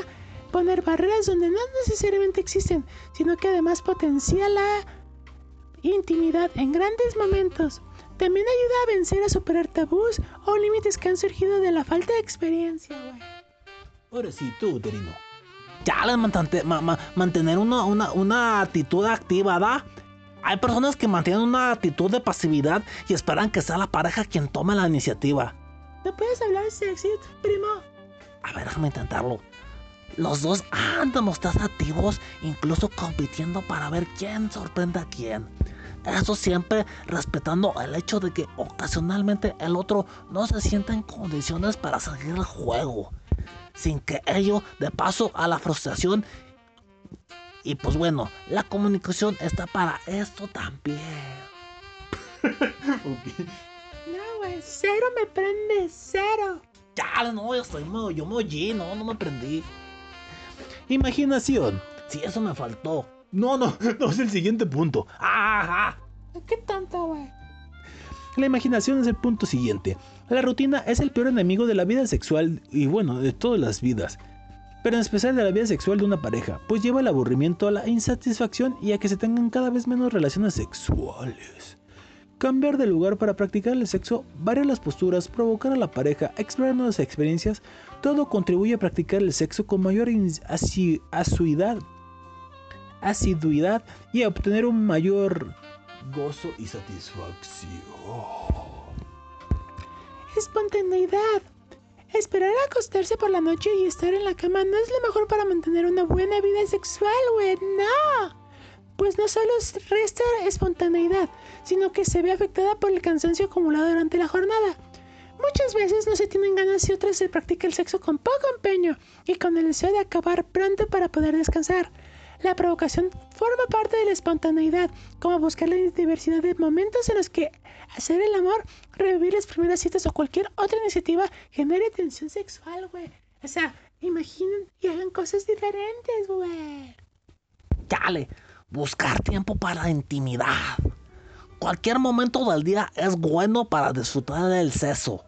Speaker 3: poner barreras donde no necesariamente existen, sino que además potencia la intimidad en grandes momentos. También ayuda a vencer a superar tabús o límites que han surgido de la falta de experiencia.
Speaker 1: Ahora sí, tú, Uterino.
Speaker 2: Ya mantente- ma- ma- mantener una, una, actitud activa, ¿da? Hay personas que mantienen una actitud de pasividad y esperan que sea la pareja quien tome la iniciativa.
Speaker 3: ¿No puedes hablar sexy, primo?
Speaker 2: A ver, déjame intentarlo. Los dos de mostrarse activos, incluso compitiendo para ver quién sorprende a quién. Eso siempre respetando el hecho de que ocasionalmente el otro no se sienta en condiciones para seguir el juego. Sin que ello de paso a la frustración. Y pues bueno, la comunicación está para esto también.
Speaker 3: güey, cero me prende, cero.
Speaker 2: Ya, no, yo estoy mo- yo me oí, no, no me prendí.
Speaker 1: Imaginación.
Speaker 2: Si eso me faltó.
Speaker 1: No, no, no es el siguiente punto.
Speaker 2: Ajá.
Speaker 3: Qué tonto, güey.
Speaker 1: La imaginación es el punto siguiente. La rutina es el peor enemigo de la vida sexual y bueno, de todas las vidas. Pero en especial de la vida sexual de una pareja, pues lleva al aburrimiento, a la insatisfacción y a que se tengan cada vez menos relaciones sexuales. Cambiar de lugar para practicar el sexo, variar las posturas, provocar a la pareja, explorar nuevas experiencias, todo contribuye a practicar el sexo con mayor asiduidad y a obtener un mayor gozo y satisfacción.
Speaker 3: Espontaneidad. Esperar a acostarse por la noche y estar en la cama no es lo mejor para mantener una buena vida sexual, güey. No. Pues no solo resta espontaneidad, sino que se ve afectada por el cansancio acumulado durante la jornada. Muchas veces no se tienen ganas y otras se practica el sexo con poco empeño y con el deseo de acabar pronto para poder descansar. La provocación forma parte de la espontaneidad, como buscar la diversidad de momentos en los que hacer el amor, revivir las primeras citas o cualquier otra iniciativa genere tensión sexual, güey. O sea, imaginen y hagan cosas diferentes, güey.
Speaker 2: Chale, buscar tiempo para la intimidad. Cualquier momento del día es bueno para disfrutar del sexo.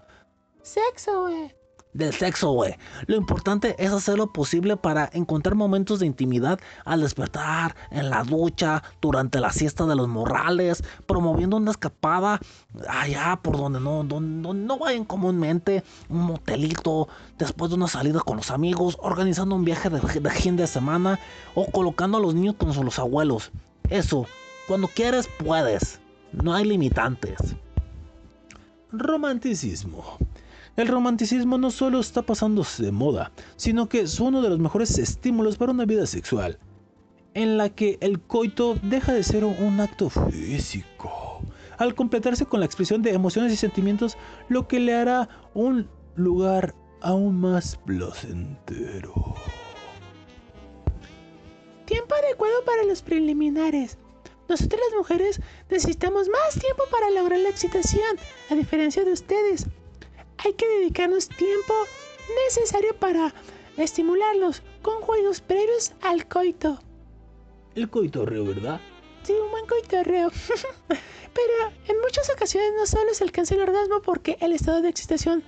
Speaker 3: Sexo, güey.
Speaker 1: Del sexo, güey. Lo importante es hacer lo posible para encontrar momentos de intimidad al despertar, en la ducha, durante la siesta de los morrales, promoviendo una escapada allá por donde no, no, no vayan comúnmente, un motelito, después de una salida con los amigos, organizando un viaje de, de fin de semana o colocando a los niños con los abuelos. Eso, cuando quieres, puedes. No hay limitantes.
Speaker 2: Romanticismo. El romanticismo no solo está pasándose de moda, sino que es uno de los mejores estímulos para una vida sexual, en la que el coito deja de ser un acto físico, al completarse con la expresión de emociones y sentimientos, lo que le hará un lugar aún más placentero.
Speaker 3: Tiempo adecuado para los preliminares. Nosotras las mujeres necesitamos más tiempo para lograr la excitación, a diferencia de ustedes. Hay que dedicarnos tiempo necesario para estimularlos con juegos previos al coito.
Speaker 2: El coitorreo, ¿verdad?
Speaker 3: Sí, un buen coitorreo. Pero en muchas ocasiones no solo se alcanza el orgasmo porque el estado de excitación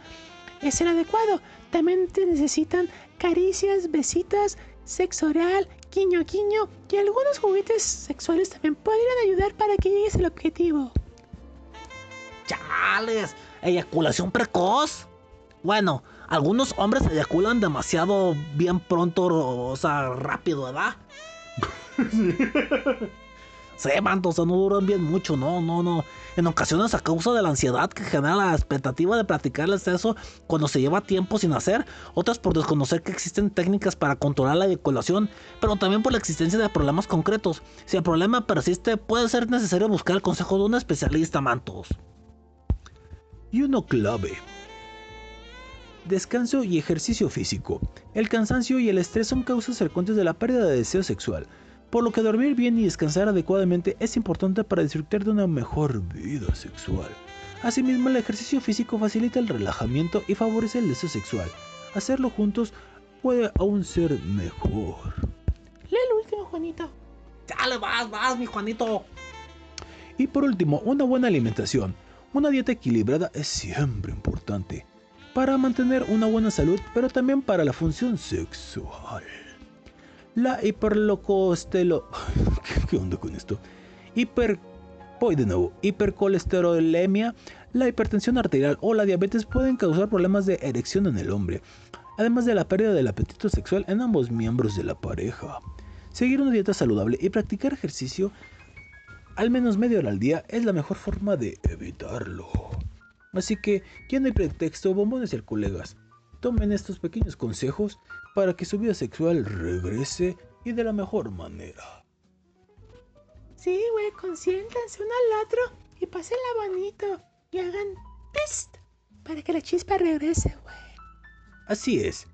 Speaker 3: es el adecuado. También te necesitan caricias, besitas, sexo oral, guiño guiño y algunos juguetes sexuales también podrían ayudar para que llegues al objetivo.
Speaker 1: ¡Chales! ¿Eyaculación precoz? Bueno, algunos hombres eyaculan demasiado bien pronto, o sea, rápido, ¿verdad? Sí, manto, o sea, no duran bien mucho, no, no, no. En ocasiones a causa de la ansiedad que genera la expectativa de practicar el exceso cuando se lleva tiempo sin hacer, otras por desconocer que existen técnicas para controlar la eyaculación, pero también por la existencia de problemas concretos. Si el problema persiste, puede ser necesario buscar el consejo de un especialista, mantos.
Speaker 2: Y uno clave. Descanso y ejercicio físico. El cansancio y el estrés son causas frecuentes de la pérdida de deseo sexual, por lo que dormir bien y descansar adecuadamente es importante para disfrutar de una mejor vida sexual. Asimismo, el ejercicio físico facilita el relajamiento y favorece el deseo sexual. Hacerlo juntos puede aún ser mejor.
Speaker 3: Lee el último, Juanito.
Speaker 1: Dale, vas, vas, mi Juanito.
Speaker 2: Y por último, una buena alimentación. Una dieta equilibrada es siempre importante para mantener una buena salud, pero también para la función sexual. La hiperlocostelo... ¿Qué onda con esto? Hiper... De nuevo. Hipercolesterolemia, la hipertensión arterial o la diabetes pueden causar problemas de erección en el hombre, además de la pérdida del apetito sexual en ambos miembros de la pareja. Seguir una dieta saludable y practicar ejercicio al menos media hora al día es la mejor forma de evitarlo. Así que, ya no hay pretexto, bombones y colegas. Tomen estos pequeños consejos para que su vida sexual regrese y de la mejor manera.
Speaker 3: Sí, güey, consiéntanse uno al otro y pásenla bonito y hagan pist para que la chispa regrese, güey.
Speaker 2: Así es.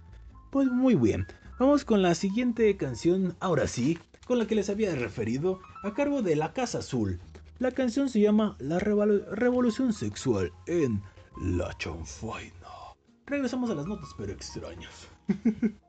Speaker 2: Pues muy bien. Vamos con la siguiente canción, ahora sí, con la que les había referido, a cargo de La Casa Azul. La canción se llama La Revolu- Revolución Sexual en La Chanfaina. Regresamos a las notas pero extrañas.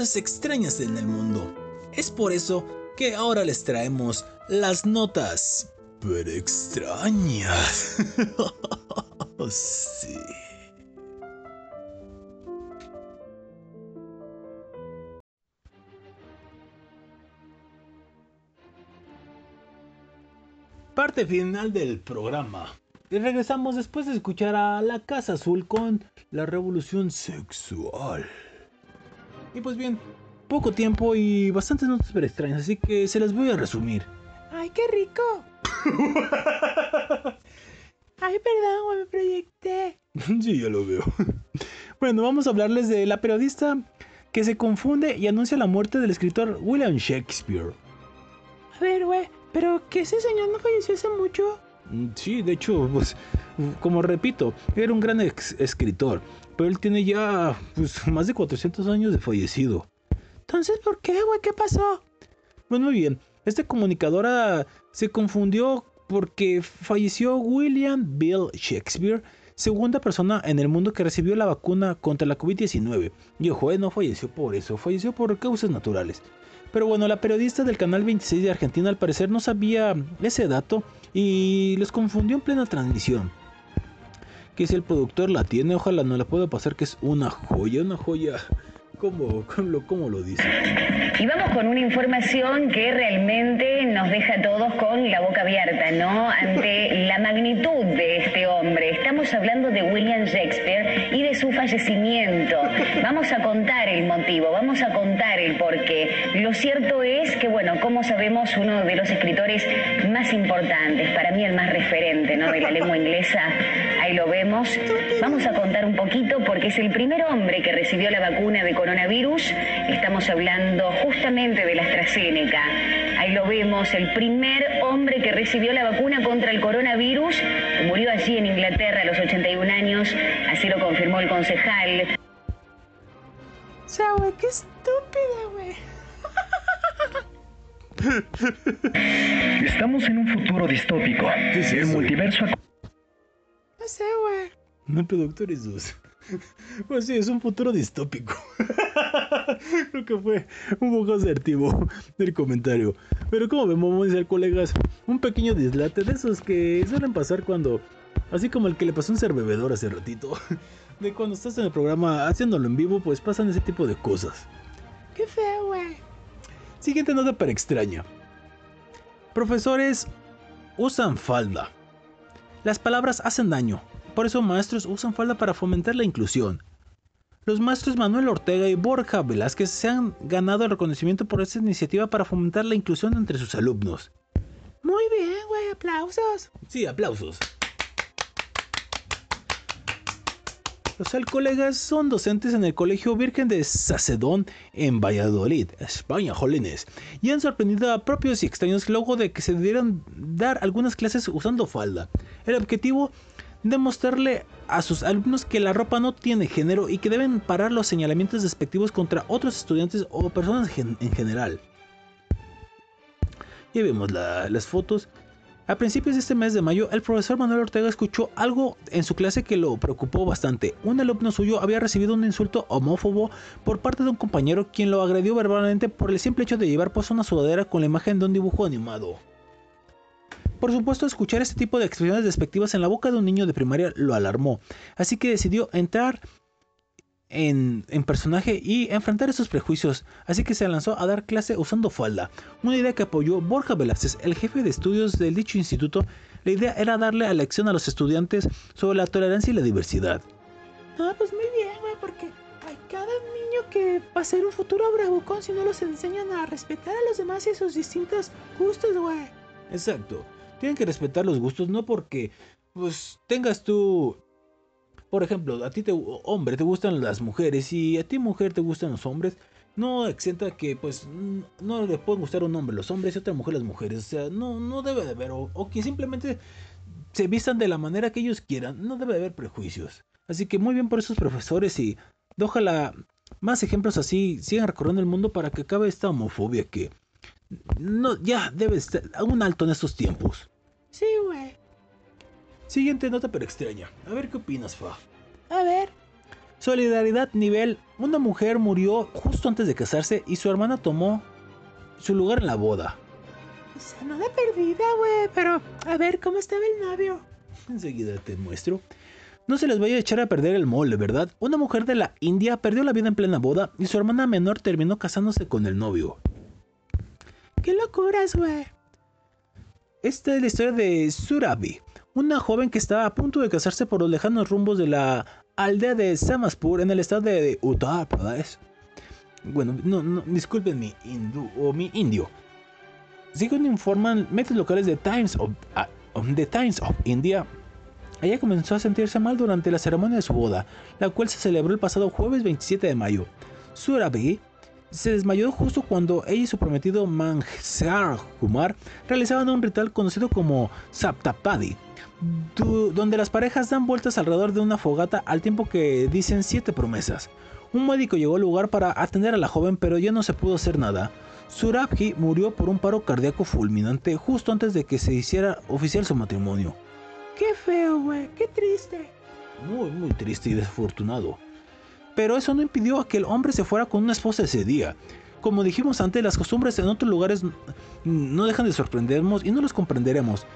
Speaker 2: extrañas en el mundo. Es por eso que ahora les traemos las notas. Pero extrañas. sí. Parte final del programa. Y regresamos después de escuchar a La Casa Azul con la revolución sexual. Y pues bien, poco tiempo y bastantes notas super extrañas, así que se las voy a resumir.
Speaker 3: ¡Ay, qué rico! Ay, perdón, me proyecté.
Speaker 2: sí, ya lo veo. bueno, vamos a hablarles de la periodista que se confunde y anuncia la muerte del escritor William Shakespeare.
Speaker 3: A ver, güey, pero que ese señor no falleció hace mucho.
Speaker 2: Mm, Sí, de hecho, pues, como repito, era un gran escritor, pero él tiene ya pues, más de 400 años de fallecido.
Speaker 3: Entonces, ¿por qué, güey? ¿Qué pasó?
Speaker 2: Pues muy bien, esta comunicadora se confundió porque falleció William Bill Shakespeare, segunda persona en el mundo que recibió la vacuna contra la COVID-19. Y ojo, eh, no falleció por eso, falleció por causas naturales. Pero bueno, la periodista del canal 26 de Argentina al parecer no sabía ese dato y les confundió en plena transmisión. Que si el productor la tiene, ojalá no la pueda pasar, que es una joya, una joya. ¿Cómo, cómo, cómo lo dice?
Speaker 16: Y vamos con una información que realmente nos deja a todos con la boca abierta, ¿no? Ante la magnitud de este hombre. Estamos hablando de William Shakespeare y de su fallecimiento. Vamos a contar el motivo, vamos a contar el porqué. Lo cierto es que, bueno, como sabemos, uno de los escritores más importantes, para mí el más referente, ¿no? De la lengua inglesa, ahí lo vemos. Vamos a contar un poquito porque es el primer hombre que recibió la vacuna de coronavirus. Estamos hablando justamente de la AstraZeneca. Ahí lo vemos, el primer hombre que recibió la vacuna contra el coronavirus. Murió allí en Inglaterra a los 81 años, así lo confirmó el concejal.
Speaker 3: O sea, güey, qué estúpida, güey.
Speaker 17: Estamos en un futuro distópico. el multiverso
Speaker 3: No sé, güey.
Speaker 2: No, productores dos. Pues sí, es un futuro distópico. Creo que fue un poco asertivo el comentario. Pero como vemos, vamos a decir, colegas, un pequeño dislate de esos que suelen pasar cuando, así como el que le pasó a un ser bebedor hace ratito, de cuando estás en el programa haciéndolo en vivo, pues pasan ese tipo de cosas.
Speaker 3: Qué feo, güey.
Speaker 2: Siguiente nota para extraña. Profesores usan falda. Las palabras hacen daño, por eso maestros usan falda para fomentar la inclusión. Los maestros Manuel Ortega y Borja Velázquez se han ganado el reconocimiento por esta iniciativa para fomentar la inclusión entre sus alumnos.
Speaker 3: Muy bien, güey, aplausos.
Speaker 2: Sí, aplausos. Los alcolegas son docentes en el Colegio Virgen de Sacedón en Valladolid, España, jolines, y han sorprendido a propios y extraños luego de que se debieran dar algunas clases usando falda. El objetivo demostrarle a sus alumnos que la ropa no tiene género y que deben parar los señalamientos despectivos contra otros estudiantes o personas en general. Ya vemos la- las fotos. A principios de este mes de mayo, el profesor Manuel Ortega escuchó algo en su clase que lo preocupó bastante. Un alumno suyo había recibido un insulto homófobo por parte de un compañero quien lo agredió verbalmente por el simple hecho de llevar puesta una sudadera con la imagen de un dibujo animado. Por supuesto, escuchar este tipo de expresiones despectivas en la boca de un niño de primaria lo alarmó, así que decidió entrar en, en personaje y enfrentar esos prejuicios, así que se lanzó a dar clase usando falda, una idea que apoyó Borja Velázquez, el jefe de estudios del dicho instituto. La idea era darle a lección a los estudiantes sobre la tolerancia y la diversidad.
Speaker 3: Ah, pues muy bien, güey, porque hay cada niño que va a ser un futuro bravucón si no los enseñan a respetar a los demás y sus distintos gustos, güey.
Speaker 2: Exacto. Tienen que respetar los gustos, no porque pues tengas tú por ejemplo, a ti te hombre te gustan las mujeres y a ti mujer te gustan los hombres, no exenta que pues no le pueden gustar un hombre los hombres y otra mujer las mujeres, o sea, no no debe de haber o, o que simplemente se vistan de la manera que ellos quieran, no debe de haber prejuicios. Así que muy bien por esos profesores y ojalá más ejemplos así sigan recorriendo el mundo para que acabe esta homofobia que no ya debe estar a un alto en estos tiempos.
Speaker 3: Sí, güey.
Speaker 2: Siguiente nota pero extraña. A ver qué opinas, Fa.
Speaker 3: A ver.
Speaker 2: Solidaridad nivel. Una mujer murió justo antes de casarse y su hermana tomó su lugar en la boda.
Speaker 3: O sea, nada perdida, güey. Pero, a ver, ¿cómo estaba el novio?
Speaker 2: Enseguida te muestro. No se les vaya a echar a perder el mole, ¿verdad? Una mujer de la India perdió la vida en plena boda y su hermana menor terminó casándose con el novio.
Speaker 3: ¡Qué locuras, güey!
Speaker 2: Esta es la historia de Surabi, una joven que estaba a punto de casarse por los lejanos rumbos de la aldea de Samaspur en el estado de Uttar Pradesh. Bueno, no, no, disculpen mi hindú o mi indio. Según informan medios locales de Times of, ah, of the Times of India, ella comenzó a sentirse mal durante la ceremonia de su boda, la cual se celebró el pasado jueves 27 de mayo. Surabi se desmayó justo cuando ella y su prometido Manjar Kumar realizaban un ritual conocido como Saptapadi, donde las parejas dan vueltas alrededor de una fogata al tiempo que dicen siete promesas. Un médico llegó al lugar para atender a la joven, pero ya no se pudo hacer nada. Surabji murió por un paro cardíaco fulminante justo antes de que se hiciera oficial su matrimonio.
Speaker 3: ¡Qué feo, güey! ¡Qué triste!
Speaker 2: Muy, muy triste y desafortunado. Pero eso no impidió a que el hombre se fuera con una esposa ese día. Como dijimos antes, las costumbres en otros lugares no dejan de sorprendernos y no los comprenderemos.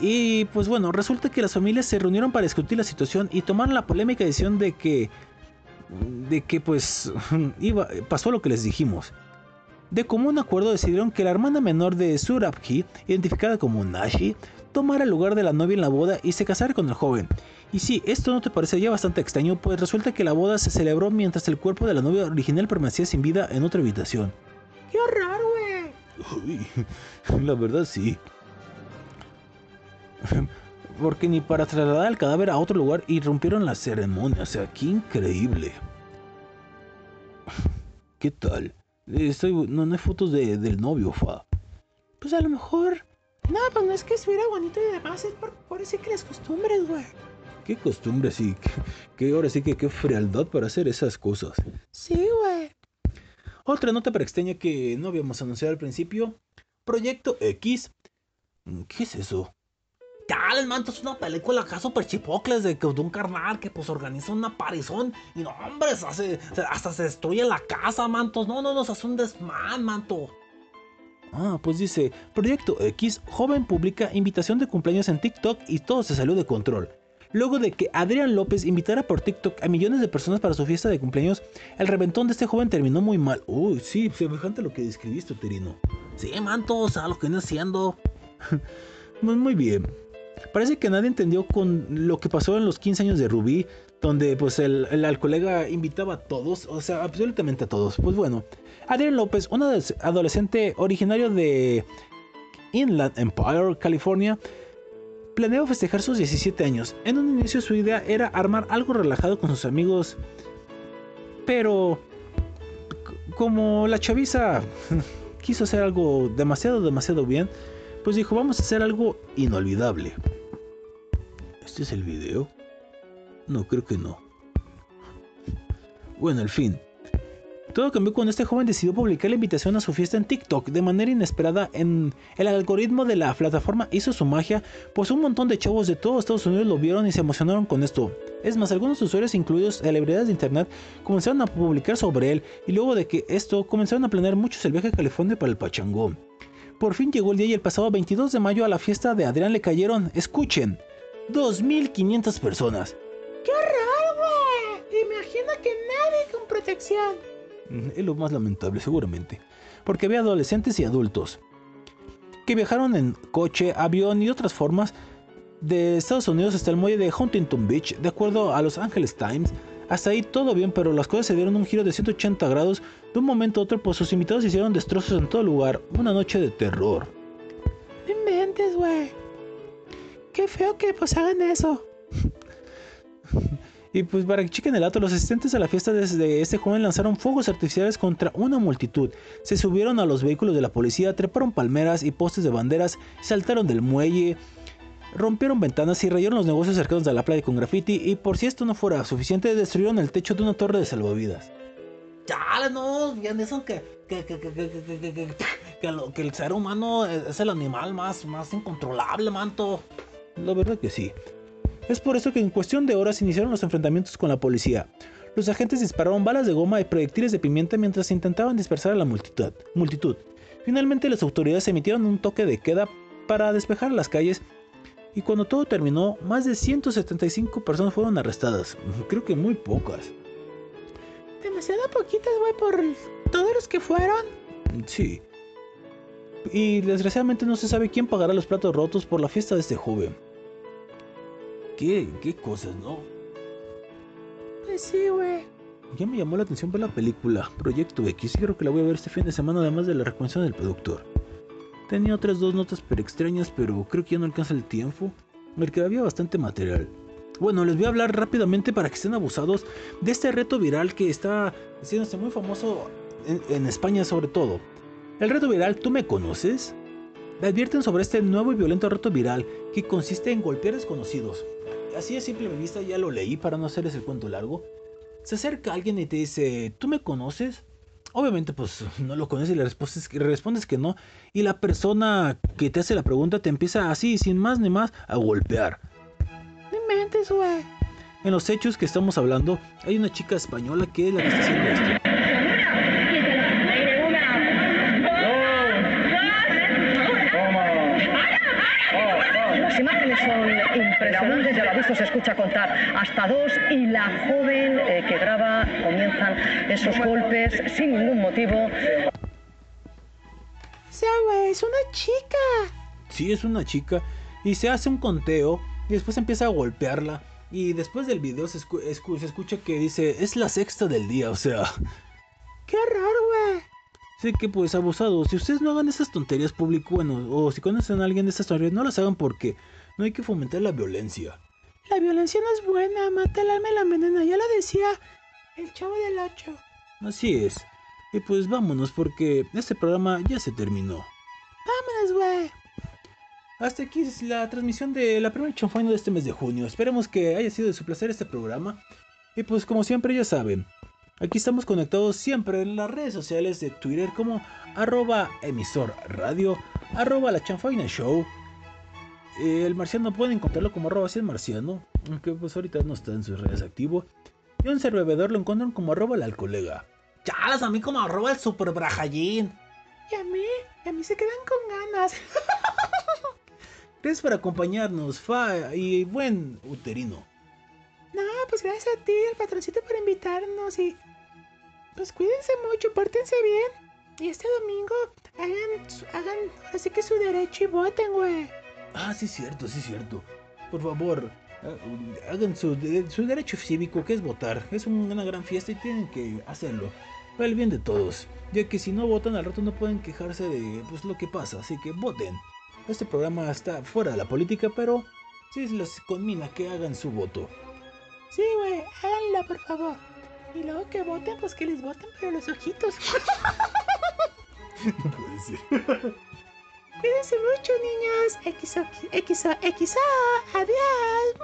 Speaker 2: Y pues bueno, resulta que las familias se reunieron para discutir la situación y tomaron la polémica decisión de que de que pues iba, pasó lo que les dijimos. De común acuerdo decidieron que la hermana menor de Surabji, identificada como Nashi, tomara el lugar de la novia en la boda y se casara con el joven. Y sí, esto no te parecería bastante extraño, pues resulta que la boda se celebró mientras el cuerpo de la novia original permanecía sin vida en otra habitación.
Speaker 3: ¡Qué horror, güey!
Speaker 2: Uy, la verdad sí. Porque ni para trasladar el cadáver a otro lugar irrumpieron la ceremonia. O sea, qué increíble. ¿Qué tal? Estoy, no, no hay fotos de- del novio, fa.
Speaker 3: Pues a lo mejor. No, pues no es que estuviera bonito y demás, es por, por eso que las costumbres, güey.
Speaker 2: Qué costumbre, sí. Qué, qué- ahora sí que qué frialdad para hacer esas cosas.
Speaker 3: Sí, güey.
Speaker 2: Otra nota para extraña que no habíamos anunciado al principio. Proyecto X. ¿Qué es eso?
Speaker 18: Tal, manto, es una película acá super chipocles de, que- de un carnal que pues organiza una parizón y no, hombre, se hace- se- hasta se destruye la casa, mantos. No, no, no, se hace un desmán, manto.
Speaker 2: Ah, pues dice, Proyecto X, joven publica invitación de cumpleaños en TikTok y todo se salió de control. Luego de que Adrián López invitara por TikTok a millones de personas para su fiesta de cumpleaños, el reventón de este joven terminó muy mal. Uy, sí, semejante a lo que describiste, Terino.
Speaker 18: Sí, manto, o sea, lo que viene siendo.
Speaker 2: Muy, muy bien. Parece que nadie entendió con lo que pasó en los 15 años de Rubí, donde pues el, el, al colega invitaba a todos, o sea, absolutamente a todos. Pues bueno, Adrián López, un adoles- adolescente originario de Inland Empire, California, Planeó festejar sus 17 años. En un inicio su idea era armar algo relajado con sus amigos. Pero... Como la chaviza quiso hacer algo demasiado, demasiado bien, pues dijo, vamos a hacer algo inolvidable. ¿Este es el video? No, creo que no. Bueno, al fin. Todo cambió cuando este joven decidió publicar la invitación a su fiesta en TikTok de manera inesperada. En el algoritmo de la plataforma hizo su magia, pues un montón de chavos de todo Estados Unidos lo vieron y se emocionaron con esto. Es más, algunos usuarios, incluidos celebridades de internet, comenzaron a publicar sobre él y luego de que esto comenzaron a planear muchos el viaje a California para el Pachangón. Por fin llegó el día y el pasado 22 de mayo a la fiesta de Adrián le cayeron, escuchen, 2.500 personas.
Speaker 3: ¡Qué horror, güey! Imagina que nadie con protección.
Speaker 2: Es lo más lamentable, seguramente. Porque había adolescentes y adultos que viajaron en coche, avión y otras formas de Estados Unidos hasta el muelle de Huntington Beach, de acuerdo a Los Angeles Times. Hasta ahí todo bien, pero las cosas se dieron un giro de 180 grados de un momento a otro, pues sus invitados hicieron destrozos en todo lugar. Una noche de terror.
Speaker 3: No inventes, güey. Qué feo que pues hagan eso.
Speaker 2: Y pues para que chequen el dato, los asistentes a la fiesta desde este joven lanzaron fuegos artificiales contra una multitud. Se subieron a los vehículos de la policía, treparon palmeras y postes de banderas, saltaron del muelle, rompieron ventanas y rayaron los negocios cercanos de la playa con graffiti. Y por si esto no fuera suficiente, destruyeron el techo de una torre de salvavidas.
Speaker 19: Chala, no, bien, eso que, que, que, que, el ser humano es el animal más, más incontrolable, manto.
Speaker 2: La verdad que sí. Es por eso que en cuestión de horas iniciaron los enfrentamientos con la policía. Los agentes dispararon balas de goma y proyectiles de pimienta mientras intentaban dispersar a la multitud. multitud. Finalmente las autoridades emitieron un toque de queda para despejar las calles y cuando todo terminó, más de 175 personas fueron arrestadas. Creo que muy pocas.
Speaker 3: Demasiado poquitas, güey, por todos los que fueron.
Speaker 2: Sí. Y desgraciadamente no se sabe quién pagará los platos rotos por la fiesta de este joven. ¿Qué, qué cosas, no?
Speaker 3: Pues sí, güey.
Speaker 2: Ya me llamó la atención ver la película Proyecto X y creo que la voy a ver este fin de semana además de la recomendación del productor. Tenía otras dos notas pero extrañas, pero creo que ya no alcanza el tiempo. El que había bastante material. Bueno, les voy a hablar rápidamente para que estén abusados de este reto viral que está haciéndose muy famoso en, en España sobre todo. El reto viral ¿Tú me conoces? Advierten sobre este nuevo y violento reto viral que consiste en golpear desconocidos. Así de simple vista ya lo leí para no hacerles el cuento largo. Se acerca alguien y te dice, ¿tú me conoces? Obviamente pues no lo conoces y le respondes, respondes que no. Y la persona que te hace la pregunta te empieza así, sin más ni más, a golpear.
Speaker 3: No inventes, güey.
Speaker 2: En los hechos que estamos hablando, hay una chica española que es la que está haciendo esto.
Speaker 20: Las imágenes son visto, se escucha contar hasta dos y la joven eh, que graba comienzan esos golpes sin ningún motivo.
Speaker 3: O sea, güey, es una chica.
Speaker 2: Sí, es una chica y se hace un conteo y después empieza a golpearla. Y después del video se, escu- escu- se escucha que dice, es la sexta del día, o sea...
Speaker 3: Qué horror, güey.
Speaker 2: Sí que pues abusado, si ustedes no hagan esas tonterías público, bueno, o si conocen a alguien de estas tonterías, no las hagan porque no hay que fomentar la violencia.
Speaker 3: La violencia no es buena, mata el alma y la envenena. Ya lo decía el chavo del 8.
Speaker 2: Así es. Y pues vámonos porque este programa ya se terminó.
Speaker 3: Vámonos, güey.
Speaker 2: Hasta aquí es la transmisión de la primera chanfaina de este mes de junio. Esperemos que haya sido de su placer este programa. Y pues como siempre ya saben, aquí estamos conectados siempre en las redes sociales de Twitter como arroba emisor radio, arroba la chanfaina show. Eh, El marciano pueden encontrarlo como arroba así el marciano, aunque pues ahorita no está en sus redes activo. Y un servidor lo encuentran como arroba la colega.
Speaker 19: Chalas, a mí como arroba el super brajallín.
Speaker 3: Y a mí, y a mí se quedan con ganas.
Speaker 2: Gracias por acompañarnos, Fa y buen uterino.
Speaker 3: No, pues gracias a ti, el patroncito, por invitarnos y... Pues cuídense mucho, pórtense bien. Y este domingo hagan, hagan así que su derecho y voten, güey.
Speaker 2: Ah, sí, cierto, sí, cierto. Por favor, ha- hagan su, su derecho cívico, que es votar. Es un- una gran fiesta y tienen que hacerlo. Para el bien de todos. Ya que si no votan al rato no pueden quejarse de pues, lo que pasa. Así que voten. Este programa está fuera de la política, pero Sí, los conmina que hagan su voto.
Speaker 3: Sí, güey, háganlo, por favor. Y luego que voten, pues que les voten, pero los ojitos.
Speaker 2: No puede ser.
Speaker 3: Cuídense mucho, niños. XO, XO, XO. Adiós.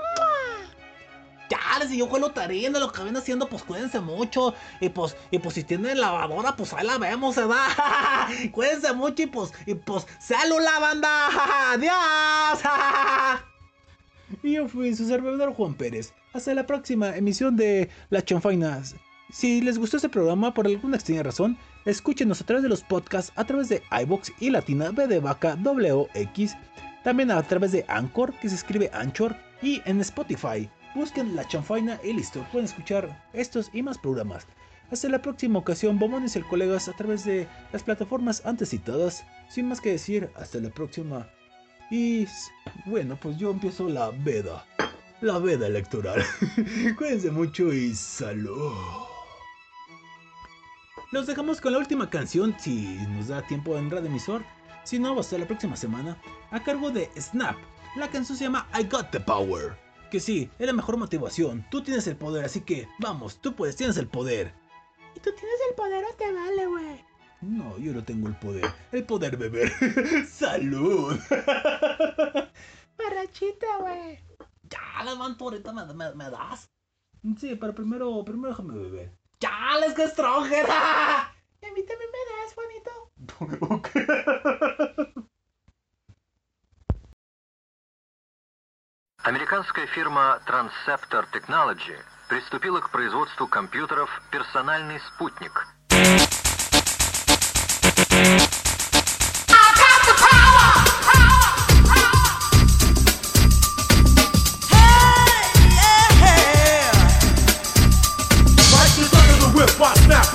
Speaker 2: Ya, les yo lo tariendo, lo que ven haciendo, pues cuídense mucho. Y pues, y pues si tienen lavadora, pues ahí la vemos, ¿verdad? cuídense mucho y pues, y pues, ¡salud la banda! ¡Adiós! y yo fui su servidor Juan Pérez. Hasta la próxima emisión de La Chonfainas. Si les gustó este programa por alguna extraña razón, escúchenos a través de los podcasts, a través de iBox y Latina B de Vaca WX, también a través de Anchor, que se escribe Anchor, y en Spotify. Busquen La Chanfaina y listo, pueden escuchar estos y más programas. Hasta la próxima ocasión, bombones y colegas a través de las plataformas antes citadas. Sin más que decir, hasta la próxima. Y bueno, pues yo empiezo la veda. La veda electoral. Cuídense mucho y salud. Los dejamos con la última canción, si nos da tiempo en Radio Emisor. Si no, hasta la próxima semana. A cargo de Snap. La canción se llama I Got the Power. Que sí, es la mejor motivación. Tú tienes el poder, así que vamos, tú puedes, tienes el poder.
Speaker 3: ¿Y tú tienes el poder o te vale, güey?
Speaker 2: No, yo no tengo el poder. El poder beber. ¡Salud!
Speaker 3: Barrachita, güey.
Speaker 2: Ya, levanto ahorita, ¿me, me, me das? Sí, pero primero, primero déjame beber. ¡Chales, que stronger!
Speaker 3: Y a mí también me das, bonito.
Speaker 21: Американская фирма Transceptor Technology приступила к производству компьютеров «Персональный спутник».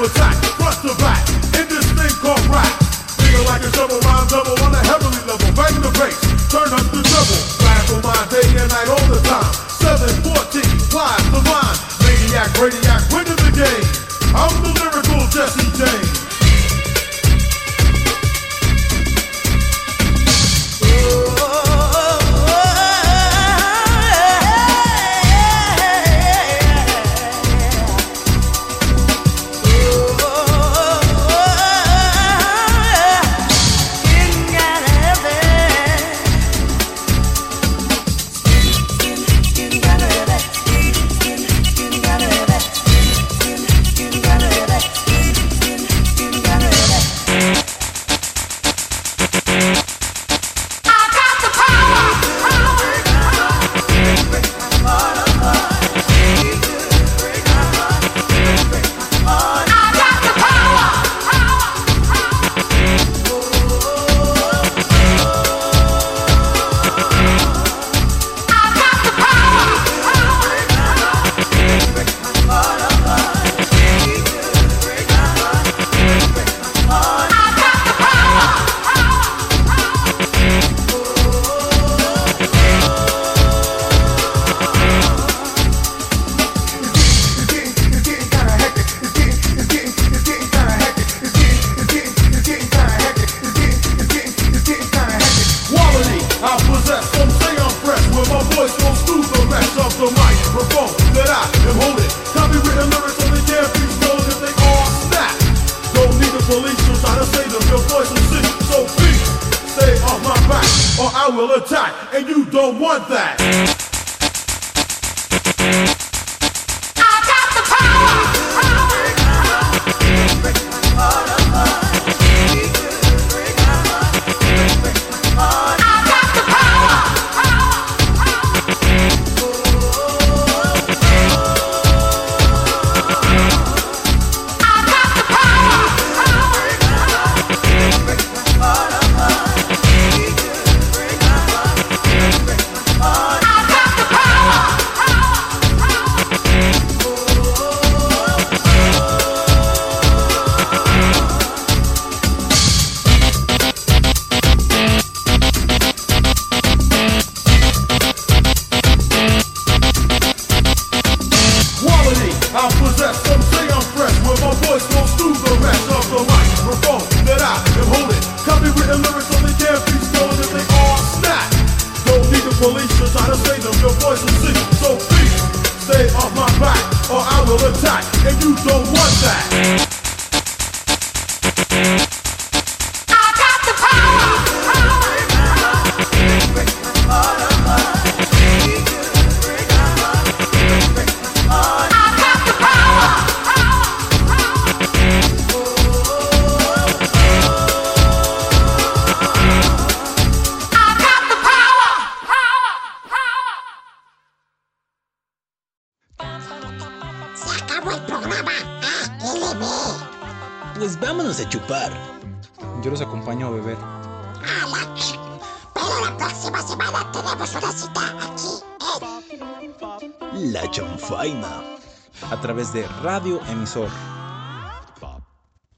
Speaker 22: Attack, front to back, in this thing called rap. Feel like a double rhyme double on a heavenly level, bang the bass, turn up the double. On my day and night all the time. 714, wise the mind, maniac, radiac, winning the game. I'm the lyrical Jesse James.
Speaker 2: Aquí